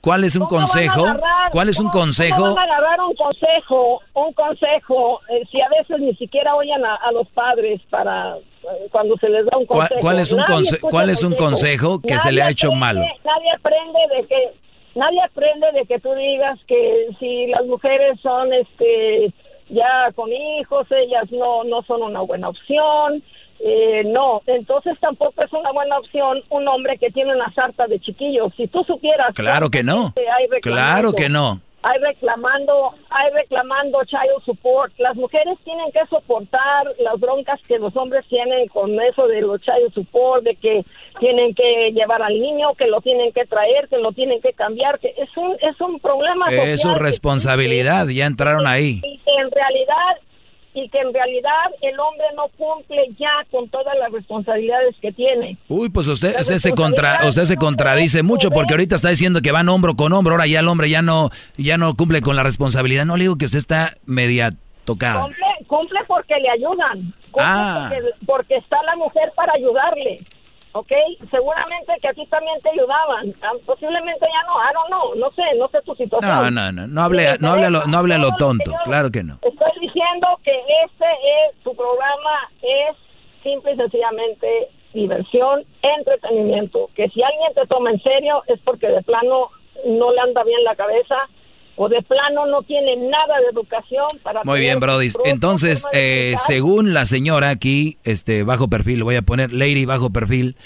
¿Cuál es un ¿Cómo van a consejo? agarrar- ¿Cuál es un cómo- ¿Cómo consejo? van a agarrar un consejo? Un consejo, eh, si a veces ni siquiera oyen a, a los padres para eh, cuando se les da un ¿Cuál- consejo. cuál es un Nadie conse- cuál es un consejo que se le ha hecho aprende- malo? Nadie aprende de que nadie aprende de que tú digas que si las mujeres son este ya con hijos, ellas no no son una buena opción. Eh, no, entonces tampoco es una buena opción un hombre que tiene una sarta de chiquillos. Si tú supieras Claro que no. Claro que no. hay reclamando, hay reclamando child support. Las mujeres tienen que soportar las broncas que los hombres tienen con eso de los child support, de que tienen que llevar al niño, que lo tienen que traer, que lo tienen que cambiar, que es un es un problema Es su que responsabilidad, ya entraron ahí. y en realidad y que en realidad el hombre no cumple ya con todas las responsabilidades que tiene. Uy, pues usted, usted se contra, usted se contradice mucho porque ahorita está diciendo que van hombro con hombro, ahora ya el hombre ya no, ya no cumple con la responsabilidad. No le digo que usted está media tocada. Cumple, cumple porque le ayudan. Cumple Ah. porque, porque está la mujer para ayudarle. ¿Ok? Seguramente que a ti también te ayudaban. Ah, Posiblemente ya no. I don't know. No sé. No sé tu situación. No, no, no, no hable, no hable, a lo, no hable a lo tonto, claro que no. Estoy diciendo que este es, tu programa es simple y sencillamente diversión, entretenimiento. Que si alguien te toma en serio es porque de plano no le anda bien la cabeza o de plano no tiene nada de educación para... Muy bien, Brody. Entonces, eh, según la señora aquí, este, bajo perfil, voy a poner Lady bajo perfil.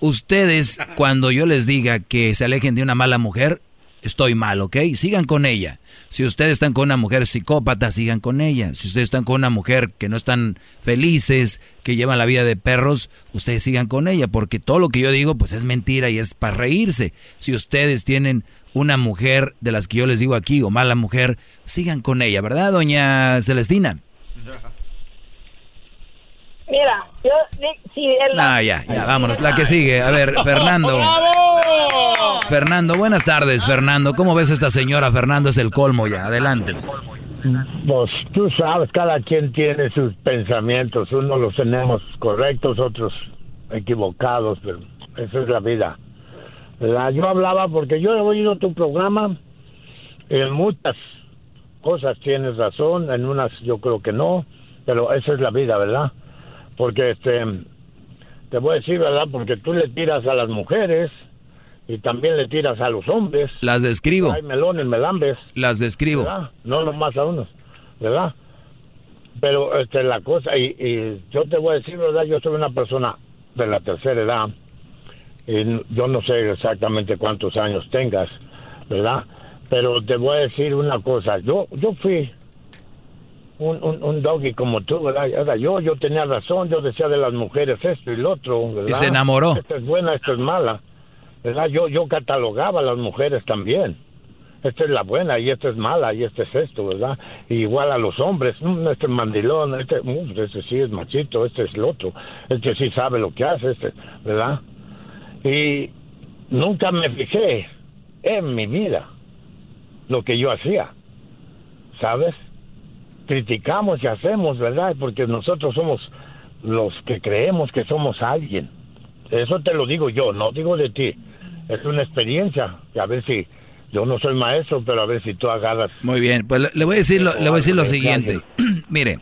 Ustedes, cuando yo les diga que se alejen de una mala mujer, estoy mal, ¿ok? Sigan con ella. Si ustedes están con una mujer psicópata, sigan con ella. Si ustedes están con una mujer que no están felices, que llevan la vida de perros, ustedes sigan con ella, porque todo lo que yo digo, pues es mentira y es para reírse. Si ustedes tienen una mujer de las que yo les digo aquí, o mala mujer, sigan con ella, ¿verdad, doña Celestina? Mira, yo, si el... Ah, ya, ya, vámonos. La que sigue. A ver, Fernando. Fernando, buenas tardes, Fernando. ¿Cómo ves a esta señora? Fernando es el colmo ya. Adelante. Pues tú sabes, cada quien tiene sus pensamientos. Unos los tenemos correctos, otros equivocados, pero esa es la vida. ¿Verdad? Yo hablaba porque yo he oído tu programa. En muchas cosas tienes razón, en unas yo creo que no, pero esa es la vida, ¿verdad? Porque este, te voy a decir, ¿verdad? Porque tú le tiras a las mujeres y también le tiras a los hombres. Las describo. Hay melones, melambes. Las describo. ¿verdad? No nomás a unos, ¿verdad? Pero este, la cosa, y, y yo te voy a decir, ¿verdad? Yo soy una persona de la tercera edad y yo no sé exactamente cuántos años tengas, ¿verdad? Pero te voy a decir una cosa, yo, yo fui un, un, un doggy como tú, ¿verdad? Yo, yo tenía razón, yo decía de las mujeres esto y lo otro, ¿verdad? Y se enamoró. Esta es buena, esta es mala, ¿verdad? Yo, yo catalogaba a las mujeres también. Esta es la buena y esta es mala y este es esto, ¿verdad? Y igual a los hombres, "Mm, este es mandilón, este, mm, este sí es machito, este es el otro, este sí sabe lo que hace, este, ¿verdad? Y nunca me fijé en mi vida lo que yo hacía, ¿sabes? Criticamos y hacemos, ¿verdad? Porque nosotros somos los que creemos que somos alguien. Eso te lo digo yo, no digo de ti. Es una experiencia. A ver si yo no soy maestro, pero a ver si tú agarras. Muy bien, pues le- voy a decir lo, le voy a decir lo siguiente. Mire,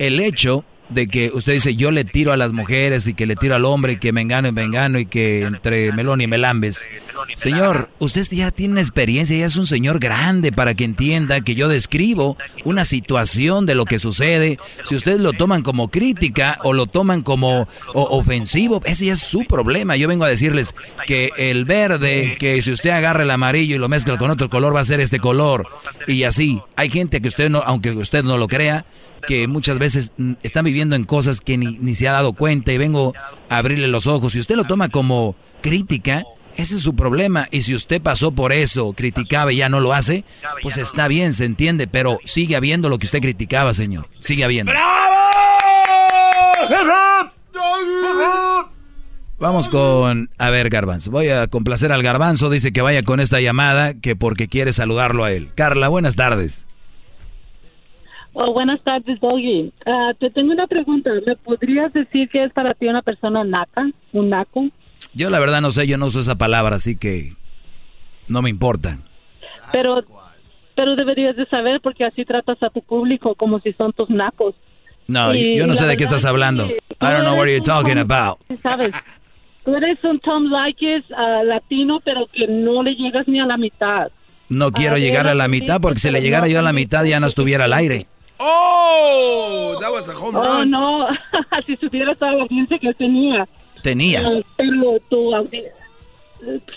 el hecho de que usted dice yo le tiro a las mujeres y que le tiro al hombre y que me engano y me engano y que entre melón y melambes. Señor, usted ya tiene experiencia, ya es un señor grande para que entienda que yo describo una situación de lo que sucede. Si ustedes lo toman como crítica o lo toman como ofensivo, ese ya es su problema. Yo vengo a decirles que el verde, que si usted agarra el amarillo y lo mezcla con otro color va a ser este color y así. Hay gente que usted no, aunque usted no lo crea, que muchas veces mm, están viviendo en cosas que ni, ni se ha dado cuenta y vengo a abrirle los ojos. Si usted lo toma como crítica, ese es su problema. Y si usted pasó por eso, criticaba y ya no lo hace, pues está bien, se entiende, pero sigue habiendo lo que usted criticaba, señor. Sigue habiendo. Vamos con, a ver, Garbanzo. Voy a complacer al Garbanzo. Dice que vaya con esta llamada, que porque quiere saludarlo a él. Carla, buenas tardes. Oh, buenas tardes, Doggy. Ah, te tengo una pregunta. ¿Me podrías decir que es para ti una persona naca, un naco? Yo la verdad no sé, yo no uso esa palabra, así que no me importa. Pero, pero deberías de saber porque así tratas a tu público como si son tus nacos. No, Y yo no sé de qué estás es hablando. que I don't know what you're talking about. ¿Sabes? Tú eres un Tom Likes ah, latino, pero que no le llegas ni a la mitad. No quiero llegar a la mitad porque si le llegara yo a la mitad ya no estuviera al aire. ¡Oh! That was a home Oh, run. no. si supieras toda la audiencia que tenía. Tenía. Ah, pero tu eh,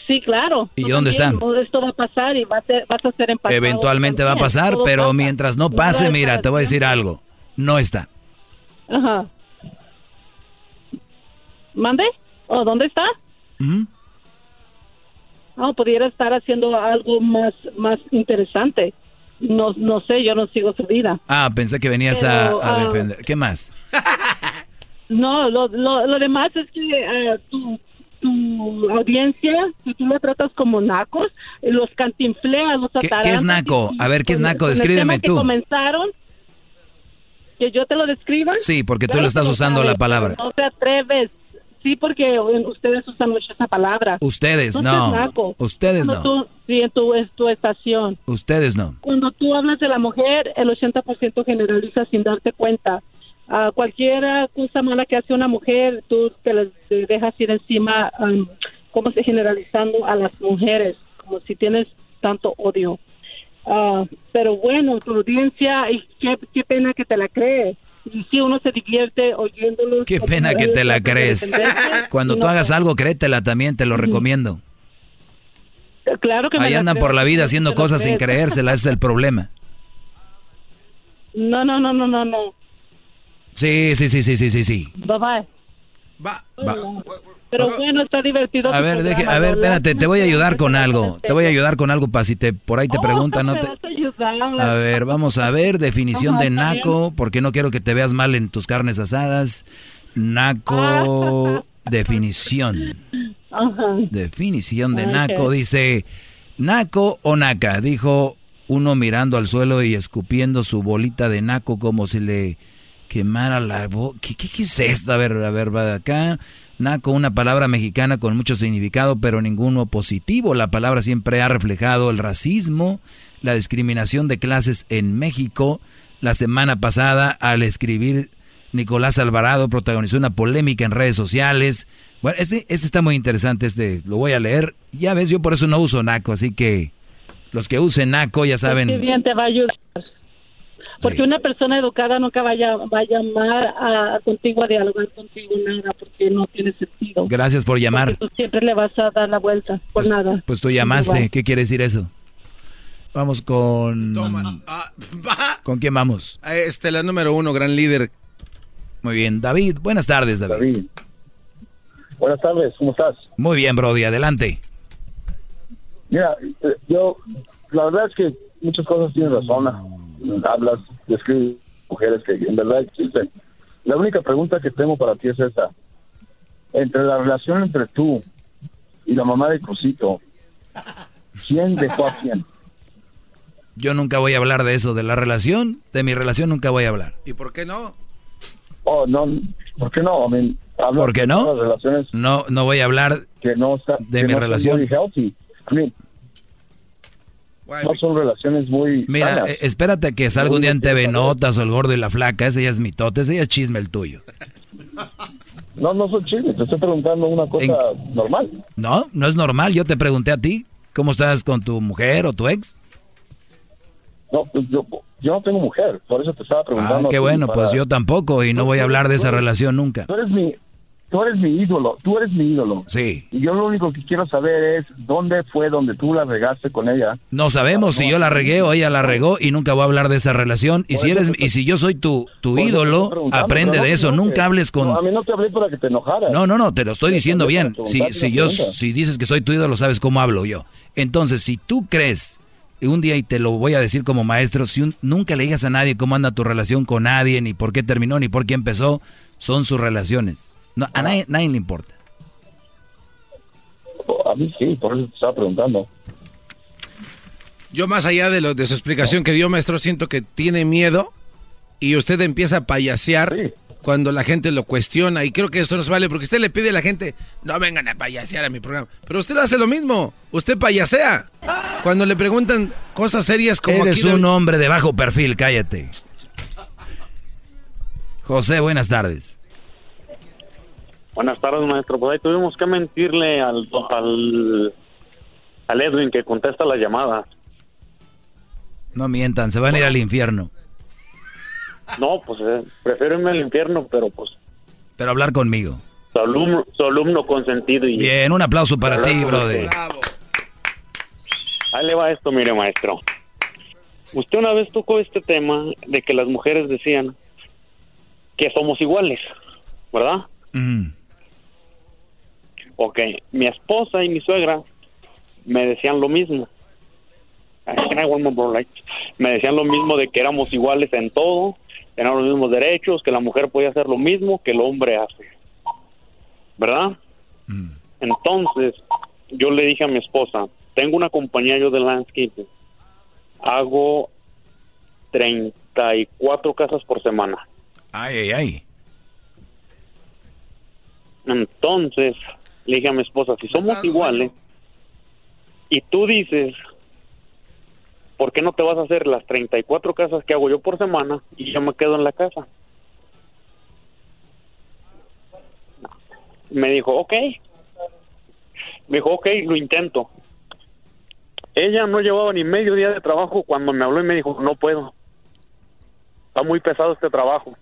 Sí, claro. ¿Y dónde también, está? oh, Esto va a pasar y va a ser, vas a ser empatado. Eventualmente va a pasar, Todo pero pasa. mientras no pase, mira, te voy a decir algo. No está. Ajá. ¿Mande? ¿O dónde está? No, pudiera estar haciendo algo más, más interesante. No, no sé, yo no sigo su vida. Ah, pensé que venías a, Pero, a ah, defender. ¿Qué más? No, lo, lo, lo demás es que eh, tu, tu audiencia, si tú lo tratas como nacos, eh, los cantinfleas, los ¿Qué, qué es naco? A ver, ¿qué es naco? Descríbeme tema que tú. comenzaron, que yo te lo describa. Sí, porque tú Claro lo estás usando sabes, la palabra. No te atreves. Sí, porque eh, ustedes usan mucho esa palabra. Ustedes No no. seas naco. Ustedes Cuando no. tú- sí, en tu, en tu estación. Ustedes no. Cuando tú hablas de la mujer, el 80% generaliza sin darte cuenta. Ah, cualquier cosa mala que hace una mujer, tú te la te dejas ir encima, um, como se generalizando a las mujeres, como si tienes tanto odio. Ah, pero bueno, tu audiencia, y qué, qué pena que te la crees. Y si uno se divierte oyéndolos. Qué pena que te la crees. Cuando tú hagas algo, créetela también, te lo recomiendo. Claro que Ahí andan creo, por la vida haciendo cosas sin creérsela, ese es el problema. No, no, no, no, no, no. Sí, sí, sí, sí, sí, sí, sí. Bye bye. Va. Pero bueno, está divertido. A ver, deje, a ver, espérate, te voy a ayudar con algo. Te voy a ayudar con algo para si te por ahí te Oh, preguntan, no te a ver, vamos a ver definición Ajá, de naco, porque no quiero que te veas mal en tus carnes asadas. Naco, definición. Ajá. Definición de naco dice, naco o naca, dijo uno mirando al suelo y escupiendo su bolita de naco como si le quemara la boca. ¿Qué, qué, qué es esto? A ver, a ver, va de acá. Naco, una palabra mexicana con mucho significado, pero ninguno positivo. La palabra siempre ha reflejado el racismo, la discriminación de clases en México. La semana pasada, al escribir Nicolás Alvarado, protagonizó una polémica en redes sociales. Bueno, este, este está muy interesante, este lo voy a leer. Ya ves, yo por eso no uso Naco, así que los que usen Naco ya Qué saben. bien te va a ayudar. Porque una persona educada nunca vaya, va a llamar a, contigo a dialogar contigo nada, porque no tiene sentido. Gracias por llamar. Tú siempre le vas a dar la vuelta por nada. Pues tú llamaste, ¿qué quiere decir eso? Vamos con... Ah, ¿Con quién vamos? Este, la número uno, gran líder. Muy bien, David. Buenas tardes, David. Buenas tardes, ¿cómo estás? Muy bien, Brody, adelante. Mira, eh, yo, la verdad es que muchas cosas tienes razón. Hablas, describes mujeres que en verdad existen. La única pregunta que tengo para ti es esta. Entre la relación entre tú y la mamá de Crucito, ¿quién dejó a quién? Yo nunca voy a hablar de eso, de la relación, de mi relación nunca voy a hablar. ¿Y por qué no? Oh, no, ¿por qué no? I mean, ¿Por qué de no? las relaciones No, no voy a hablar que no está, de que mi no relación. muy healthy. I mean, no son relaciones muy Mira, sanas. eh, espérate que salga un día en TV Notas o el gordo y la flaca. Ese ya es mitote, ese ya es chisme el tuyo. No, no son chismes, te estoy preguntando una cosa normal. No, no es normal. Yo te pregunté a ti, ¿cómo estás con tu mujer o tu ex? No, pues yo, yo no tengo mujer, por eso te estaba Ah, preguntando. qué a ti bueno, para- pues yo tampoco y no voy a hablar de esa relación nunca. Tú eres mi, tú eres mi ídolo, tú eres mi ídolo. Sí. Y yo lo único que quiero saber es dónde fue donde tú la regaste con ella. No sabemos si yo la regué o ella la regó y nunca voy a hablar de esa relación. Y si eres y si yo soy tu, tu ídolo, aprende no de eso. Nunca hables con. A mí no te hablé para que te enojaras. No, no, no, te lo estoy Te diciendo bien. Si, si yo, pregunta. si dices que soy tu ídolo, sabes cómo hablo yo. Entonces, si tú crees, un día y te lo voy a decir como maestro, si un- nunca le digas a nadie cómo anda tu relación con nadie, ni por qué terminó, ni por qué empezó, son sus relaciones. No, a nadie, nadie le importa. A mí sí, por eso te estaba preguntando. Yo más allá de, lo, de su explicación que dio, maestro, siento que tiene miedo y usted empieza a payasear cuando la gente lo cuestiona. Y creo que esto no se vale porque usted le pide a la gente, no vengan a payasear a mi programa. Pero usted hace lo mismo, usted payasea. Cuando le preguntan cosas serias como... Eres aquí de- un hombre de bajo perfil, cállate. José, buenas tardes. Buenas tardes, maestro. Pues ahí tuvimos que mentirle al, al, al Edwin que contesta la llamada. No mientan, se van a ir al infierno. No, pues eh, prefiero irme al infierno, pero pues Pero hablar conmigo. su alumno, su alumno consentido. Y Bien, un aplauso para ti, brother. Ahí le va esto, mire, maestro. Usted una vez tocó este tema de que las mujeres decían que somos iguales, ¿verdad? Mm. Ok, mi esposa y mi suegra me decían lo mismo. Me decían lo mismo de que éramos iguales en todo, teníamos los mismos derechos, que la mujer podía hacer lo mismo que el hombre hace. ¿Verdad? Entonces, yo le dije a mi esposa, tengo una compañía yo de landscaping, hago 34 casas por semana. Ay, ay, ay. Entonces, le dije a mi esposa, si somos iguales, y tú dices, ¿por qué no te vas a hacer las 34 casas que hago yo por semana y yo me quedo en la casa? Me dijo, ok. Me dijo, ok, lo intento. Ella no llevaba ni medio día de trabajo cuando me habló y me dijo, no puedo. Está muy pesado este trabajo.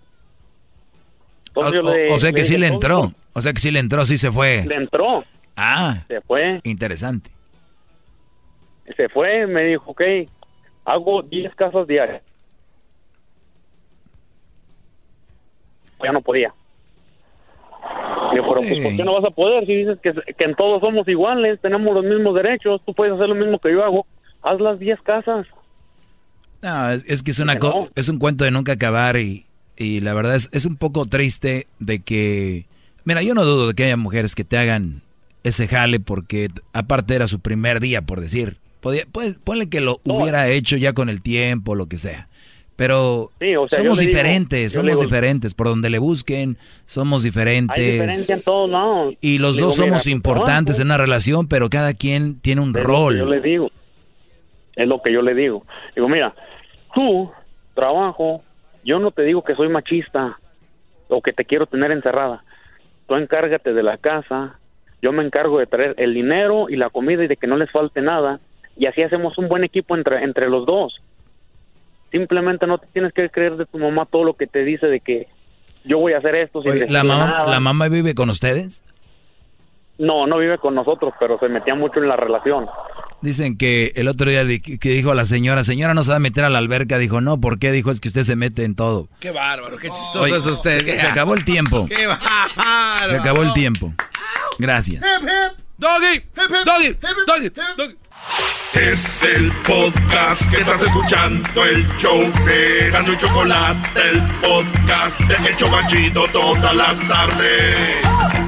Entonces yo O, le- o sea que le sí le "Entonces, entró. O sea que sí le entró, sí se fue. Le entró, Ah, se fue. interesante. se fue, me dijo, ok, hago 10 casas diarias. Ya no podía. Digo, pero pues, Sí. ¿por qué no vas a poder? Si dices que, que en todos somos iguales, tenemos los mismos derechos, tú puedes hacer lo mismo que yo hago, haz las 10 casas. No, es, es que es una co- es un cuento de nunca acabar y, y la verdad es, es un poco triste de que, mira, yo no dudo de que haya mujeres que te hagan ese jale porque aparte era su primer día, por decir. Podía, pues, ponle que lo hubiera hecho ya con el tiempo, lo que sea. Pero Sí, o sea, yo somos digo- diferentes, somos digo- diferentes. Por donde le busquen, somos diferentes. Hay diferencia en todos lados. Y los dos mira, somos importantes en una relación, pero cada quien tiene un Es lo que rol. yo le digo. Es lo que yo le digo. Digo, mira, tú, trabajo, yo no te digo que soy machista o que te quiero tener encerrada. Tú encárgate de la casa, yo me encargo de traer el dinero y la comida y de que no les falte nada. Y así hacemos un buen equipo entre, entre los dos. Simplemente no te tienes que creer de tu mamá todo lo que te dice de que yo voy a hacer esto sin Oye, ¿la, mamá, nada. ¿La mamá vive con ustedes? No, no vive con nosotros, pero se metía mucho en la relación. Dicen que el otro día di- que dijo a la señora, señora no se va a meter a la alberca, dijo, no, ¿por qué? Dijo, es que usted se mete en todo. Qué bárbaro, qué chistoso Oye, es usted. se acabó el tiempo. Qué bárbaro. Se acabó el tiempo. Gracias. Doggy, doggy, doggy, doggy. Es el podcast que estás escuchando, el show de Gano y Chocolate, el podcast de El todas las tardes.